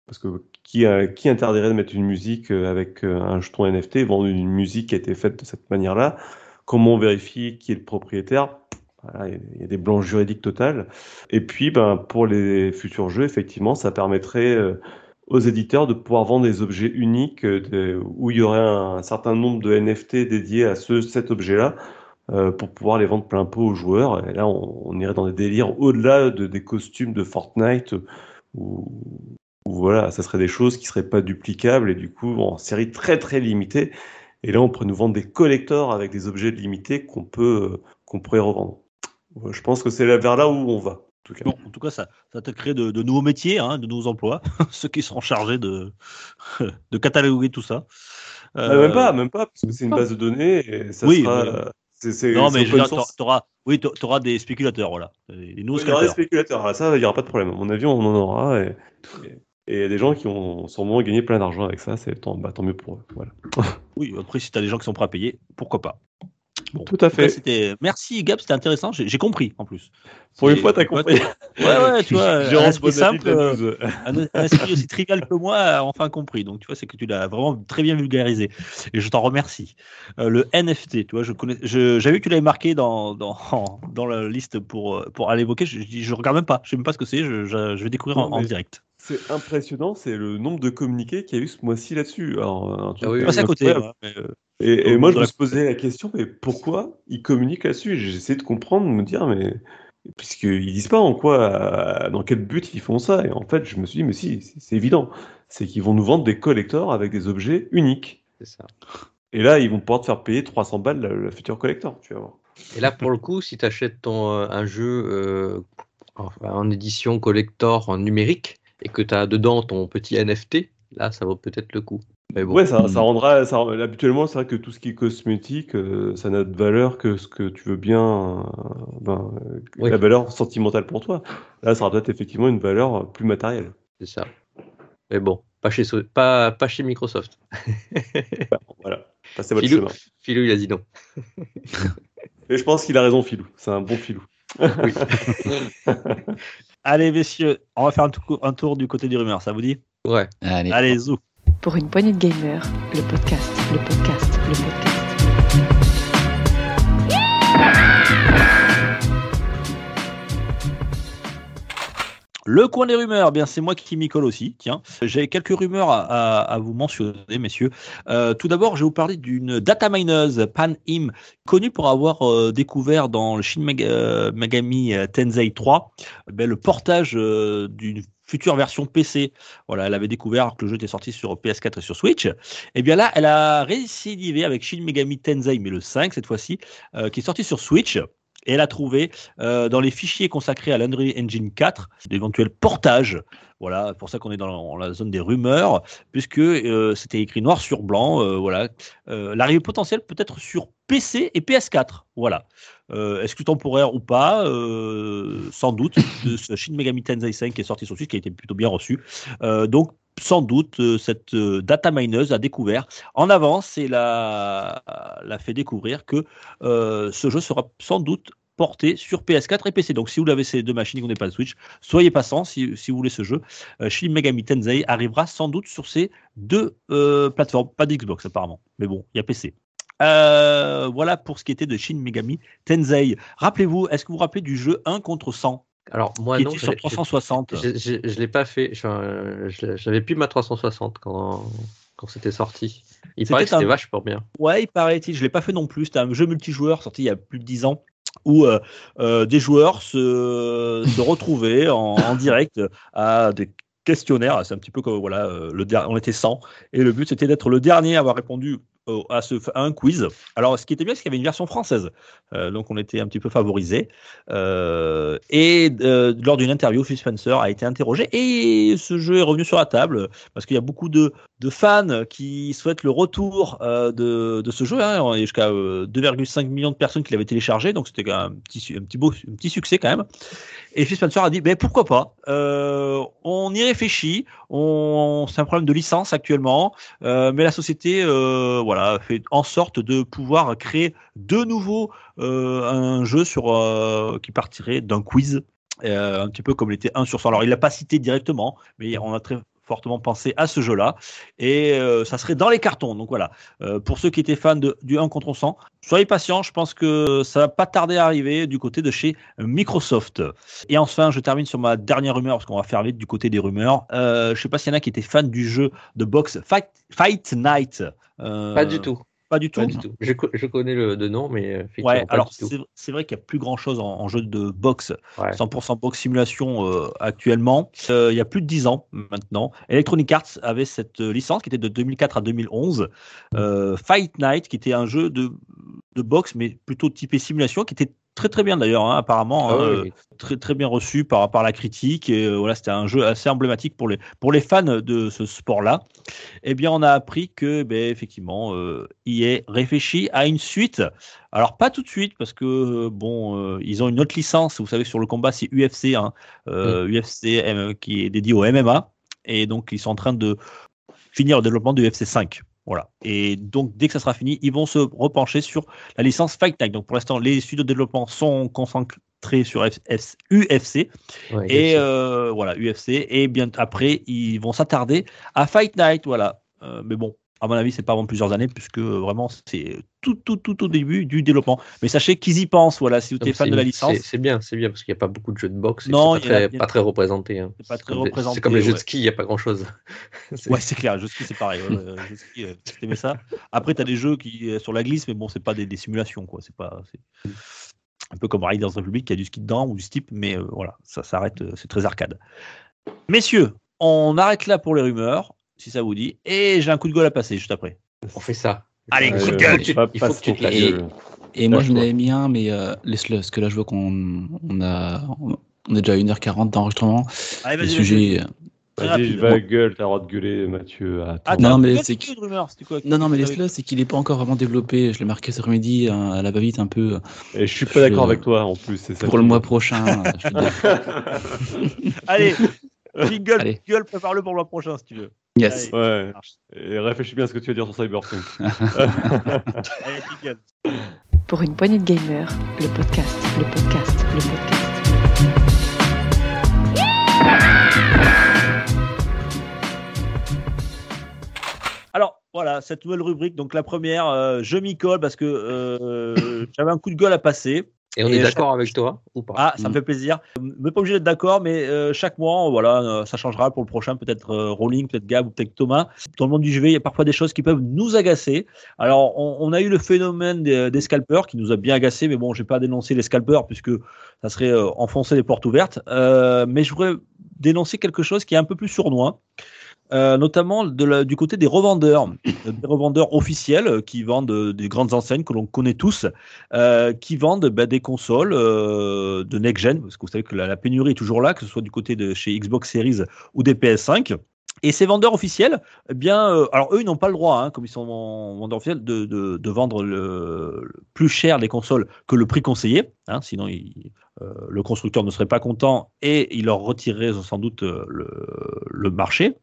Parce que qui, interdirait de mettre une musique euh, avec euh, un jeton NFT, vendre une musique qui a été faite de cette manière-là? Comment on vérifie qui est le propriétaire? Il y a- des blancs juridiques totales. Et puis, ben, pour les futurs jeux, effectivement, ça permettrait euh, aux éditeurs de pouvoir vendre des objets uniques où il y aurait un, certain nombre de NFT dédiés à ce, cet objet-là pour pouvoir les vendre plein pot aux joueurs. Et là, on, irait dans des délires au-delà de, des costumes de Fortnite où, où voilà, ça serait des choses qui seraient pas duplicables et du coup en série très très limitée. Et là, on pourrait nous vendre des collectors avec des objets limités qu'on peut, euh, qu'on pourrait revendre. Je pense que c'est vers là où on va. En tout cas. Bon, en tout cas, ça, ça te crée de, de nouveaux métiers, hein, de nouveaux emplois, ceux qui seront chargés de, de cataloguer tout ça. Ah, Euh, même pas, même pas, parce que c'est une base de données et ça Oui, sera. mais- Non, t'auras- t'auras, oui, t'auras des spéculateurs, voilà, des, des nouveaux Il y aura des spéculateurs. ah, ça, il n'y aura pas de problème. À mon avis, on en aura. Et et- et il y a des gens qui ont sûrement gagné plein d'argent avec ça, c'est tant, bah, tant mieux pour eux. Voilà. Oui, après, si tu as des gens qui sont prêts à payer, pourquoi pas? Bon, Tout à cas, fait. c'était- Merci Gab, c'était intéressant. J'ai compris en plus. Pour une fois, t'as compris. Ouais, ouais, tu vois, un esprit simple, euh, un, un esprit aussi trivial que moi a enfin compris. Donc, tu vois, c'est que tu l'as vraiment très bien vulgarisé. Et je t'en remercie. Euh, le NFT, tu vois, je connais, j'avais vu que tu l'avais marqué dans, dans, dans la liste pour, euh, pour aller évoquer. Je, je regarde même pas. Je sais même pas ce que c'est. Je, vais découvrir en, Non, en mais- direct. C'est impressionnant, c'est le nombre de communiqués qu'il y a eu ce mois-ci là-dessus. Alors, Ah oui, à côté. mais, Et, moi, je me suis posé la question, mais pourquoi ils communiquent là-dessus? J'ai essayé de comprendre, de me dire, mais puisqu'ils disent pas en quoi, euh, dans quel but ils font ça. Et en fait, je me suis dit, mais si, c'est évident. C'est qu'ils vont nous vendre des collectors avec des objets uniques. C'est ça. Et là, ils vont pouvoir te faire payer 300 balles la future collector, tu vas voir. Et là, pour le coup, si tu achètes ton, euh, un jeu euh, en édition collector en numérique et que tu as dedans ton petit NFT, là, ça vaut peut-être le coup. Mais bon, Ouais, ça, Hmm. ça rendra. Ça, habituellement, c'est vrai que tout ce qui est cosmétique, euh, ça n'a de valeur que ce que tu veux bien. euh, ben, Oui. La valeur sentimentale pour toi. Là, ça aura peut-être effectivement une valeur plus matérielle. c'est ça. Mais bon, pas chez, pas, pas chez Microsoft. Voilà. Passez votre chemin. Philou, il a dit non. Et je pense qu'il a raison, Philou. C'est un bon Philou. Oui. Allez, messieurs, on va faire un, un tour du côté des rumeurs, ça vous dit? Ouais. Allez. Allez, zou. Pour une poignée de gamers, le podcast, le podcast, le podcast. Le coin des rumeurs, eh bien c'est moi qui m'y colle aussi. Tiens, j'ai quelques rumeurs à, vous mentionner, messieurs. Euh, tout d'abord, je vais vous parler d'une data mineuse, Pan-Im, connue pour avoir euh, découvert dans le Shin euh, Megami Tensei 3 eh ben, le portage d'une future version PC. Voilà, elle avait découvert que le jeu était sorti sur PS4 et sur Switch. Et bien là, elle a récidivé avec Shin Megami Tensei, mais le 5 cette fois-ci, qui est sorti sur Switch. Et elle a trouvé euh, dans les fichiers consacrés à l'Unreal Engine 4 d'éventuels portages. Voilà, pour ça qu'on est dans la zone des rumeurs, puisque euh, c'était écrit noir sur blanc. euh, voilà, l'arrivée potentielle peut être sur PC et PS4. Voilà, est-ce que temporaire ou pas Sans doute. Ce Shin Megami Tensei 5 qui est sorti sur Switch, qui a été plutôt bien reçu. Donc sans doute euh, cette euh, data mineuse a découvert en avance et l'a, fait découvrir que euh, ce jeu sera sans doute porté sur PS4 et PC. Donc si vous avez ces deux machines et vous n'avez pas de Switch, soyez patient si, vous voulez ce jeu. Shin Megami Tensei arrivera sans doute sur ces deux plateformes, pas d'Xbox apparemment, mais bon, il y a PC. Voilà pour ce qui était de Shin Megami Tensei. Rappelez-vous, est-ce que vous vous rappelez du jeu 1 contre 100 Alors, moi, qui non. était sur j'ai- 360 j'ai- j'ai- Je l'ai pas fait. J'avais plus ma 360 quand, quand c'était sorti. Il paraît que c'était un- vachement bien. Ouais, il paraît-il, je l'ai pas fait non plus. C'était un jeu multijoueur sorti il y a plus de 10 ans où euh, euh, des joueurs se, se retrouvaient en, en direct à des questionnaires. C'est un petit peu comme voilà, euh, le on était 100 et le but c'était d'être le dernier à avoir répondu à, un quiz. Alors, ce qui était bien, c'est qu'il y avait une version française. Euh, donc, on était un petit peu favorisé. Euh, et euh, lors d'une interview, Phil Spencer a été interrogé et ce jeu est revenu sur la table parce qu'il y a beaucoup de, fans qui souhaitent le retour de, ce jeu. Hein. Y a jusqu'à euh, 2,5 millions de personnes qui l'avaient téléchargé, donc c'était un petit, un, petit beau, un petit succès quand même. Et Phil Spencer a dit ben, pourquoi pas? On y réfléchit. On, c'est un problème de licence actuellement, mais la société voilà, fait en sorte de pouvoir créer de nouveau euh, un jeu sur, euh, qui partirait d'un quiz. euh, un petit peu comme l'était 1 sur 100. Alors, il l'a pas cité directement, mais on a très fortement pensé à ce jeu-là. Et euh, ça serait dans les cartons. Donc voilà, Euh, pour ceux qui étaient fans du 1 contre 100, soyez patients. Je pense que ça va pas tarder à arriver du côté de chez Microsoft. Et enfin, je termine sur ma dernière rumeur, parce qu'on va faire vite du côté des rumeurs. Euh, je sais pas s'il y en a qui étaient fans du jeu de boxe Fight, Fight Night. Pas du tout. Pas du tout. Pas du tout. Je, co- je connais le de nom, mais euh, Ouais, alors c'est vrai qu'il y a plus grand chose en, en jeu de boxe, Ouais. 100% boxe simulation euh, actuellement. Euh, il y a plus de 10 ans maintenant. Electronic Arts avait cette licence qui était de 2004 à 2011. Euh, Fight Night, qui était un jeu de, de boxe, mais plutôt typé simulation, qui était très très bien d'ailleurs, hein, apparemment. Ah hein, oui, euh, très très bien reçu par, par la critique. Et euh, voilà, c'était un jeu assez emblématique pour les, pour les fans de ce sport-là. Eh bien, on a appris que, ben, effectivement, euh, EA réfléchit à une suite. Alors, pas tout de suite, parce que, euh, bon, euh, ils ont une autre licence. Vous savez, sur le combat, c'est UFC, hein, UFC qui est dédié au MMA. Et donc, ils sont en train de finir le développement du UFC 5. Voilà. Et donc, dès que ça sera fini, ils vont se repencher sur la licence Fight Night. Donc, pour l'instant, les studios de développement sont concentrés sur F- F- UFC. Ouais, Et euh, voilà, UFC. Et bien après, ils vont s'attarder à Fight Night. Voilà. Euh, mais bon, à mon avis, c'est pas avant plusieurs années, puisque euh, vraiment, c'est tout, tout, tout au début du développement. Mais sachez qu'ils y pensent, voilà, si vous êtes fan de la licence. C'est bien, c'est bien, parce qu'il n'y a pas beaucoup de jeux de boxe. et Non, c'est il pas, y pas très représenté. hein. C'est pas très comme les- représenté, C'est comme les jeux de ski, il n'y a pas grand chose. Ouais, c'est clair, le jeu de ski, c'est pareil. ouais, jeu de ski, euh, si t'aimais ça. Après, tu as des jeux qui euh, sur la glisse, mais bon, c'est pas des, des simulations, quoi. C'est pas. un peu comme Riders Republic qui a du ski dedans ou du steep, mais euh, voilà, ça s'arrête, euh, c'est très arcade. Messieurs, on arrête là pour les rumeurs, si ça vous dit, et j'ai un coup de gueule à passer juste après. On fait ça. Allez, Euh, coup de il gueule. faut que tu- Il faut que tu te la Et- moi, je n'avais mis un, mais euh, laisse-le, parce que là, je vois qu'on on a, on est déjà à 1h40 d'enregistrement. Allez, Le vas-y, sujet. euh, Vas-y, rapide. va gueule, t'as le droit de gueuler, Mathieu. à Ah. Non, mais c'est quoi Non, non, mais laisse-le, c'est qu'il n'est pas encore vraiment développé. Je l'ai marqué cet après-midi hein, à la va-vite un peu Et je suis pas d'accord Je- avec toi en plus. c'est ça pour le mois prochain. euh, je. Allez, jingle, gueule, prépare-le pour le mois prochain si tu veux. Yes. Allez, Ouais. Et réfléchis bien à ce que tu vas dire sur Cyberpunk. Allez, jingle. Pour une poignée de gamers, le podcast, le podcast, le podcast. Alors voilà, cette nouvelle rubrique. Donc la première, euh, je m'y colle parce que euh, j'avais un coup de gueule à passer. Et on Et est chaque- d'accord avec toi ou pas Ah, ça me Mm. fait plaisir. Mais pas obligé d'être d'accord, mais euh, chaque mois, voilà, euh, ça changera pour le prochain, peut-être euh, Rolling, peut-être Gab ou peut-être Thomas. Dans le monde du jeu, il y a parfois des choses qui peuvent nous agacer. Alors, on, on a eu le phénomène des, des scalpers qui nous a bien agacé, mais bon, je vais pas dénoncer les scalpers puisque ça serait euh, enfoncer les portes ouvertes. Mais je voudrais dénoncer quelque chose qui est un peu plus sournois. Euh, notamment de la- du côté des revendeurs, des revendeurs officiels qui vendent euh, des grandes enseignes que l'on connaît tous, euh, qui vendent bah, des consoles euh, de next-gen, parce que vous savez que la, la pénurie est toujours là, que ce soit du côté de chez Xbox Series ou des PS5. Et ces vendeurs officiels, eh bien, euh, alors eux, ils n'ont pas le droit, hein, comme ils sont en- vendeurs officiels, de, de- de vendre le, le plus cher les consoles que le prix conseillé. hein, sinon, il- euh, le constructeur ne serait pas content et il leur retirerait sans doute le, le marché.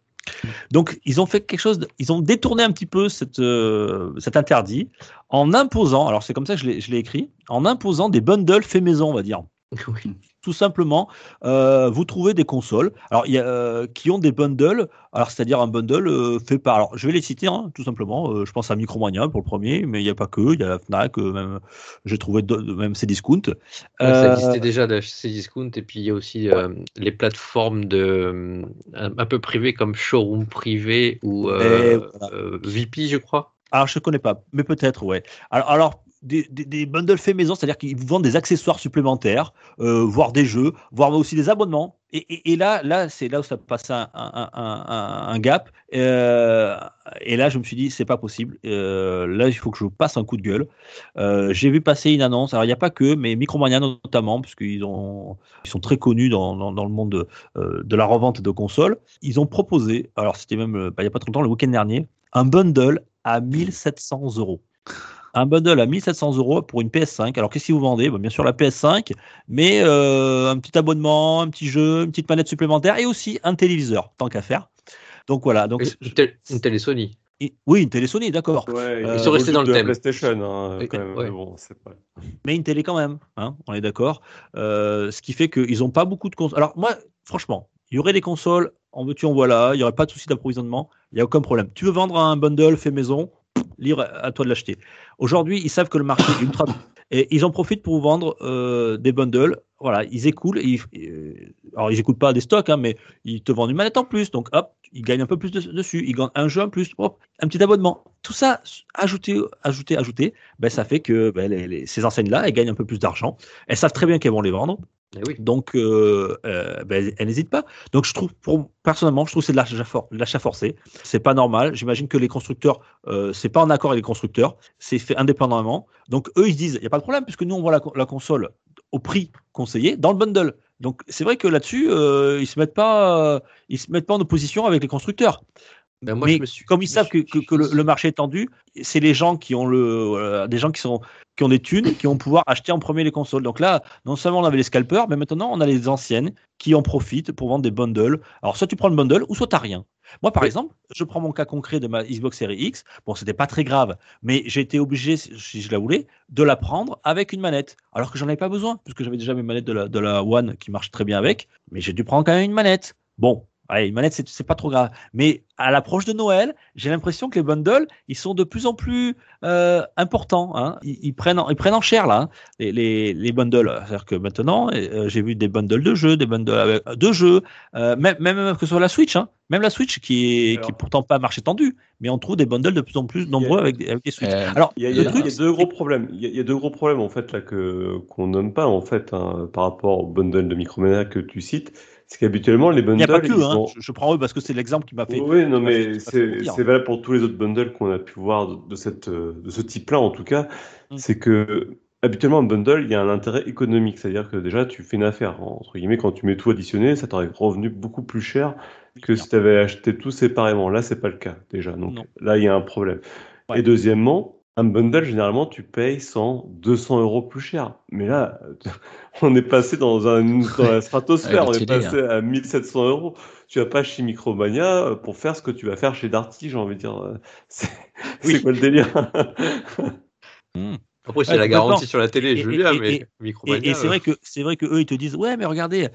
Donc, ils ont fait quelque chose, ils ont détourné un petit peu euh, cet interdit en imposant, alors c'est comme ça que je l'ai- écrit, en imposant des bundles faits maison, on va dire. Tout simplement, euh, vous trouvez des consoles, alors il y a, euh, qui ont des bundles, alors c'est-à-dire un bundle euh, fait par, alors je vais les citer, hein, tout simplement. je pense à Micromania pour le premier, mais il n'y a pas que, il y a la Fnac, même j'ai trouvé même Cdiscount. Ouais, ça existait déjà de chez Discount et puis il y a aussi les plateformes de un, peu privées comme Showroom privé ou voilà. VP je crois. Alors, je ne connais pas, mais peut-être, ouais. Alors, alors des, bundles faits maison, c'est-à-dire qu'ils vous vendent des accessoires supplémentaires, euh, voire des jeux, voire aussi des abonnements. Et, là, là c'est là où ça passe un, gap. Euh, et là, je me suis dit, c'est pas possible. Euh, là, il faut que je passe un coup de gueule. J'ai vu passer une annonce. Alors, il n'y a pas que, mais Micromania notamment, puisqu'ils ont, ils sont très connus dans, dans, le monde de, la revente de consoles. Ils ont proposé, alors c'était même bah, il n'y a pas trop longtemps, le week-end dernier, un bundle à 1700 euros. Un bundle à 1700 euros pour une PS5. Alors, qu'est-ce que vous vendez? Bah, Bien sûr, la PS5, mais euh, un petit abonnement, un petit jeu, une petite manette supplémentaire et aussi un téléviseur, tant qu'à faire. Donc voilà. Donc, Une, télé, une télé Sony. et- oui, une télé Sony, d'accord. Ouais, Ils il sont restés dans le thème. PlayStation, hein, quand même. ouais. mais Bon, c'est pas. mais une télé quand même, hein, on est d'accord. Euh, ce qui fait qu'ils n'ont pas beaucoup de consoles. Alors moi, franchement, il y aurait des consoles, en veux-tu, en voilà, il n'y aurait pas de souci d'approvisionnement, il n'y a aucun problème. Tu veux vendre un bundle fait maison, libre à toi de l'acheter. Aujourd'hui, ils savent que le marché est ultra... Et ils en profitent pour vous vendre euh, des bundles. Voilà, ils écoulent. ils- euh, alors, ils pas des stocks, hein, mais ils te vendent une manette en plus. Donc, hop, ils gagnent un peu plus de- dessus. Ils gagnent un jeu en plus. Un petit abonnement. Tout ça, ajouté, ajouté, ajouté, ben, ça fait que ben, ces enseignes-là, elles gagnent un peu plus d'argent. Elles savent très bien qu'elles vont les vendre. Eh. Donc, euh, euh, ben, elle n'hésite pas. Donc, je trouve, personnellement, je trouve que c'est de l'achat for- forcé. C'est pas normal. J'imagine que les constructeurs, euh, c'est pas en accord avec les constructeurs. C'est fait indépendamment. Donc, eux, ils se disent, il n'y a pas de problème, puisque nous, on voit la, la console au prix conseillé dans le bundle. Donc, c'est vrai que là-dessus, euh, ils se mettent se mettent pas en opposition avec les constructeurs. Ben, moi, Mais je me suis, comme ils savent que, que- que le, le marché est tendu, c'est les gens qui ont le, voilà, des gens qui sont qui ont des thunes, qui vont pouvoir acheter en premier les consoles. Donc là, non seulement on avait les scalpers, mais maintenant on a les anciennes qui en profitent pour vendre des bundles. Alors soit tu prends le bundle, ou soit t'as rien. Moi, par Oui. exemple, je prends mon cas concret de ma Xbox Series X. Bon, c'était pas très grave, mais j'ai été obligé, si je la voulais, de la prendre avec une manette, alors que j'en avais pas besoin, puisque j'avais déjà mes manettes de la, de la One qui marchent très bien avec. Mais j'ai dû prendre quand même une manette. Bon, Ouais, une manette, c'est c'est pas trop grave. Mais à l'approche de Noël, j'ai l'impression que les bundles, ils sont de plus en plus euh, importants. Hein. Ils, ils prennent en, ils prennent en cher, là, hein, les, les, les bundles. C'est-à-dire que maintenant, euh, j'ai vu des bundles de jeux, des bundles avec, de jeux, euh, même, même, que ce soit la Switch. Hein. Même la Switch, qui est, Alors. qui est pourtant pas un marché tendu, mais on trouve des bundles de plus en plus nombreux avec, des- avec des Switch. Euh, Alors, Il y a, y y deux gros problèmes. Il y a, il y a deux gros problèmes en fait là que qu'on nomme pas en fait hein, par rapport au bundle de Micromania que tu cites. C'est qu'habituellement les il n'y bundles a pas que, hein. sont- je, je prends eux parce que c'est l'exemple qui m'a fait. Oui, non, mais c'est valable pour tous les autres bundles qu'on a pu voir de, de cette, euh, de ce type-là, en tout cas. Mm. C'est que, habituellement, un bundle, il y a un intérêt économique. C'est-à-dire que déjà, tu fais une affaire. Entre guillemets, quand tu mets tout additionné, ça t'aurait revenu beaucoup plus cher que si tu avais acheté tout séparément. Là, c'est pas le cas, déjà. Donc Non. là, il y a un problème. Ouais. Et deuxièmement, un bundle, généralement, tu payes 100, 200 euros plus cher. Mais là, on est passé dans, un, dans la stratosphère. On est passé à 1700 euros. Tu vas pas chez Micromania pour faire ce que tu vas faire chez Darty, j'ai envie de dire. C'est Oui. quoi le délire? Hmm. Après, c'est Ouais, la garantie sur la télé, Et- et- mais Micromania. Et, et c'est euh, vrai que c'est vrai que eux ils te disent ouais mais regardez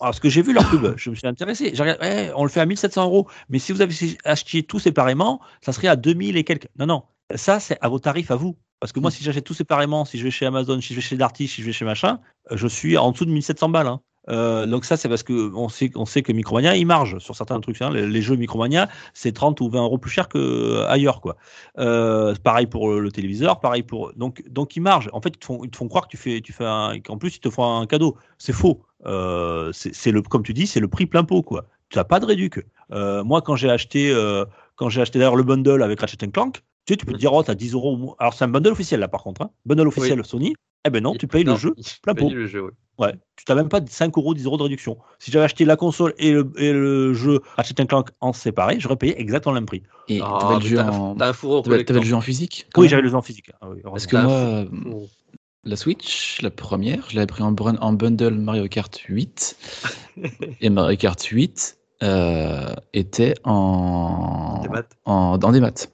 parce que j'ai vu leur pub je me suis intéressé j'ai regardé, ouais, on le fait à 1700 euros mais si vous avez acheté tout séparément ça serait à 2000 et quelques non non ça c'est à vos tarifs à vous parce que moi si j'achète tout séparément si je vais chez Amazon si je vais chez Darty si je vais chez machin euh, je suis en dessous de 1700 balles hein. Euh, donc ça c'est parce que on sait on sait que Micromania il marge sur certains trucs hein. les, les jeux Micromania c'est 30 ou 20 euros plus cher que euh, ailleurs quoi euh, pareil pour le, le téléviseur, pareil pour donc donc ils margent. En fait, ils te font ils te font croire que tu fais tu fais un qu'en plus ils te font un cadeau. C'est faux. Euh, c'est le comme tu dis, c'est le prix plein pot quoi. Tu n'as pas de réduc. Moi quand j'ai acheté quand j'ai acheté d'ailleurs le bundle avec Ratchet Clank, tu sais tu peux te dire oh t'as 10 euros. au moins. Alors c'est un bundle officiel là par contre, hein. bundle officiel Sony. Eh ben non, tu payes le jeu plein pot. le jeu, ouais. Ouais, tu n'as même pas de 5 euros, 10 euros de réduction. Si j'avais acheté la console et le, et le jeu Ratchet Clank en séparé, j'aurais payé exactement le même prix. Et Ah, t'avais le, jeu t'as- en... T'as le jeu en physique Oui, même? j'avais le jeu en physique. Ah oui, Parce que T'as moi, la Switch, la première, je l'avais pris en, brun- en bundle Mario Kart 8. et Mario Kart 8 euh, était en... Des maths. en... dans des maths.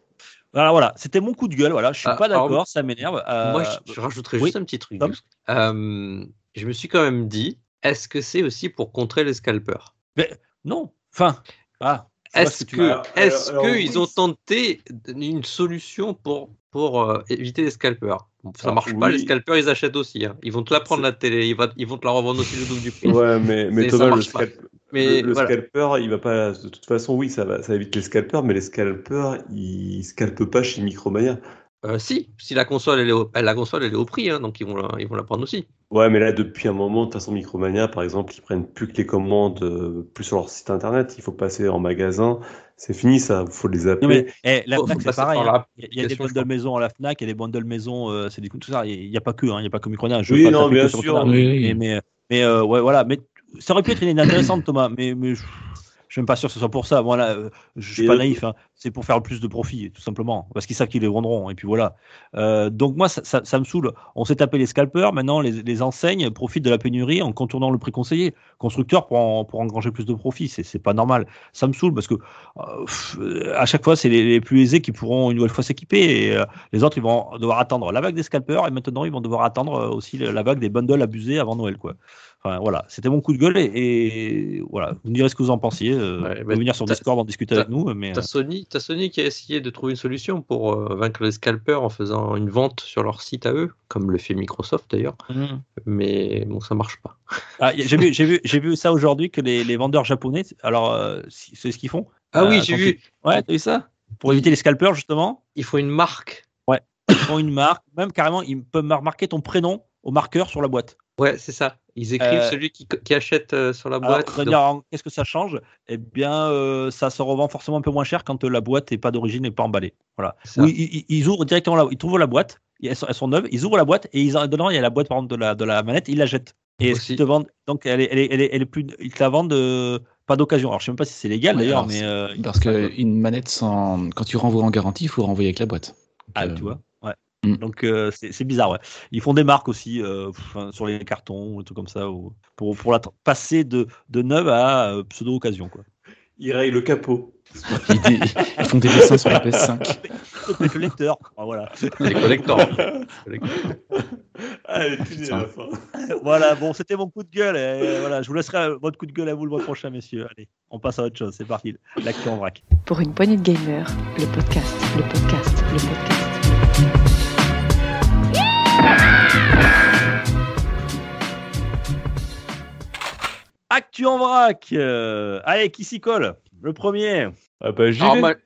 Voilà, voilà, c'était mon coup de gueule. Voilà, je suis Ah, pas d'accord, ça m'énerve. Euh, Moi, je, je rajouterais oui. juste un petit truc. Euh, je me suis quand même dit, est-ce que c'est aussi pour contrer les scalpers? Non, enfin, ah, Est-ce ce que est-ce que oui. ils ont tenté une solution pour pour euh, éviter les scalpers? Ça Alors, marche pas, les scalpers ils achètent aussi. hein. Ils vont te la prendre la télé, ils, va- ils vont te la revendre aussi le double du prix. Ouais, mais, mais Thomas, le, scalp- Mais le, le voilà. scalper, il va pas. De toute façon, oui, ça, va, ça évite les scalpers, mais les scalpers, ils scalpent pas chez Micromania. Euh, si, si la console elle est au, la console elle est au prix, hein, donc ils vont la, ils vont la prendre aussi. Ouais, mais là, depuis un moment, de toute façon, Micromania, par exemple, ils prennent plus que les commandes, euh, plus sur leur site internet. Il faut passer en magasin. C'est fini, ça. Il faut les Non, appeler. mais eh, la Faut- Fnac, c'est pareil. par hein. Il y a- des bundles maison à la Fnac, il y a des bundles maison, euh, c'est des tout ça. Il n'y a pas que, hein, il n'y a pas que Micronia. Je veux Oui, non, bien sûr. Micronia. Oui, oui. Mais, mais, mais, euh, ouais, voilà. Mais ça aurait pu être une idée intéressante, Thomas. Mais, mais je suis même pas sûr que ce soit pour ça. Voilà, euh, je suis Et pas naïf. hein. C'est pour faire le plus de profit, tout simplement, parce qu'ils savent qu'ils les vendront. Et puis voilà. Euh, donc moi, ça, ça, ça me saoule. On s'est tapé les scalpers. Maintenant, les, les enseignes profitent de la pénurie en contournant le prix conseillé. Constructeurs pour, en- pour engranger plus de profit, c'est pas normal. Ça me saoule parce que euh, pff, à chaque fois, c'est les, les plus aisés qui pourront une nouvelle fois s'équiper et euh, les autres, ils vont devoir attendre la vague des scalpers et maintenant, ils vont devoir attendre aussi la vague des bundles abusés avant Noël, quoi. Enfin, voilà, c'était mon coup de gueule et, et voilà, vous me direz ce que vous en pensiez. Euh, Ouais, pouvez venir sur Discord en discuter avec nous, mais T'as Sony, t'as Sony qui a essayé de trouver une solution pour euh, vaincre les scalpers en faisant une vente sur leur site à eux, comme le fait Microsoft d'ailleurs, euh, mais bon, ça marche pas. ah, j'ai vu, j'ai vu, j'ai vu ça aujourd'hui que les, les vendeurs japonais, alors euh, c'est ce qu'ils font. Ah Euh, oui, j'ai vu. Ouais, t'as vu ça? Pour éviter les scalpers justement. Il faut une marque. ils font une marque, même carrément, ils peuvent mar- marquer ton prénom au marqueur sur la boîte. Ouais, c'est ça. Ils écrivent Euh, celui qui, qui achète euh, sur la boîte. qu'est-ce que ça change? Eh bien, euh, ça se revend forcément un peu moins cher quand la boîte n'est pas d'origine et pas emballée. Voilà. Oui, ils, ils- ils ouvrent directement la, ils trouvent la boîte, elles sont, elles sont neuves, ils ouvrent la boîte et ils en, dedans il y a la boîte par exemple de la, de la manette, ils la jettent. Et qu'ils te vendent, donc elle est, elle est, elle est, elle est plus, ils te la vendent euh, pas d'occasion. Alors je sais même pas si c'est légal Ouais, d'ailleurs, mais euh, Parce qu'une manette, sans... quand tu renvoies en garantie, il faut renvoyer avec la boîte. Donc, ah, euh, tu vois. Mm. Donc euh, c'est bizarre, ouais. Ils font des marques aussi euh, pff, hein, sur les cartons, ou des trucs comme ça, ou- pour, pour la passer de, de neuve à euh, pseudo occasion, quoi. Ils rayent le capot. Ils, dé- ils font des dessins sur la PS5. Les collecteurs. Ah, voilà. Les à la fin. voilà, bon, c'était mon coup de gueule. et voilà, je vous laisserai votre coup de gueule à vous le mois prochain, messieurs. Allez, on passe à autre chose. C'est parti. L'actu en vrac. Pour une poignée de gamers, le podcast, le podcast, le podcast. Actu en vrac. euh, allez, qui s'y colle? Le premier. Ah bah, j'y vais.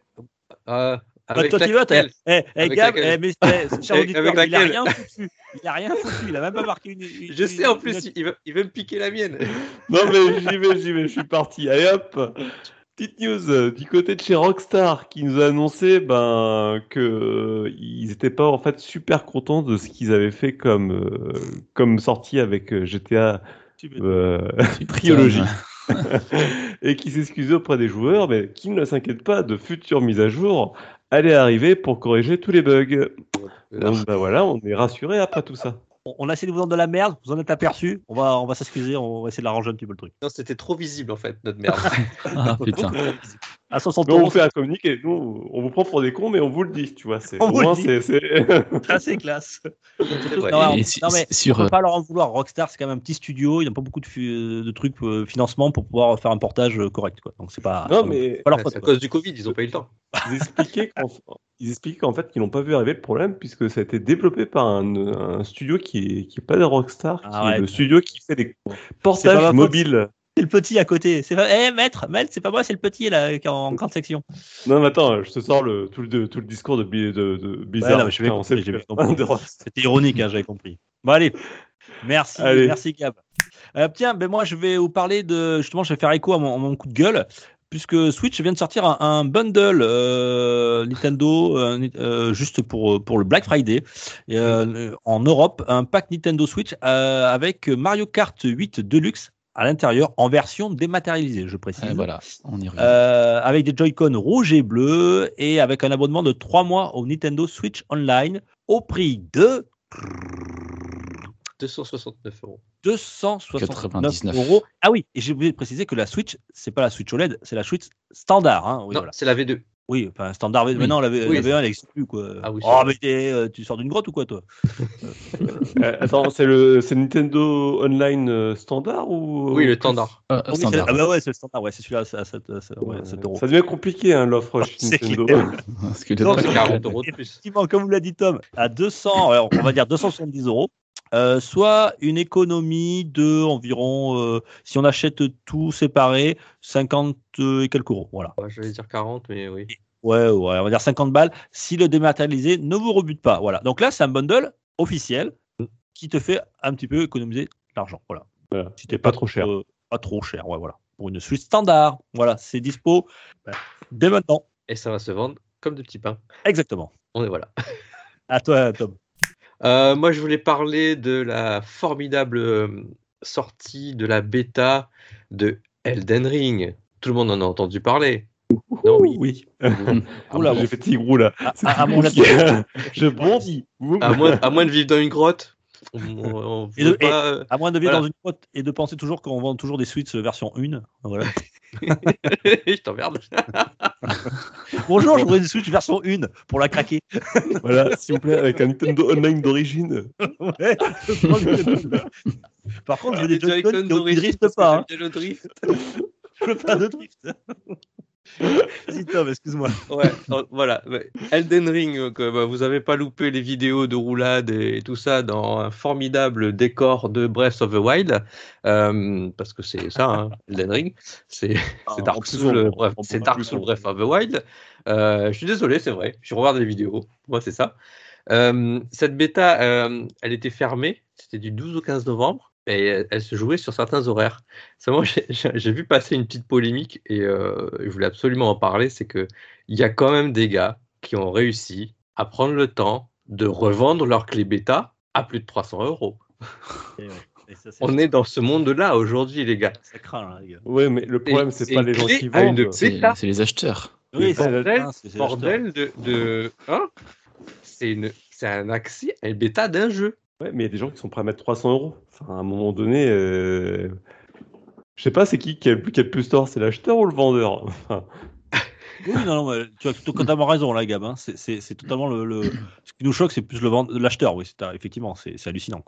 euh, Bah, toi, tu vas, Eh, eh, Gab, eh, mais, eh, cher Avec- auditeur, avec il a rien foutu. Il a rien foutu. Il a même pas marqué une. une- Je sais en une- plus, il va, il va me piquer la mienne. Non mais j'y vais, j'y vais, je suis parti. Allez hop Petite news euh, du côté de chez Rockstar qui nous a annoncé ben, que euh, ils n'étaient pas en fait super contents de ce qu'ils avaient fait comme, euh, comme sortie avec GTA euh, et qui s'excusaient auprès des joueurs mais qui ne s'inquiètent pas de futures mises à jour allaient arriver pour corriger tous les bugs. Donc ben voilà, on est rassuré après tout ça. On- a essayé de vous vendre de la merde. Vous en êtes aperçu. On va, on va s'excuser. On va essayer de l'arranger un petit peu le truc. Non, c'était trop visible en fait, notre merde. Ah putain. À 60 Mais on euros, vous fait un communiqué, nous on vous prend pour des cons mais on vous le dit, tu vois. C'est, On au vous le moins dit. c'est, c'est... c'est assez classe. Vrai. Non, alors, si- non, mais sur, on euh, peut pas leur en vouloir. Rockstar, c'est quand même un petit studio. Il n'y a pas beaucoup de, fu- de trucs euh, financement pour pouvoir faire un portage euh, correct. Quoi. Donc c'est pas. Non mais pas leur Ouais, faute. c'est à cause du Covid, ils ont pas eu le temps. ils expliquaient qu'en, ils expliquaient qu'en fait qu'ils n'ont pas vu arriver le problème puisque ça a été développé par un, un studio qui est, qui est pas de Rockstar, qui Arrête. est le studio qui fait des portages faute. mobiles. C'est le petit à côté. C'est pas. Eh maître, maître, c'est pas moi, c'est le petit là qui est en grande section. Non mais attends, je te sors le, tout, le, tout le discours de, de, de Bizarre. Ouais, compris. C'était ironique, hein, j'avais compris. Bon allez, merci, Allez. merci Gab. Euh, tiens, ben moi je vais vous parler de justement, je vais faire écho à mon, à mon coup de gueule, puisque Switch vient de sortir un, un bundle euh, Nintendo euh, euh, juste pour pour le Black Friday Et, euh, en Europe, un pack Nintendo Switch euh, avec Mario Kart 8 Deluxe à l'intérieur en version dématérialisée, je précise. voilà, on y revient. Euh, avec des Joy-Con rouge et bleu et avec un abonnement de 3 mois au Nintendo Switch Online au prix de 269 euros. 269 99. euros. Ah oui, et j'ai oublié de préciser que la Switch, c'est pas la Switch OLED, c'est la Switch standard. Hein. Oui, non, voilà. c'est la V2. Oui, enfin standard. V- Maintenant, la, V- Oui. la V1, elle n'existe plus. Quoi. Ah oui, oh, mais euh, tu sors d'une grotte ou quoi, toi Euh, attends, c'est le, Nintendo Online euh, standard ou Oui, le standard. Ah, Ah oui, c'est- standard. Ah bah ouais, c'est le standard. Ouais, c'est celui-là, à 7, euh, c'est- ouais, 7 euros. Ça devient compliqué hein, l'offre chez C'est Nintendo. Parce que Donc, le- C'est 40 euros de plus. Effectivement, comme vous l'a dit Tom, à 200, alors, on va dire 270 euros, euh, soit une économie de environ, euh, si on achète tout séparé, 50 et quelques euros. Voilà. Ouais, J'allais dire 40, mais oui. Ouais, ouais, on va dire 50 balles. Si le dématérialisé ne vous rebute pas. Voilà. Donc là, c'est un bundle officiel qui te fait un petit peu économiser de l'argent. Voilà. Voilà. Si t'es Pas trop cher. euh, pas trop cher, ouais, voilà. Pour une suite standard. Voilà, c'est dispo ben, dès maintenant. Et ça va se vendre comme de petits pains. Exactement. On est voilà. À toi, Tom. Euh, moi, je voulais parler de la formidable euh, sortie de la bêta de Elden Ring. Tout le monde en a entendu parler. Non, Oui, oui. Ah, Oula, j'ai fait Tigrou là. À, C'est à- à mon je bondis. À moins, à moins de vivre dans une grotte. On, on- on Et veut de- et- pas, euh, à moins de vivre Voilà. dans une grotte et de penser toujours qu'on vend toujours des Switch version 1. Voilà. je t'emmerde. Bonjour, je voudrais une Switch version 1 pour la craquer. Voilà, s'il vous plaît, avec un Nintendo Online d'origine. Ouais, Par contre, je veux des Joy-Con qui d'origine, driftent pas. hein. le drift. Je veux pas de drift. Tom, excuse-moi. Ouais, voilà. Elden Ring, euh, bah, vous avez pas loupé les vidéos de roulade et tout ça dans un formidable décor de Breath of the Wild, euh, parce que c'est ça, hein, Elden Ring, c'est Dark plus, Souls, bref, c'est Dark Souls Breath of the Wild. Euh, je suis désolé, c'est vrai, je regarde les vidéos, moi c'est ça. Euh, cette bêta, elle était fermée, c'était du 12 au 15 novembre. Et elle- elle se jouait sur certains horaires. Seulement, j'ai- vu passer une petite polémique et euh, je voulais absolument en parler. C'est que il y a quand même des gars qui ont réussi à prendre le temps de revendre leur clé bêta à plus de 300 euros. Et ouais, et ça, c'est- On est dans ce monde-là aujourd'hui, les gars. Ça craint, là, les gars. Ouais, mais le problème, c'est pas les gens qui vendent. C'est bêta. c'est les acheteurs. Oui, c'est bordel, Bordel de. de hein? C'est une- c'est un accès à une bêta d'un jeu. Ouais, mais il y a des gens qui sont prêts à mettre 300 euros. Enfin, à un moment donné, euh... je sais pas, c'est qui qui a, le plus- tort C'est l'acheteur ou le vendeur? Oui, non, non, tu as totalement raison, là, Gab. hein. C'est- totalement le, le- Ce qui nous choque, c'est plus l'acheteur, oui. Effectivement, c'est hallucinant.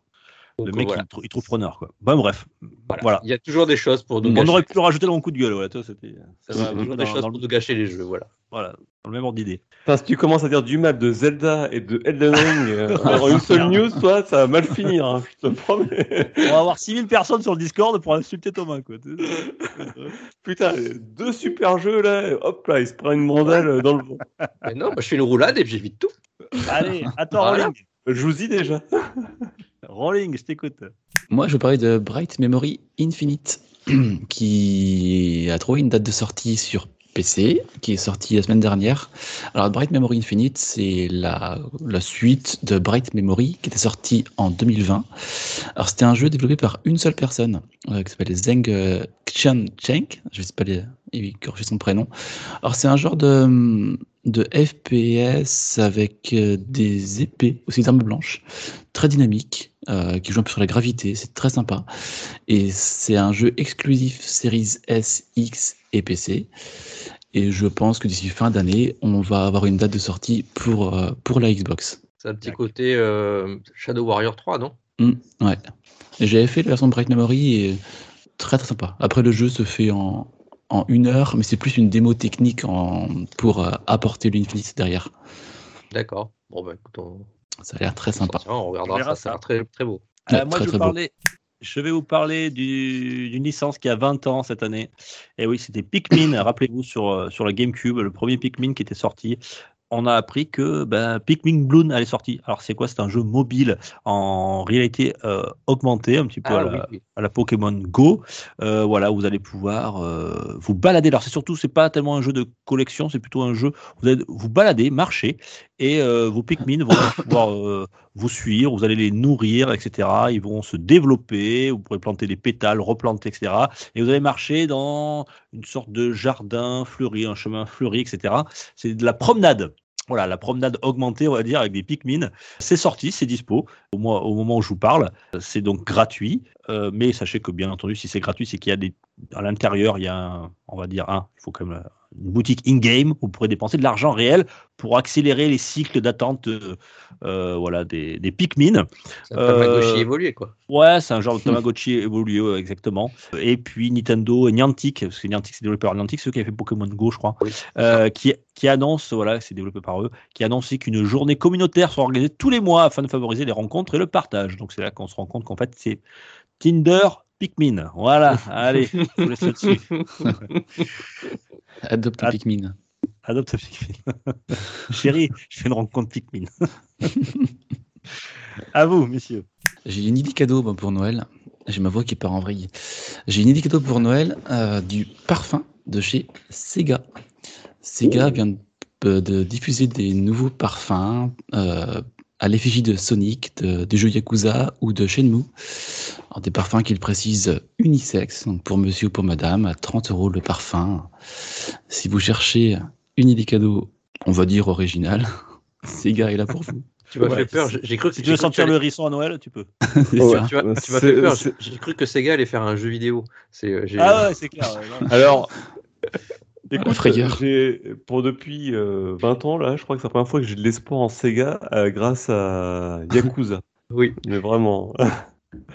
Donc, mec, voilà. il, trou- il trouve preneur, quoi. Bah, bref. Voilà. Voilà. Il y a toujours des choses pour nous On gâcher. aurait pu le rajouter dans mon coup de gueule, ouais. toi, C'était toujours des choses dans pour le, nous gâcher les jeux, voilà. voilà, dans le même ordre d'idée. Enfin, si tu commences à dire du mal de Zelda et de Elden Ring euh, en une seule news, toi, ça va mal finir, hein, je te promets. On va avoir 6000 personnes sur le Discord pour insulter Thomas, quoi. Putain, deux super jeux là, hop là, il se prend une rondelle dans le vent. Mais non, moi, je fais une roulade et j'évite tout. Allez, attends, Voilà. Rolling. Je vous dis déjà. Rolling, je t'écoute. Moi, je veux parler de Bright Memory Infinite, qui a trouvé une date de sortie sur PC, qui est sortie la semaine dernière. Alors, Bright Memory Infinite, c'est la, suite de Bright Memory, qui était sortie en 2020. Alors, c'était un jeu développé par une seule personne, euh, qui s'appelle Zeng euh, Xian Cheng, je ne sais pas corriger son prénom. Alors, c'est un genre de, de FPS avec euh, des épées, aussi des armes blanches, très dynamique, euh, qui joue un peu sur la gravité, c'est très sympa. Et c'est un jeu exclusif Series S, X et PC. Et je pense que d'ici fin d'année, on va avoir une date de sortie pour, euh, pour la Xbox. C'est un petit côté euh, Shadow Warrior 3, non? Hmm, ouais. J'avais fait la version Bright Memory et très très sympa. Après, le jeu se fait en, en une heure, mais c'est plus une démo technique en, pour euh, apporter l'Infinite derrière. D'accord. Bon, bah écoute, on, Ça a l'air très sympa. on On regardera ça, ça a l'air très, très beau. Euh, Ouais, moi, très, je, très vais beau. parler, je vais vous parler du- d'une licence qui a 20 ans cette année. Et oui, c'était Pikmin. Rappelez-vous sur, euh, sur la GameCube, le premier Pikmin qui était sorti. On a appris que ben, Pikmin Bloom allait sortir. Alors, c'est quoi? C'est un jeu mobile en réalité euh, augmentée, un petit peu à, Ah, la, oui, oui. à la Pokémon Go. Euh, voilà, vous allez pouvoir euh, vous balader. Alors, c'est surtout, c'est pas tellement un jeu de collection, c'est plutôt un jeu. Vous allez vous balader, marcher, et vos Pikmin vont pouvoir vous suivre. Vous allez les nourrir, etc. Ils vont se développer. Vous pourrez planter des pétales, replanter, etc. Et vous allez marcher dans une sorte de jardin fleuri, un chemin fleuri, etc. C'est de la promenade. Voilà, la promenade augmentée, on va dire, avec des Pikmin. C'est sorti, c'est dispo au, au moment où je vous parle. C'est donc gratuit. Euh, mais sachez que, bien entendu, si c'est gratuit, c'est qu'il y a des. À l'intérieur, il y a, un- on va dire, un, il faut quand même une boutique in-game où vous pourrez dépenser de l'argent réel pour accélérer les cycles d'attente euh, euh, voilà, des, des Pikmin. C'est un Tamagotchi Euh, évolué, quoi. Ouais, c'est un genre de Tamagotchi évolué, ouais, exactement. Et puis Nintendo et Niantic, parce que Niantic, c'est développé par Niantic, ceux qui avaient fait Pokémon Go, je crois, Oui. euh, qui, qui annonce, voilà, c'est développé par eux, qui annonce qu'une journée communautaire sera organisée tous les mois afin de favoriser les rencontres et le partage. Donc c'est là qu'on se rend compte qu'en fait, c'est Tinder Pikmin. Voilà, allez, je vous laisse là-dessus. Adopte Ah. Pikmin. Adopte Pikmin. Chérie, je fais une rencontre Pikmin. à vous, messieurs. J'ai une idée cadeau moi, pour Noël. J'ai ma voix qui part en vrille. J'ai une idée cadeau pour Noël euh, du parfum de chez Sega. Sega vient de, de diffuser des nouveaux parfums euh, à l'effigie de Sonic, de, du jeu Yakuza ou de Shenmue. Alors, des parfums qu'ils précisent unisex, donc pour monsieur ou pour madame, à 30 euros le parfum. Si vous cherchez une idée cadeau, on va dire originale, Sega est là pour vous. Tu m'as Ouais, fait peur. c'est- J'ai cru que Si tu veux j'ai cru que sentir tu le hérisson à Noël, tu peux. Tu m'as fait peur. J'ai cru que Sega allait faire un jeu vidéo. C'est. euh, Ah ouais, c'est clair. Alors, écoute, pour depuis euh, 20 ans là, je crois que c'est la première fois que j'ai de l'espoir en Sega euh, grâce à Yakuza. Oui. Mais vraiment,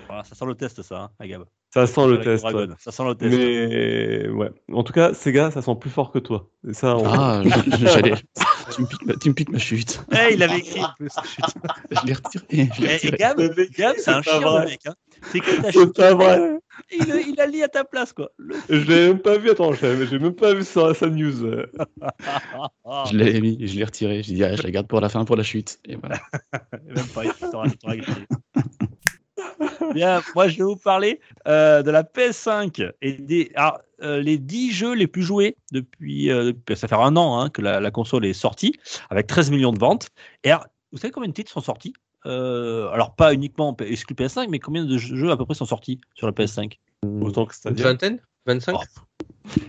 Voilà, ça sent le test, ça, hein, Agab. ça sent le test. Ouais. Ça sent le test. Mais ouais, en tout cas, Sega, ça sent plus fort que toi. Et ça, on- Ah, j'allais. Tu me, piques ma, tu me piques ma chute. Eh, il avait écrit en plus. Chut. Je l'ai retiré. Je l'ai Et. Gab, Gab, c'est un C'est chien, vrai. mec. Hein. C'est que t'as c'est chuté, pas vrai. Il, il a lu à ta place, quoi. Le- Je l'ai même pas vu. Attends, j'ai j'ai même pas vu sa, sa new. Ah, Je l'ai mis, je l'ai retiré. J'ai dit, ah, je la garde pour la fin, pour la chute. Et voilà. même pas, il t'aura-. Bien, moi je vais vous parler euh, de la PS5 et des alors, euh, les 10 jeux les plus joués depuis, euh, depuis- ça fait un an hein, que la, la console est sortie avec 13 millions de ventes. Et alors, vous savez combien de titres sont sortis? Euh, Alors pas uniquement exclu PS5, mais combien de jeux à peu près sont sortis sur la PS5 Autant que Une c'est-à-dire. vingtaine? 25 Oh,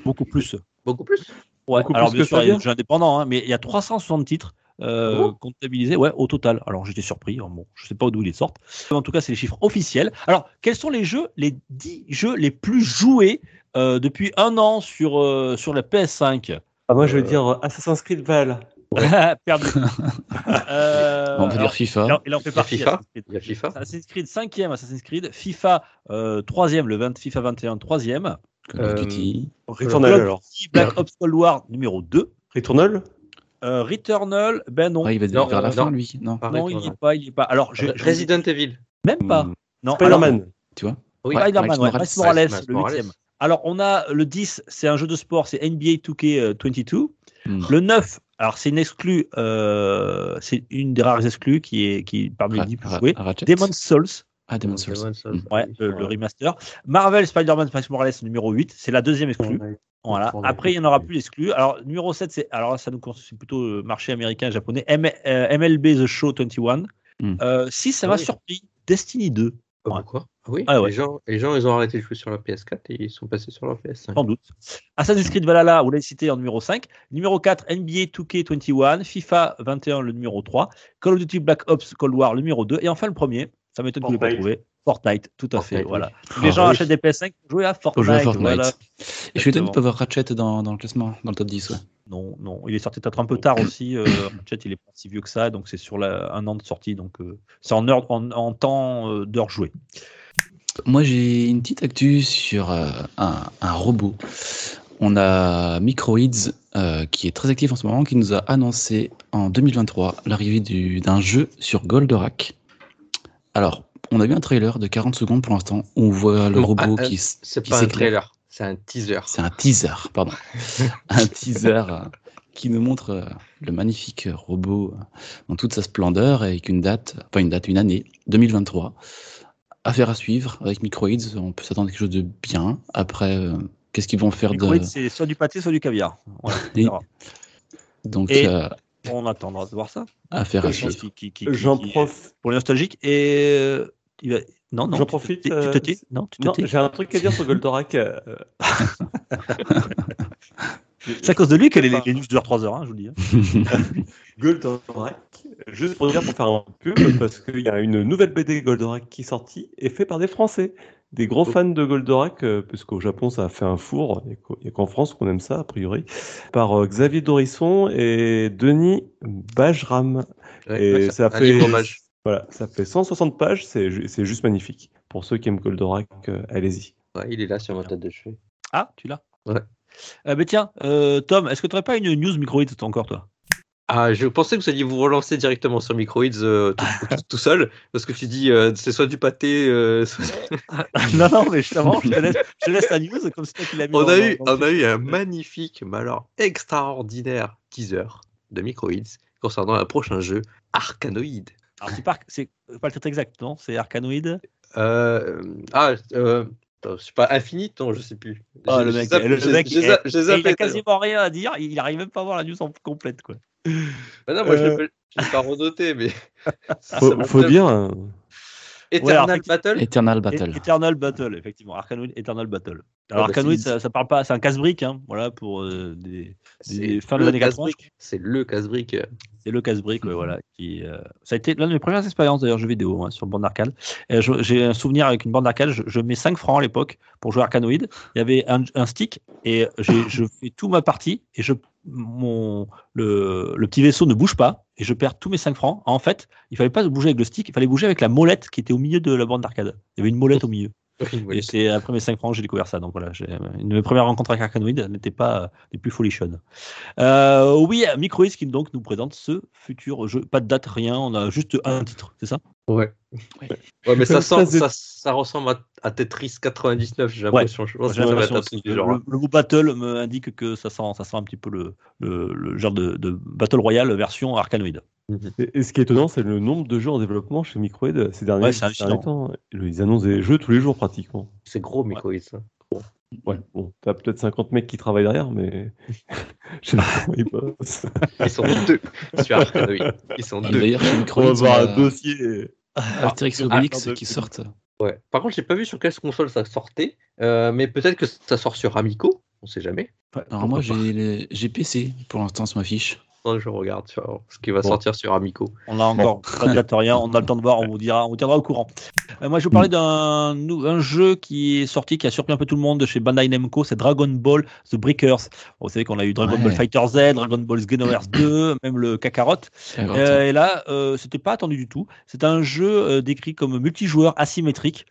Beaucoup plus. Beaucoup plus? Ouais, Beaucoup alors plus bien que sûr, il y a des jeux indépendants, hein, mais il y a 360 titres euh, Oh. comptabilisés ouais, au total. Alors j'étais surpris, hein, bon, je sais pas d'où ils sortent. En tout cas, c'est les chiffres officiels. Alors, quels sont les jeux, les 10 jeux les plus joués euh, depuis un an sur, euh, sur la PS5 Ah, moi, je vais dire Assassin's Creed Valhalla. Perdu. Euh, On peut alors, dire FIFA. il en- il en fait partie. FIFA. Assassin's Creed. Il y a FIFA. Assassin's Creed 5e, Assassin's Creed, FIFA euh, 3e, le 20, FIFA 21 3e, Call of Euh, Duty. Returnal, alors. Duty, Black Ops Cold War numéro 2, Returnal euh, Returnal, ben non, Ouais, il va Non, vers la euh, fin, non. lui. Non. Non il n'y Returnal. est pas, il est pas. Alors, je, je- Resident Evil. même pas. Hmm. Non, alors, Spider-Man. Tu vois Oui. Ouais, Spider-Man, ouais, Morales. Miles Morales, le Morales. 8e. Alors, on a le 10, c'est un jeu de sport, c'est NBA 2K22. Hmm. Le 9, alors c'est une exclue, euh, c'est une des rares exclus qui est qui parmi les Ra- 10 plus. Ratchet. Demon's Souls, Ah, Demon's Souls. Demon's Souls. Hmm. ouais, le, le remaster. Marvel Spider-Man Miles Morales numéro 8, c'est la deuxième exclue. Voilà. Après, il n'y en aura plus d'exclus. Alors, numéro 7, c'est alors ça nous concerne c'est plutôt le marché américain et japonais. M- euh, MLB The Show 21. Hmm. Euh, 6, ça Ah m'a oui. surpris. Destiny 2, Ah, Ouais. pourquoi Ah oui, Ah ouais. les, gens, les gens, ils ont arrêté de jouer sur la PS4 et ils sont passés sur la PS5. sans doute. Assassin's Creed Valhalla, vous l'avez cité en numéro 5. Numéro 4, NBA 2K21. FIFA 21, le numéro 3. Call of Duty Black Ops Cold War, le numéro 2. Et enfin, le premier, ça m'étonne que vous ne pas trouvé. Fortnite, tout à fait. Voilà. oui. Les Ah, gens oui. achètent des PS5 pour jouer à Fortnite. Jouer à Fortnite. voilà. Et je suis étonné de pas voir Ratchet dans, dans le classement, dans le top 10. Ouais. Non, non, il est sorti peut-être un peu tard aussi. Euh, Ratchet, il est pas si vieux que ça, donc c'est sur la- un an de sortie, donc euh, c'est en, heure, en, en temps euh, d'heure jouée. Moi, j'ai une petite actu sur euh, un, un robot. On a Microids, euh, qui est très actif en ce moment, qui nous a annoncé en 2023 l'arrivée du- d'un jeu sur Goldorak. Alors, on a vu un trailer de 40 secondes pour l'instant, où on voit le Non, robot ah, qui, C'est qui pas un trailer, c'est un teaser. C'est un teaser, pardon. un teaser euh, qui nous montre euh, le magnifique robot euh, dans toute sa splendeur avec une date, pas une date, une année, 2023. Affaire à suivre avec Microids, on peut s'attendre à quelque chose de bien. Après, euh, qu'est-ce qu'ils vont faire de. Microïd, c'est soit du pâté, soit du caviar. Voilà, on Et- verra. Donc, Et- euh, On attendra de voir ça. affaire à suivre. qui- qui- qui- qui- J'en qui- profite. Pour les nostalgiques. Et euh, il va- non, non. J'en profite, Tu euh, te tais Non, tu te Non, tais j'ai un truc à dire sur Goldorak. euh, C'est à cause de lui que les, Pas. les news durent 3 heures, hein, je vous le dis. hein. Goldorak. Juste pour dire, pour faire un pub, parce qu'il y a une nouvelle BD Goldorak qui est sortie et fait par des Français. Des gros fans de Goldorak, euh, puisqu'au Japon ça a fait un four, il n'y a qu'en France qu'on aime ça, a priori, par euh, Xavier Dorisson et Denis Bajram. Ouais, Et ça un fait, livre hommage. Voilà, ça fait 160 pages, c'est ju- c'est juste magnifique. Pour ceux qui aiment Goldorak, euh, allez-y. Ouais, il est là sur ma tête de cheveux. Ah, tu l'as? Ouais. Euh, mais tiens, euh, Tom, est-ce que tu n'aurais pas une news Microïd encore, toi? Ah, je pensais que vous alliez vous relancer directement sur Microids euh, tout, tout- tout seul, parce que tu dis euh, c'est soit du pâté, euh, soit- Non, non, mais justement, je te laisse, je te laisse la news comme c'est toi qui l'as mis. On dans- a, eu, dans- dans- on a eu un magnifique, mais alors extraordinaire teaser de Microids concernant un prochain jeu, Arcanoid. Alors, tu pars, c'est pas le titre exact, non? C'est Arcanoid Euh, ah, euh, attends, c'est pas Infinite, non, je sais plus. Ah, le mec, zappé- le j'ai- mec, j'ai eh, j'ai Et il a quasiment rien à dire, il n'arrive même pas à voir la news en complète. Quoi. Ah non, moi, je Euh. l'ai pas- je l'ai pas renoté, mais. Faut, faut dire, hein, Eternal Ouais, alors, Battle Eternal Et- Battle. Eternal Battle, effectivement. Arcanoid, Eternal Battle. Alors, Ah, bah, ça, ça parle pas, c'est un casse-brique, hein, voilà, pour euh, des, fins de le l'année 80. casse-brique. C'est le casse-brique. C'est le casse-brique, ouais, voilà. Qui, euh, ça a été l'une de mes premières expériences d'ailleurs jeux vidéo hein, sur bande je- J'ai un souvenir avec une bande d'arcade, je, je mets 5 francs à l'époque pour jouer Arcanoid. Il y avait un, un stick et je fais tout ma partie et je, mon, le, le petit vaisseau ne bouge pas et je perds tous mes 5 francs. En fait, il fallait pas bouger avec le stick, il fallait bouger avec la molette qui était au milieu de la bande d'arcade. Il y avait une molette au milieu. Et c'est après mes 5 francs que j'ai découvert ça. Donc voilà, une de mes premières rencontres avec Arcanoid n'était pas euh, les plus folichonnes. Euh, oui, Microids qui donc nous présente ce futur jeu. Pas de date, rien, on a juste un titre, c'est ça? Ouais. Ouais. Ouais, mais ça, Ça, sent, c'est- ça, ça ressemble à, à Tetris 99, j'ai l'impression. Je pense J'ai que ça va être l'impression un aussi truc que du le, le mot battle me indique que ça sent, ça sent un petit peu le, le, le genre de, de Battle Royale version Arcanoid. Et, et ce qui est étonnant, c'est le nombre de jeux en développement chez Microid ces derniers, ces derniers temps. Ils annoncent des jeux tous les jours pratiquement. C'est gros, Microids. ça. Ouais, bon, t'as peut-être 50 mecs qui travaillent derrière, mais je sais pas comment ils bossent. Ils sont deux sur Arcanoid. Ils sont Et deux. D'ailleurs, chez On va avoir un a dossier. Ah, Obélix qui sortent. Ouais. Par contre, j'ai pas vu sur quelle console ça sortait, euh, mais peut-être que ça sort sur Amico, on sait jamais. Alors moi, j'ai PC pour l'instant sur ma Je regarde sur ce qui va Bon. sortir sur Amico. On a encore pas de date, rien, on a le temps de voir, on vous dira, on vous tiendra au courant. Euh, moi, je vous parlais d'un nou- un jeu qui est sorti, qui a surpris un peu tout le monde de chez Bandai Namco, c'est Dragon Ball The Breakers. Bon, vous savez qu'on a eu Dragon Ouais. Ball Fighter Z, Dragon Ball Xenoverse 2, même le Kakarot. Euh, et là, euh, c'était pas attendu du tout. C'est un jeu euh, décrit comme multijoueur asymétrique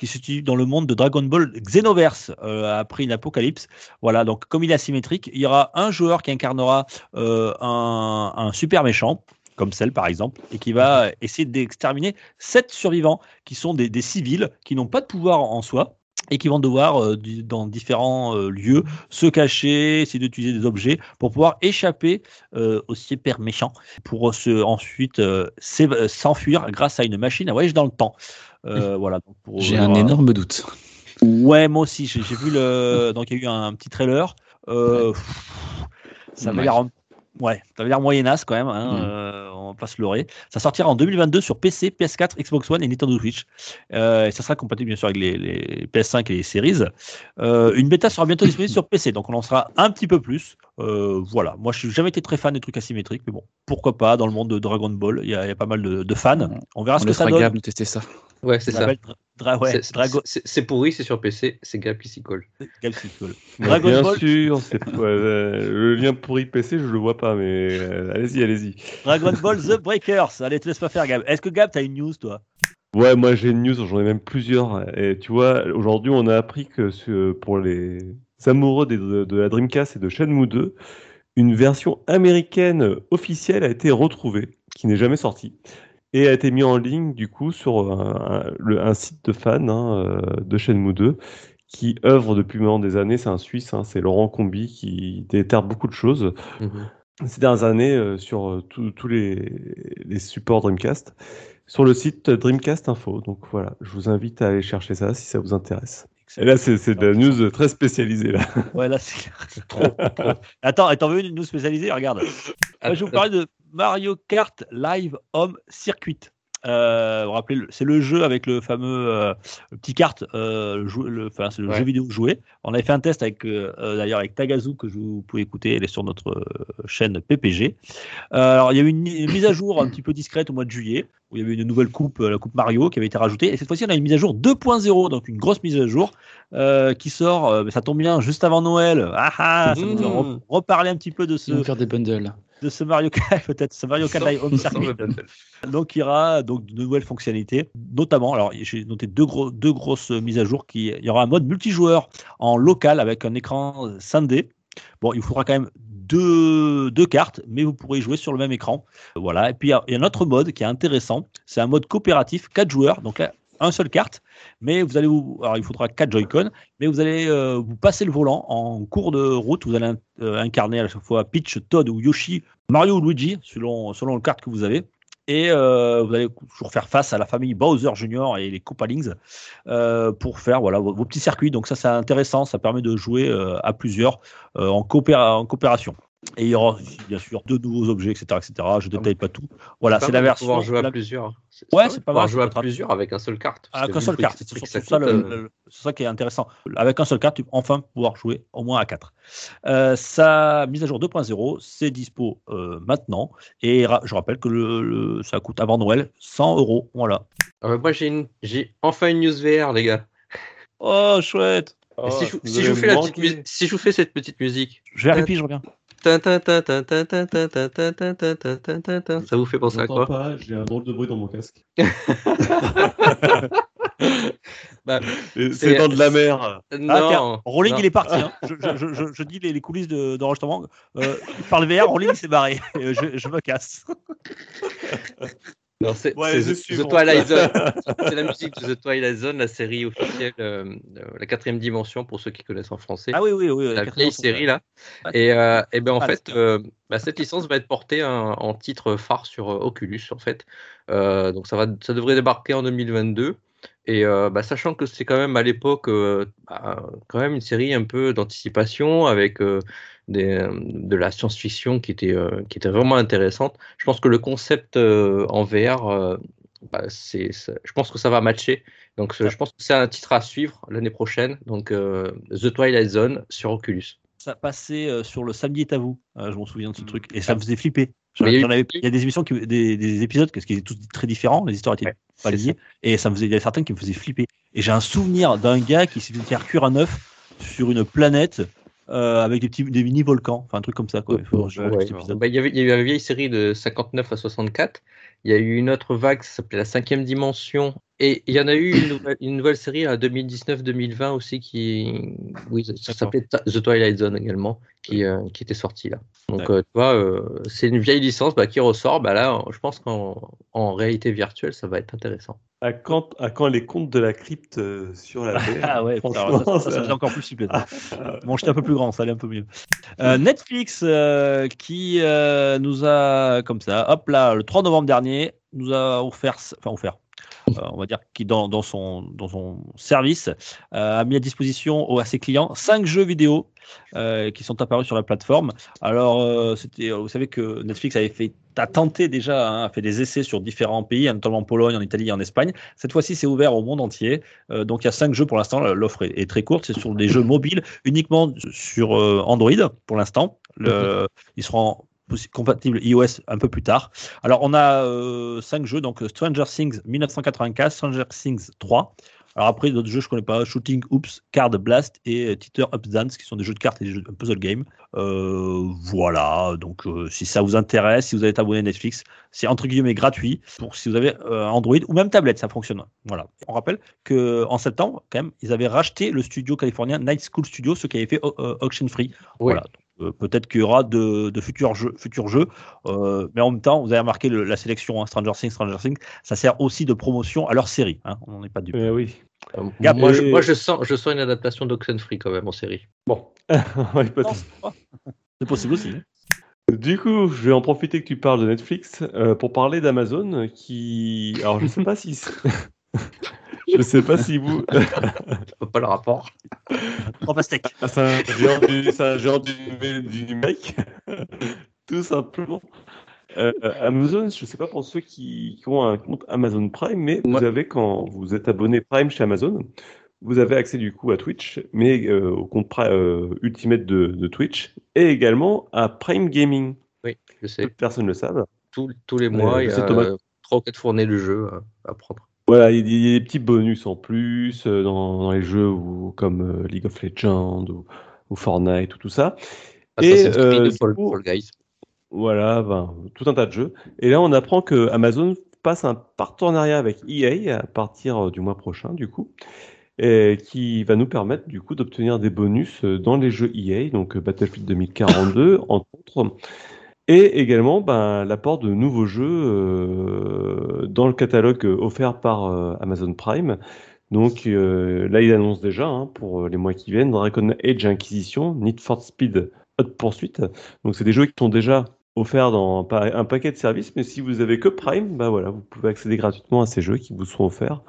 qui se situe dans le monde de Dragon Ball Xenoverse euh, après une apocalypse. Voilà, donc comme il est asymétrique, il y aura un joueur qui incarnera euh, un, un super méchant comme celle par exemple, et qui va essayer d'exterminer sept survivants qui sont des, des civils qui n'ont pas de pouvoir en soi et qui vont devoir, euh, dans différents euh, lieux, se cacher, essayer d'utiliser des objets pour pouvoir échapper euh, au super méchant, pour se, ensuite s'enfuir grâce à une machine à voyage dans le temps. Euh, voilà. donc pour- J'ai un énorme doute. Ouais, moi aussi, j'ai j'ai vu le. Donc, il y a eu un, petit trailer. Euh, pff, Ça Ouais. l'air. Ouais, ça avait l'air moyenasse quand même. Hein, Mm. euh, on va pas se leurrer. Ça sortira en 2022 sur PC, PS4, Xbox One et Nintendo Switch. Euh, et ça sera compatible bien sûr avec les, les PS5 et les Series. Euh, une bêta sera bientôt disponible sur PC, donc on en sera un petit peu plus. Voilà, moi je n'ai jamais été très fan des trucs asymétriques, mais bon, pourquoi pas dans le monde de Dragon Ball, il y a, il y a pas mal de, de fans. On verra On ce que ça donne. Gab nous tester ça. Ouais, c'est Ça ouais, C'est- pourri, c'est sur PC, c'est Gab qui s'y colle. Gab s'y colle. Ouais, Dragon bien Ball, sûr, ouais, euh, le lien pourri PC, je le vois pas, mais euh, allez-y, allez-y. Dragon Ball The Breakers. Allez, te laisse pas faire, Gab. Est-ce que Gab, t'as une news, toi? Ouais, moi j'ai une news, j'en ai même plusieurs. Et tu vois, aujourd'hui on a appris que ce- pour les amoureux de, de la Dreamcast et de Shenmue 2, une version américaine officielle a été retrouvée, qui n'est jamais sortie, et a été mise en ligne du coup sur un, un- le- un site de fans hein, euh, de Shenmue 2 qui œuvre depuis maintenant des années. C'est un Suisse, hein, c'est Laurent Combi qui déterre beaucoup de choses Mhm. ces dernières années euh, sur euh, tous les, les supports Dreamcast sur le site Dreamcast Info. Donc voilà, je vous invite à aller chercher ça si ça vous intéresse. Et là, c'est de la news très spécialisée là. Ouais, là, c'est trop, trop. Attends, t'en veux une news spécialisée? Regarde. Moi, je vous parler de Mario Kart Live Home Circuit. Euh, vous vous rappelez, le- c'est le jeu avec le fameux euh, le petit kart, euh, le jou- le- enfin, c'est le Ouais. jeu vidéo joué. On avait fait un test avec, euh, euh, d'ailleurs, avec Tagazu que je vous pouvez écouter, elle est sur notre euh, chaîne PPG. Euh, alors, il y a eu une, une mise à jour un petit peu discrète au mois de juillet, où il y avait une nouvelle coupe, euh, la coupe Mario, qui avait été rajoutée. Et cette fois-ci, on a une mise à jour 2.0, donc une grosse mise à jour euh, qui sort. euh, mais ça tombe bien juste avant Noël. Ah ah, ça nous a re- Mmh. reparlé un petit peu de ce, Ils vont faire des bundles. De ce Mario Kart, peut-être ce Mario Kart Live Home Circuit. Donc, il y aura donc de nouvelles fonctionnalités, notamment. Alors, j'ai noté deux, gros, deux grosses mises à jour. Qui, il y aura un mode multijoueur en local avec un écran scindé. Bon, il faudra quand même deux, deux cartes, mais vous pourrez jouer sur le même écran. Voilà. Et puis, il y a- il y a un autre mode qui est intéressant. C'est un mode coopératif, quatre joueurs. Donc là, un seule carte, mais vous allez vous. Alors, il faudra quatre Joy-Con, mais vous allez euh, vous passer le volant en cours de route. Vous allez euh, incarner à chaque fois Peach, Todd ou Yoshi, Mario ou Luigi, selon, selon le carte que vous avez. Et euh, vous allez toujours faire face à la famille Bowser Junior et les Koopalings pour faire voilà, vos, petits circuits. Donc ça, c'est intéressant. Ça permet de jouer à plusieurs en coopération. Et il y aura bien sûr deux nouveaux objets, etc. etc. Je ne détaille pas tout. Voilà, c'est la de version. Pouvoir jouer à plusieurs. Ouais, c'est de pas mal, jouer à plusieurs avec un seul carte. avec un seul carte. C'est surtout ça ça, euh, c'est ça qui est intéressant. Avec un seul carte, tu peux enfin pouvoir jouer au moins à 4. Euh, sa mise à jour 2.0, c'est dispo euh, maintenant. Et je rappelle que le, ça coûte avant Noël 100 euros. Voilà. euh, moi, j'ai enfin une news VR, les gars. Oh, chouette. Et si, je, vous fais cette petite musique, Je vérifie, je reviens. Ça vous fait penser à quoi J'ai un drôle de bruit dans mon casque. c'est dans de la mer. Non, Rolling, il est parti. Je, dis les, coulisses d'enregistrement. De, par le VR, Rolling s'est barré. je, me casse. Non, c'est Ouais, The. Twilight Zone. c'est la musique de The Twilight Zone, la série officielle, euh, euh, la quatrième dimension pour ceux qui connaissent en français. Ah oui, oui, oui. la vieille série là. Ouais. Et, euh, et ben en Ah, fait, euh, bah, cette licence va être portée en, en titre phare sur Oculus en fait. Donc ça va, ça devrait débarquer en 2022. Et euh, bah, sachant que c'est quand même à l'époque euh, bah, quand même une série un peu d'anticipation avec euh, des, de la science-fiction qui était euh, qui était vraiment intéressante. Je pense que le concept euh, en VR, euh, bah, c'est, je pense que ça va matcher. Donc je pense que c'est un titre à suivre l'année prochaine. Donc The Twilight Zone sur Oculus. ça passait sur le samedi est à vous. Je m'en souviens de ce Mm. truc. Et ça me faisait flipper. Il y a y des émissions, qui, des, des épisodes, parce qu'ils étaient tous très différents, les histoires étaient Ouais, pas liées. Et ça me faisait, il y a certaines qui me faisaient flipper. Et j'ai un souvenir d'un gars qui s'est fait faire cuire un œuf sur une planète euh, avec des petits des mini volcans, enfin un truc comme ça. Quoi. Il Ouais. Bah, y avait, il y a eu une vieille série de 59 à 64. Il y a eu une autre vague, ça s'appelait La cinquième dimension. Et il y en a eu une nouvelle, une nouvelle série à 2019-2020 aussi qui, oui, ça, ça s'appelait The Twilight Zone également, qui, euh, qui était sortie là. Donc euh, tu vois, euh, c'est une vieille licence bah, qui ressort. Bah, là, je pense qu'en en réalité virtuelle, ça va être intéressant. À quand, à quand les contes de la crypte euh, sur la Ah ouais, ça, ça, ça ça- faisait encore plus flipper. Bon, j'étais un peu plus grand, ça allait un peu mieux. Euh, Netflix euh, qui euh, nous a, comme ça, hop là, le 3 novembre dernier, nous a offert, enfin offert, on va dire, qui dans, dans, son, dans son service euh, a mis à disposition à ses clients cinq jeux vidéo euh, qui sont apparus sur la plateforme. Alors, euh, c'était, vous savez que Netflix avait fait, a tenté déjà, hein, a fait des essais sur différents pays, hein, notamment en Pologne, en Italie et en Espagne. Cette fois-ci, c'est ouvert au monde entier. Euh, donc, il y a cinq jeux pour l'instant. L'offre est, est très courte. C'est sur des jeux mobiles uniquement sur euh, Android pour l'instant. Le- Ils seront compatibles iOS un peu plus tard. Alors, on a euh, cinq jeux. Donc, Stranger Things 1995, Stranger Things 3. Alors après, d'autres jeux, je connais pas. Shooting Oops, Card Blast et Teeter Up Dance, qui sont des jeux de cartes et des jeux de puzzle game. Euh, voilà. Donc, euh, si ça vous intéresse, si vous êtes abonné à Netflix, c'est entre guillemets gratuit pour si vous avez euh, Android ou même tablette, ça fonctionne. Voilà. On rappelle que en septembre, quand même, ils avaient racheté le studio californien Night School Studio, ceux qui avaient fait euh, Auction Free. Oui. Voilà. Donc, euh, Peut-être qu'il y aura de, de futurs jeux, futurs jeux. Euh, mais en même temps, vous avez remarqué le- la sélection hein, Stranger Things, Stranger Things, ça sert aussi de promotion à leur série. Hein, on n'en est pas du Eh oui. Euh, Gap, moi, je, et- moi je, sens, je sens une adaptation d'Oxenfree quand même en série. Bon. Ouais, peut-être. C'est possible aussi. hein. Du coup, je vais en profiter que tu parles de Netflix euh, pour parler d'Amazon qui. Alors, je sais pas si. je sais pas si vous. Je vois pas le rapport. En pastèque. C'est un géant du, c'est un géant du, du numérique, tout simplement. Euh, Amazon, je ne sais pas pour ceux qui, qui ont un compte Amazon Prime, mais vous avez, quand vous êtes abonné Prime chez Amazon, vous avez accès du coup à Twitch, mais euh, au compte euh, Ultimate de, de Twitch, et également à Prime Gaming. Oui, je sais. de personnes le savent. Tous, tous les mois, il y a Thomas. euh, trois ou quatre fournées de jeux à, à prendre. Voilà, il y a des petits bonus en plus euh, dans, dans les jeux où- comme euh, League of Legends ou, ou Fortnite ou tout ça. Assassin's Creed, euh, Fall, Fall Guys. Voilà, ben, tout un tas de jeux. Et là, on apprend que Amazon passe un partenariat avec EA à partir euh, du mois prochain, du coup, et qui va nous permettre, du coup, d'obtenir des bonus dans les jeux EA, donc Battlefield 2042, entre autres, et également ben, l'apport de nouveaux jeux euh, dans le catalogue euh, offert par euh, Amazon Prime. Donc euh, là, il annonce déjà hein, pour les mois qui viennent Dragon Age Inquisition, Need for Speed Hot Pursuit. Donc c'est des jeux qui sont déjà offerts dans un pa- un paquet de services, mais si vous avez que Prime, bah voilà, vous pouvez accéder gratuitement à ces jeux qui vous seront offerts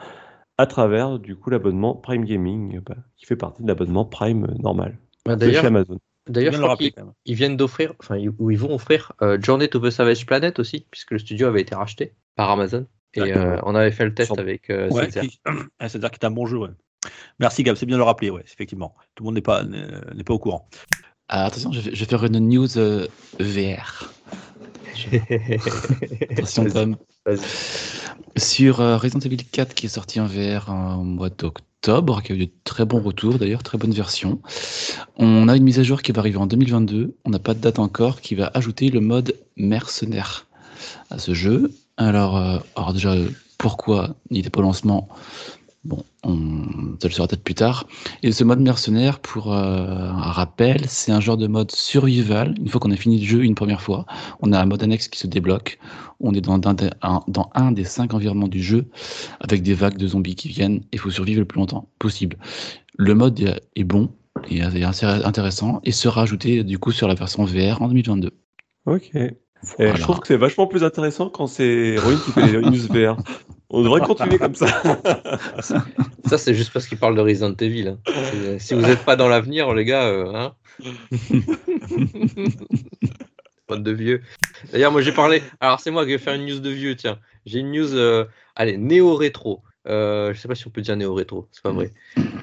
à travers du coup l'abonnement Prime Gaming, bah, qui fait partie de l'abonnement Prime normal Bah, de chez Amazon. D'ailleurs, je crois qu'ils ils viennent d'offrir, enfin, ou ils vont offrir euh, Journey to the Savage Planet aussi, puisque le studio avait été racheté par Amazon. Et euh, on avait fait le test Sur- avec euh, Ouais, qui- Ah, C'est-à-dire que c'est un bon jeu. Ouais. Merci Gab, c'est bien de le rappeler, ouais, effectivement. Tout le monde n'est pas, n'est n'est pas au courant. Ah, attention, je vais, je vais faire une news euh, VR. Attention. Tom. Sur euh, Resident Evil 4 qui est sorti en VR en mois d'octobre, qui a eu de très bons retours d'ailleurs, très bonne version. On a une mise à jour qui va arriver en 2022. On n'a pas de date encore, qui va ajouter le mode mercenaire à ce jeu. Alors, euh, alors déjà, pourquoi il n'était pas au lancement? Bon, on, ça le saura peut-être plus tard. Et ce mode mercenaire, pour euh, un rappel, c'est un genre de mode survival. Une fois qu'on a fini le jeu une première fois, on a un mode annexe qui se débloque. On est dans un, dans un des cinq environnements du jeu, avec des vagues de zombies qui viennent. Il faut survivre le plus longtemps possible. Le mode est, est bon et est assez intéressant et sera ajouté du coup sur la version VR en 2022. Ok. Et je trouve que c'est vachement plus intéressant quand c'est Rowan qui fait les news VR. On devrait continuer comme ça. Ça, c'est juste parce qu'il parle de Resident Evil. hein. Si vous n'êtes pas dans l'avenir, les gars, euh, hein Bande de vieux. D'ailleurs, moi, j'ai parlé. Alors, c'est moi qui vais faire une news de vieux, tiens. J'ai une news, euh, allez, néo-rétro. Euh, je sais pas si on peut dire néo-rétro, c'est pas vrai.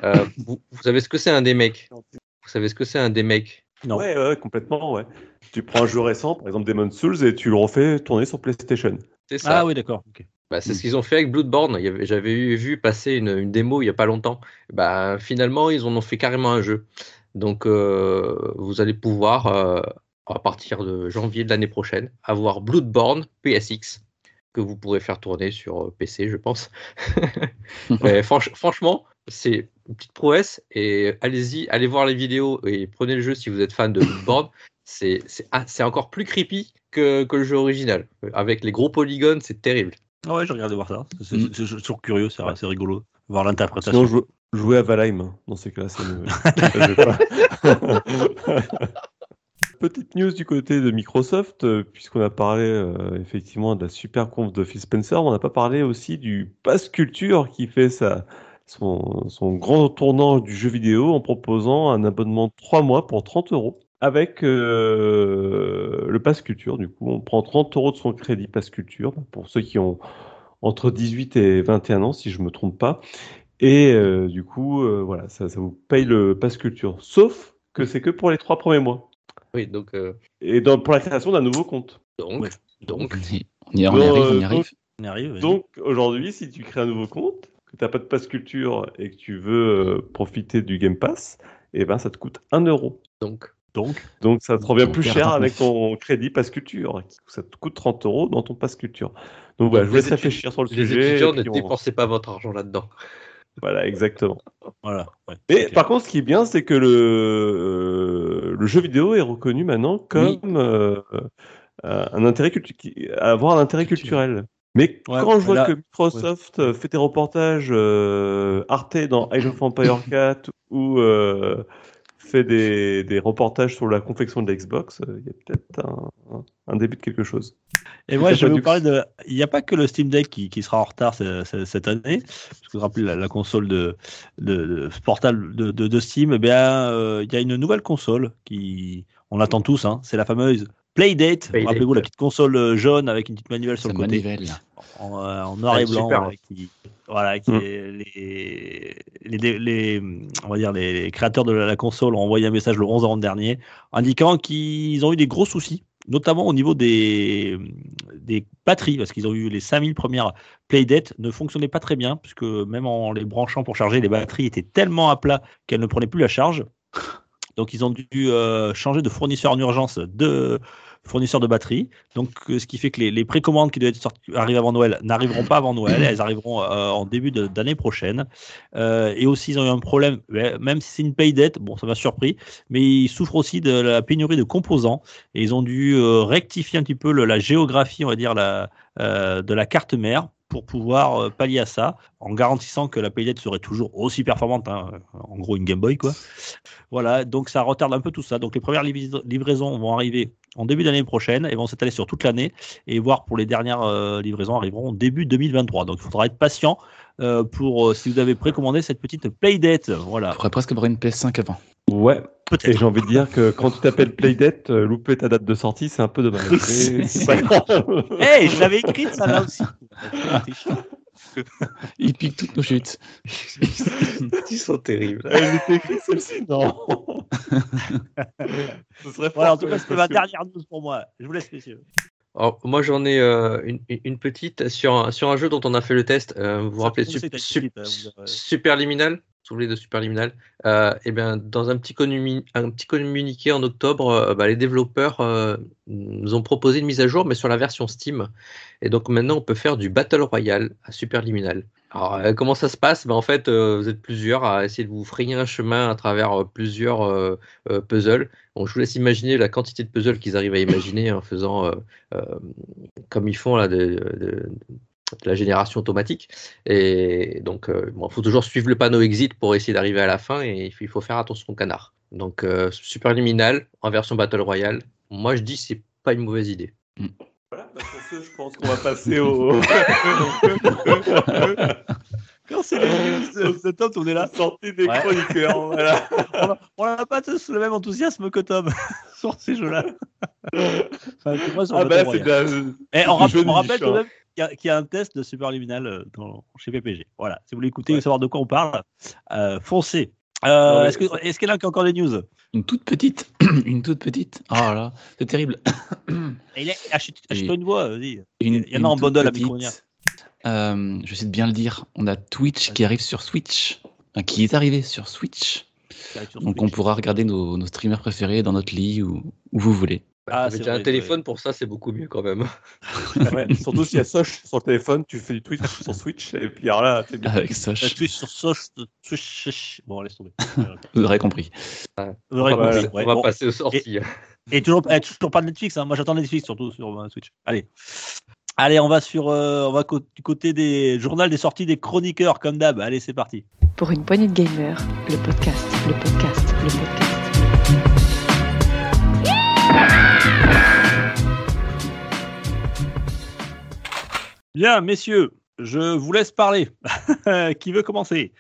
Euh, vous, vous savez ce que c'est un des mecs? Vous savez ce que c'est un des mecs? Non. Ouais, ouais, complètement, ouais. Tu prends un jeu récent, par exemple Demon's Souls, et tu le refais tourner sur PlayStation. C'est ça. Ah oui, d'accord. ok. Bah, c'est ce qu'ils ont fait avec Bloodborne. J'avais vu passer une, une démo il n'y a pas longtemps. Bah, finalement, ils en ont fait carrément un jeu. Donc, euh, vous allez pouvoir, euh, à partir de janvier de l'année prochaine, avoir Bloodborne PSX que vous pourrez faire tourner sur euh, PC, je pense. Mais franch- franchement, c'est une petite prouesse. Et allez-y, allez voir les vidéos et prenez le jeu si vous êtes fan de Bloodborne. C'est ah, c'est encore plus creepy que, que le jeu original. Avec les gros polygones, c'est terrible. Ah ouais, j'ai regardé voir ça. C'est Mm. c'est- c'est toujours curieux, c'est c'est rigolo. Voir Sinon, l'interprétation. jou- jouer à Valheim, hein. dans ces cas-là, fait pas. Petite news du côté de Microsoft, euh, puisqu'on a parlé euh, effectivement de la super conf de Phil Spencer, on n'a pas parlé aussi du Pass Culture qui fait sa, son, son grand tournant du jeu vidéo en proposant un abonnement de 3 mois pour 30 euros. Avec euh, le Pass Culture, du coup, on prend 30 euros de son crédit Pass Culture pour ceux qui ont entre 18 et 21 ans, si je me trompe pas. Et euh, du coup, euh, voilà, ça, ça vous paye le Pass Culture. Sauf que c'est que pour les trois premiers mois. Oui, donc, euh, Et dans, pour la création d'un nouveau compte. donc, Ouais. donc, On y, on y arrive, on y arrive. On y arrive. Donc aujourd'hui, si tu crées un nouveau compte, que tu n'as pas de Pass Culture et que tu veux euh, profiter du Game Pass, eh ben, ça te coûte 1 euro. donc, Donc, Donc ça te revient plus cher 29. avec ton crédit Pass Culture. Ça te coûte 30 euros dans ton Pass Culture. Donc voilà, je vous Les laisse réfléchir sur le les sujet. étudiants et ne on- dépensez pas votre argent là-dedans. Voilà, exactement. voilà. ouais. Et par contre, ce qui est bien, c'est que le, euh, le jeu vidéo est reconnu maintenant comme euh, euh, un intérêt avoir un intérêt culturel. Mais Ouais, quand je vois là- que Microsoft fait des reportages Arte dans Age of Empire 4 ou fait des, des reportages sur la confection de la Xbox, euh, il y a peut-être un, un- début de quelque chose. Et moi, je vais vous parler de. Il n'y a pas que le Steam Deck qui, qui sera en retard ce- ce- cette année. Parce que vous vous rappelez, la, la console de, de, de portable de, de, de Steam, eh bien, euh, il y a une nouvelle console qui. On l'attend tous, hein, c'est la fameuse Playdate. Playdate. Rappelez-vous la petite console euh, jaune avec une petite manuelle sur le côté. manivelle. en, euh, en noir Ah, et blanc, super. voilà, qui, voilà, qui Mm. les, les, les- on va dire les, les créateurs de la console ont envoyé un message le 11 novembre dernier indiquant qu'ils ont eu des gros soucis, notamment au niveau des, des batteries, parce qu'ils ont eu les 5000 premières Playdate ne fonctionnaient pas très bien, puisque même en les branchant pour charger, les batteries étaient tellement à plat qu'elles ne prenaient plus la charge. Donc ils ont dû euh, changer de fournisseur en urgence de fournisseur de batteries. Donc euh, ce qui fait que les, les précommandes qui devaient être sorties, arriver avant Noël n'arriveront pas avant Noël, elles arriveront euh, en début d'année prochaine. Euh, et aussi ils ont eu un problème, même si c'est une paye dette, bon ça m'a surpris, mais ils souffrent aussi de la pénurie de composants et ils ont dû rectifier un petit peu le- la géographie, on va dire, la, de la carte mère pour pouvoir euh, pallier à ça, en garantissant que la Playdate serait toujours aussi performante, hein, en gros une Game Boy quoi. Voilà, donc ça retarde un peu tout ça. Donc les premières livra- livraisons vont arriver en début d'année prochaine et vont s'étaler sur toute l'année et voir pour les dernières euh, livraisons arriveront début 2023. Donc il faudra être patient euh, pour euh, si vous avez précommandé cette petite Playdate. Voilà, Il faudrait presque avoir une PS5 avant. Ouais, et j'ai envie de dire que quand tu t'appelles Playdate, euh, louper ta date de sortie, c'est un peu dommage. C'est pas grave. Hey, je l'avais écrite ça là aussi. T'es chiant. Il pique toutes nos chutes. Ils sont terribles. Elle était écrite celle-ci, non. Ce serait Voilà, en tout cas, c'était ma dernière news pour moi. Je vous laisse, messieurs. Alors, moi, j'en ai euh, une, une petite sur un, sur un jeu dont on a fait le test. Euh, vous vous rappelez euh, vous avez- Superliminal Souvenez de Superliminal euh, Eh bien, dans un petit, un petit communiqué en octobre, euh, bah, les développeurs euh, nous ont proposé une mise à jour, mais sur la version Steam. Et donc maintenant, on peut faire du Battle Royale à Superliminal. Alors, euh, comment ça se passe? Ben, En fait, vous êtes plusieurs à essayer de vous frayer un chemin à travers plusieurs puzzles. Bon, je vous laisse imaginer la quantité de puzzles qu'ils arrivent à imaginer en faisant comme ils font là, la génération automatique. Et donc, il faut toujours suivre le panneau exit pour essayer d'arriver à la fin et il faut faire attention au canard. Donc, euh, Superliminal en version Battle Royale, moi je dis c'est pas une mauvaise idée. Voilà, bah, sur ce, je pense qu'on va passer au. Quand c'est les news de Tom, on est là. Sortie des Ouais. chroniqueurs. Voilà. On On n'a pas tous le même enthousiasme que Tom sur ces jeux-là. Enfin, Ah bah c'est de Et on, du rapp- de on rappelle quand hein. même y, a- qu'il y a un test de Superliminal euh, dans, chez PPG. Voilà, si vous voulez écouter et savoir de quoi on parle, euh, foncez. Euh, Est-ce que- est-ce qu'il y en a encore des news? Une toute petite. une toute petite. Oh là c'est terrible. Est- Achète-toi une voix, vas-y. Il y en a en bundle à Micronia. Euh, je sais de bien le dire. On a Twitch qui arrive sur Switch. Enfin, qui est arrivé sur Switch. Sur Donc on pourra regarder nos, nos streamers préférés dans notre lit ou où vous voulez. Ah, Ah, vrai, un téléphone pour ça, c'est beaucoup mieux quand même. Ouais, surtout s'il y a Soch sur le téléphone, tu fais du Twitch sur Switch, et puis alors là, c'est bien. Avec Soch. Twitch sur Soch. Twitch. Bon, laisse tomber. Vous aurez compris. Vous aurez bah, compris, on ouais, On va bon. passer aux sorties. Et toujours, eh, toujours pas de Netflix. hein. Moi, j'attends Netflix surtout sur euh, Switch. Allez. Allez, on va sur, euh, on va du côté des journal des sorties des chroniqueurs comme d'hab. Allez, c'est parti. Pour une poignée de gamers, le podcast, le podcast, le podcast. Bien, messieurs, je vous laisse parler. Qui veut commencer?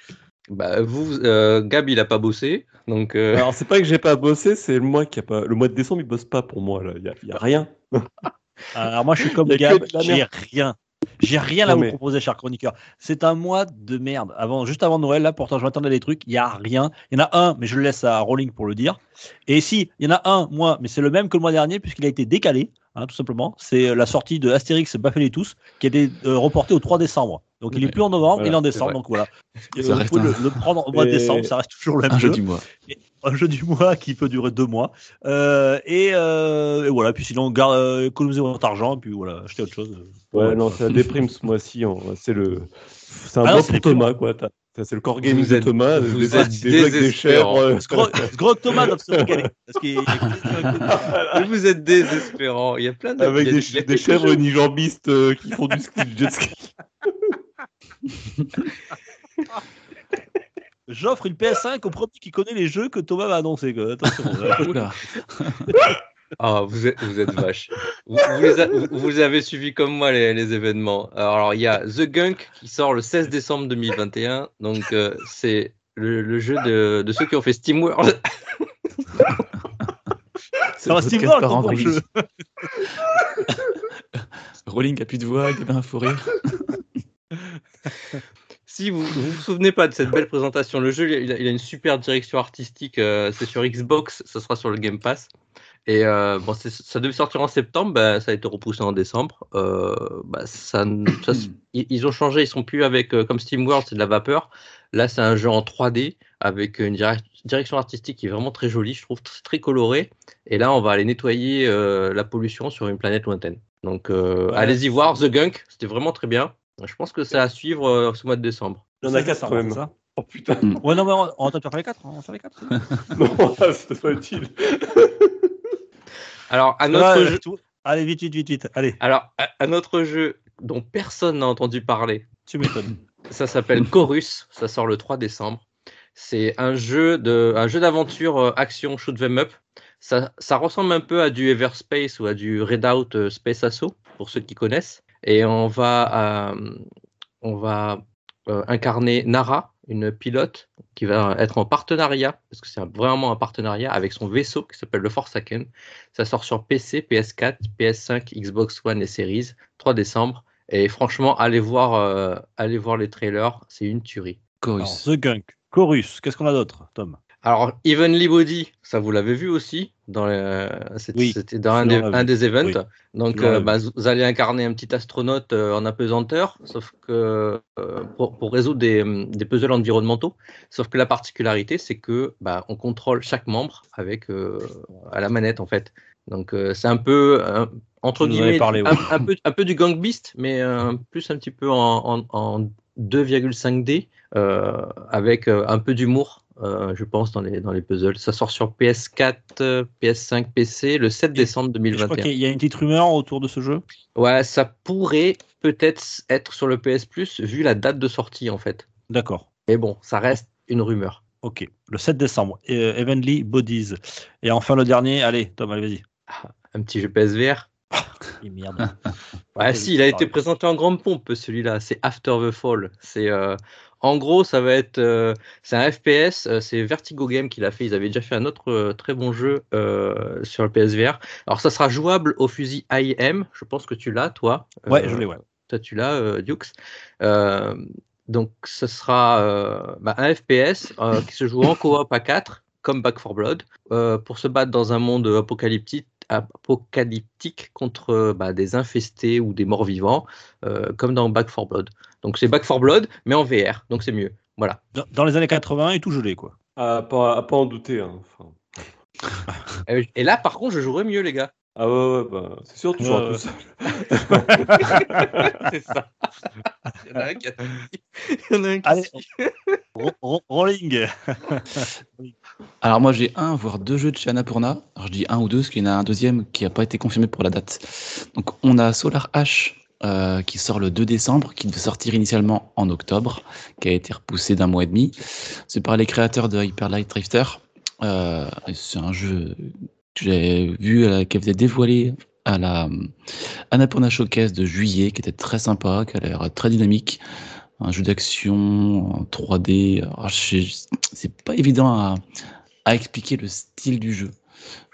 Bah, vous, euh, Gab, il a pas bossé, donc euh, Alors, c'est pas que j'ai pas bossé, c'est le mois qui a pas. Le mois de décembre, il bosse pas pour moi, là. Il y a, il y a rien. Alors moi, je suis comme Gab, j'ai rien. J'ai rien à vous proposer, cher chroniqueur. C'est un mois de merde. Avant, juste avant Noël, là, pourtant, je m'attendais à des trucs. Il y a rien. Il y en a un, mais je le laisse à Rolling pour le dire. Et si, il y en a un, moi, mais c'est le même que le mois dernier, puisqu'il a été décalé, hein, tout simplement. C'est la sortie de Astérix Baffez-les tous, qui a été euh, reporté au 3 décembre. Donc, il est Ouais. plus en novembre, Voilà, il est en décembre. Donc voilà. Euh, Ça vous pouvez le, un- le prendre au mois de Et- décembre, ça reste toujours le même Un jeu jeu du mois. un jeu du mois qui peut durer deux mois. Euh, et, euh, et voilà, puis sinon, garde, euh, économisez votre argent, et puis voilà, achetez autre chose. Ouais, non, ça déprime ce mois-ci. hein. C'est le. C'est un Ah non, c'est pour. Thomas, quoi. C'est le core game de Thomas. vous des, êtes des des euh, Ce gros, ce gros Thomas doit se régaler. Parce qu'il vous êtes désespérant. Il y a plein de. Avec des, des chèvres nijambistes euh, qui font du ski, du jet ski. J'offre une PS5 au premier qui connaît les jeux que Thomas va annoncer. quoi. Attention. Oula. Ah, vous êtes, vous êtes vache. Vous, vous les a- vous- vous avez suivi comme moi les, les événements. Alors, il y a The Gunk qui sort le 16 décembre 2021. Donc, euh, c'est le, le jeu de, de ceux qui ont fait SteamWorld. C'est par ton en bon jeu. Rolling a plus de voix, il a un fou rire. Si vous vous vous souvenez pas de cette belle présentation, le jeu il a, il a une super direction artistique. euh, c'est sur Xbox, ça sera sur le Game Pass. Et euh, bon, ça devait sortir en septembre, bah, ça a été repoussé en décembre. Euh, bah, ça, ça ils ont changé, ils sont plus avec comme SteamWorld, c'est de la vapeur. Là, c'est un jeu en 3D avec une direc- direction artistique qui est vraiment très jolie, je trouve très, très colorée. Et là, on va aller nettoyer la pollution sur une planète lointaine. Donc, Ouais. allez-y voir The Gunk, c'était vraiment très bien. Je pense que c'est à suivre euh, ce mois de décembre. Il y en a Ça, quatre ça, quand même. ça? Oh putain, Ouais, non, mais on, on va faire les quatre. On va faire les quatre. non, c'est pas utile. Alors, un autre Ouais, jeu, tout- Allez, vite, vite, vite, vite. Allez, alors, un- un autre jeu dont personne n'a entendu parler, tu m'étonnes. ça s'appelle Chorus, ça sort le 3 décembre. C'est un jeu de, un jeu d'aventure euh, action shoot 'em up. Ça, ça ressemble un peu à du Everspace ou à du Redout euh, Space Assault pour ceux qui connaissent. Et on va, euh, on va euh, incarner Nara, une pilote qui va être en partenariat, parce que c'est vraiment un partenariat avec son vaisseau qui s'appelle le Forsaken. Ça sort sur PC, PS4, PS5, Xbox One et Series, 3 décembre. Et franchement, allez voir, euh, allez voir les trailers, c'est une tuerie. Alors, Chorus. The Gunk. Chorus, qu'est-ce qu'on a d'autre, Tom? Alors, Evenly Body, ça vous l'avez vu aussi dans les- c'était Oui, c'était dans un des, un des events. Oui, Donc, euh, bah, vous allez incarner un petit astronaute euh, en apesanteur, sauf que euh, pour, pour résoudre des, hum, des puzzles environnementaux. Sauf que la particularité, c'est que bah, on contrôle chaque membre avec euh, à la manette en fait. Donc, euh, c'est un peu euh, entre guillemets parlé, ouais. un, un peu un peu du Gang Beast, mais euh, plus un petit peu en, en, en 2,5D euh, avec euh, un peu d'humour. Euh, je pense dans les dans les puzzles. Ça sort sur PS4, euh, PS5, PC le 7 décembre Et Je crois 2021. qu'il y a une petite rumeur autour de ce jeu. Ouais, ça pourrait peut-être être sur le PS Plus vu la date de sortie en fait. D'accord. Mais bon, ça reste une rumeur. Ok. Le 7 décembre. Euh, Heavenly Bodies. Et enfin, le dernier. Allez, Tom, allez, vas-y. Un petit jeu PSVR. Et merde. Ouais, si, il a été pareil. présenté en grande pompe celui-là. C'est After the Fall. C'est euh, en gros, ça va être euh, c'est un FPS. euh, c'est Vertigo Game qui l'a fait. Ils avaient déjà fait un autre euh, très bon jeu euh, sur le PSVR. Alors ça sera jouable au fusil AIM. Je pense que tu l'as, toi. Ouais, je l'ai, ouais. toi tu l'as, Dukes. Donc, ce sera bah, un FPS qui se joue en coop à 4, comme Back 4 Blood, pour se battre dans un monde apocalyptique, apocalyptique contre bah, des infestés ou des morts vivants, comme dans Back 4 Blood. Donc, c'est Back 4 Blood, mais en VR, donc c'est mieux. Voilà. Dans, dans les années 80 et tout gelé, quoi. À pas, à pas en douter. hein. Enfin, Euh, Et là, par contre, je jouerais mieux, les gars. Ah ouais, ouais, bah, c'est sûr, tu joueras ouais. tout seul. c'est ça. Il y en a un qui a Il y en a un qui Allez, rolling. Alors moi j'ai un voire deux jeux de chez Annapurna. Alors je dis un ou deux parce qu'il y en a un deuxième qui n'a pas été confirmé pour la date. Donc on a Solar Ash euh, qui sort le 2 décembre, qui devait sortir initialement en octobre, qui a été repoussé d'un mois et demi. C'est par les créateurs de Hyper Light Drifter. Euh, c'est un jeu que j'ai vu euh, qui avait été dévoilé à la Annapurna Showcase de juillet, qui était très sympa, qui a l'air très dynamique. Un jeu d'action en 3D. Alors, je- c'est pas évident à expliquer le style du jeu.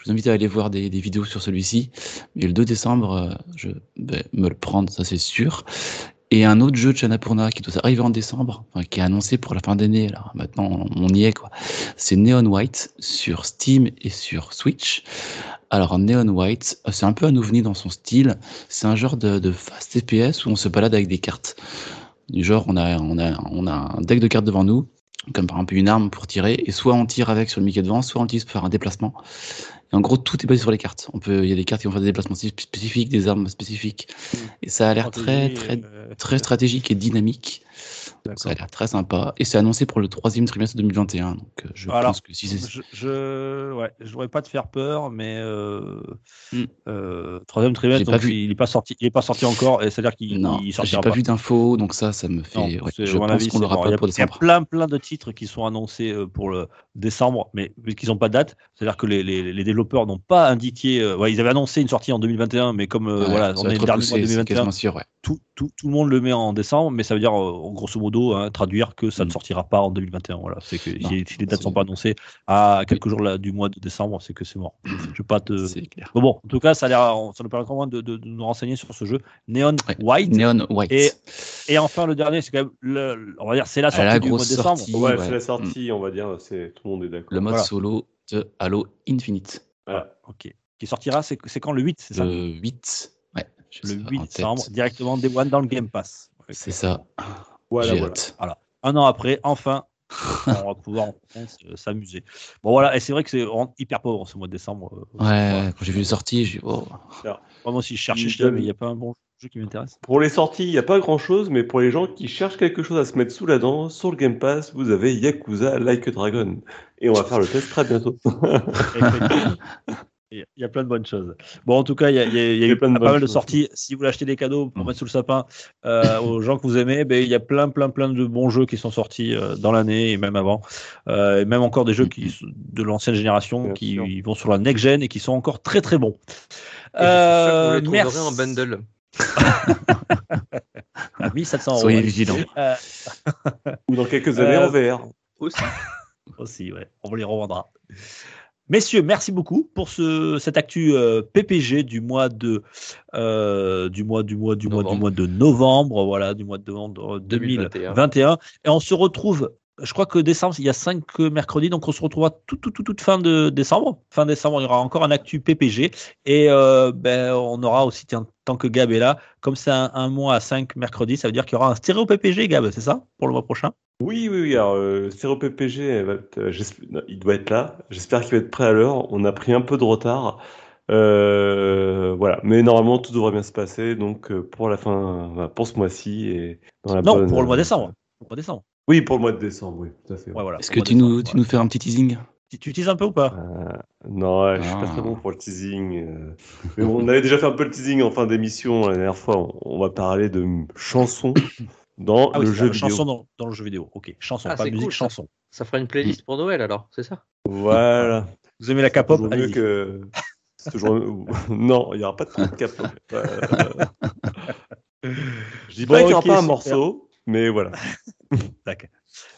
Je vous invite à aller voir des, vidéos sur celui-ci. Mais le 2 décembre, euh, je vais me le prendre, ça c'est sûr. Et un autre jeu de Chanapurna qui doit arriver en décembre, qui est annoncé pour la fin d'année. Alors maintenant, on y est quoi. C'est Neon White sur Steam et sur Switch. Alors Neon White, euh, c'est un peu un ovni dans son style. C'est un genre de, fast TPS où on se balade avec des cartes. Du genre, on a, on a, on a un deck de cartes devant nous, comme par exemple une arme pour tirer, et soit on tire avec sur le Mickey devant, soit on pour faire un déplacement. Et en gros, tout est basé sur les cartes. On peut, il y a des cartes qui vont faire des déplacements spé- spécifiques, des armes spécifiques, et ça a l'air très, très, euh, très stratégique et dynamique. Ça a l'air très sympa. Et c'est annoncé pour le troisième trimestre 2021. Donc, euh, je Alors, pense que si c'est Je, je, ouais, je voudrais pas te faire peur, mais euh, Hmm. euh, troisième trimestre, donc il est pas sorti, il est pas sorti encore, et c'est-à-dire qu'il non, il j'ai sortira pas pas. vu d'infos, donc ça, ça me fait. Non, ouais, c'est- je pense avis, qu'on l'aura pas il y a, pour il y a décembre. plein, plein de titres qui sont annoncés euh, pour le décembre, mais vu qu'ils n'ont pas de date, c'est-à-dire que les, les, les développeurs n'ont pas indiqué. euh, ouais, ils avaient annoncé une sortie en 2021, mais comme voilà, on est le dernier mois repoussé, de c'est 2021, quasiment sûr, ouais. Tout, tout, tout le monde le met en décembre, mais ça veut dire, euh, grosso modo, hein, traduire que ça ne Mm. sortira pas en 2021. Voilà, c'est que Non, si si les dates sont pas annoncées à quelques jours là, du mois de décembre, c'est que c'est mort. Je vais pas te. C'est clair. Bon, bon, en tout cas, ça, a l'air, ça nous permettra au moins de, de- de nous renseigner sur ce jeu. Neon Ouais. White. Neon White. Et, et enfin, le dernier, c'est quand même, le, on va dire, c'est la sortie la du mois de décembre. sortie. Ouais, ouais. c'est la sortie, on va dire, c'est tout le monde est d'accord. le mode voilà. solo de Halo Infinite. Voilà. Ok. Qui sortira, c'est, c'est quand le 8, c'est ça? Le 8. Le ça 8 en tête. décembre, directement Day One dans le Game Pass. C'est ça. Voilà, J'ai voilà. hâte. Un an après, enfin, on va pouvoir enfin s- s'amuser. Bon, voilà, et c'est vrai que c'est hyper pauvre ce mois de décembre. euh, Ouais, quand j'ai vu le sortie, j'ai dit, oh, Moi aussi, je cherchais, je mais il n'y a pas un bon jeu qui m'intéresse. Pour les sorties, il n'y a pas grand chose, mais pour les gens qui cherchent quelque chose à se mettre sous la dent, sur le Game Pass, vous avez Yakuza Like a Dragon. Et on va faire le test très bientôt. Il y a plein de bonnes choses. Bon, en tout cas, il y a, il y a- il y a Il y a eu plein de pas mal de sorties. Si vous voulez acheter des cadeaux pour Mm. mettre sous le sapin euh, aux gens que vous aimez, ben, il y a plein, plein, plein de bons jeux qui sont sortis euh, dans l'année et même avant. Euh, et même encore des jeux qui, sont de l'ancienne génération Bien qui sûr. vont sur la next-gen et qui sont encore très, très bons. Et je suis sûr que vous les trouverez merci. en bundle. À 1700 euros. soyez ouais. vigilants. Euh, Ou dans quelques années Euh, en VR. Aussi. aussi, ouais. On vous les revendra. Messieurs, merci beaucoup pour ce, cette actu euh, PPG du mois de euh, du mois du mois du mois du Novembre. mois de novembre, voilà, du mois de novembre 2021. 2021. Et on se retrouve. Je crois que décembre, il y a cinq euh, mercredis, donc on se retrouvera tout, tout, tout, toute fin de décembre. Fin décembre, il y aura encore un actu PPG. Et euh, ben, on aura aussi, tiens, tant que Gab est là, comme c'est un, un mois à cinq mercredis, ça veut dire qu'il y aura un stéréo PPG, Gab, c'est ça, pour le mois prochain? Oui, oui, oui. Alors, euh, Stéréo PPG, euh, il doit être là. J'espère qu'il va être prêt à l'heure. On a pris un peu de retard. Euh, voilà. Mais normalement, tout devrait bien se passer. Donc, pour la fin, pour ce mois-ci et dans la Non, bonne- pour le mois de décembre. Pour le mois de décembre. Oui, pour le mois de décembre, oui, tout à fait. Ouais, voilà, Est-ce que tu nous, décembre, tu nous fais un petit teasing? Tu, tu utilises un peu ou pas? Euh, non, ouais, je suis pas Ah. très bon pour le teasing. euh. Mais bon, on avait déjà fait un peu le teasing en fin d'émission la dernière fois. On, va parler de m- chansons dans Ah le jeu vidéo. chanson dans, dans le jeu vidéo. Ok, chanson, Ah, pas musique, cool, ça. fera une playlist pour Noël alors, c'est ça? Voilà. Vous aimez la K-pop toujours mieux que. toujours- Non, il n'y aura pas de cap-pop. Euh, Je dis Bon, pas qu'il n'y aura pas un super. morceau, mais voilà. D'accord.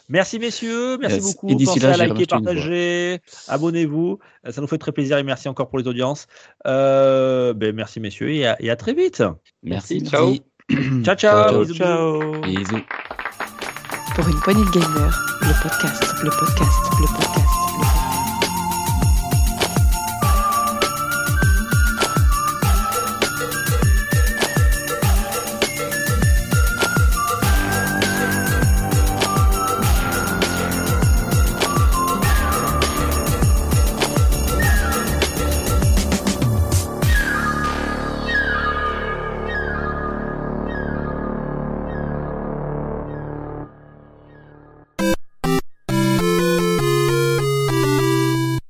Merci messieurs, merci Yes. beaucoup. Et d'ici Pensez là, à liker, partager, abonnez-vous. Euh, Ça nous fait très plaisir et merci encore pour les audiences. Euh, ben, merci messieurs et à, et à très vite. Merci, Ciao. Ciao ciao. Bisous. ciao. Bisous. pour une poignée de gamer, le podcast, le podcast, le podcast.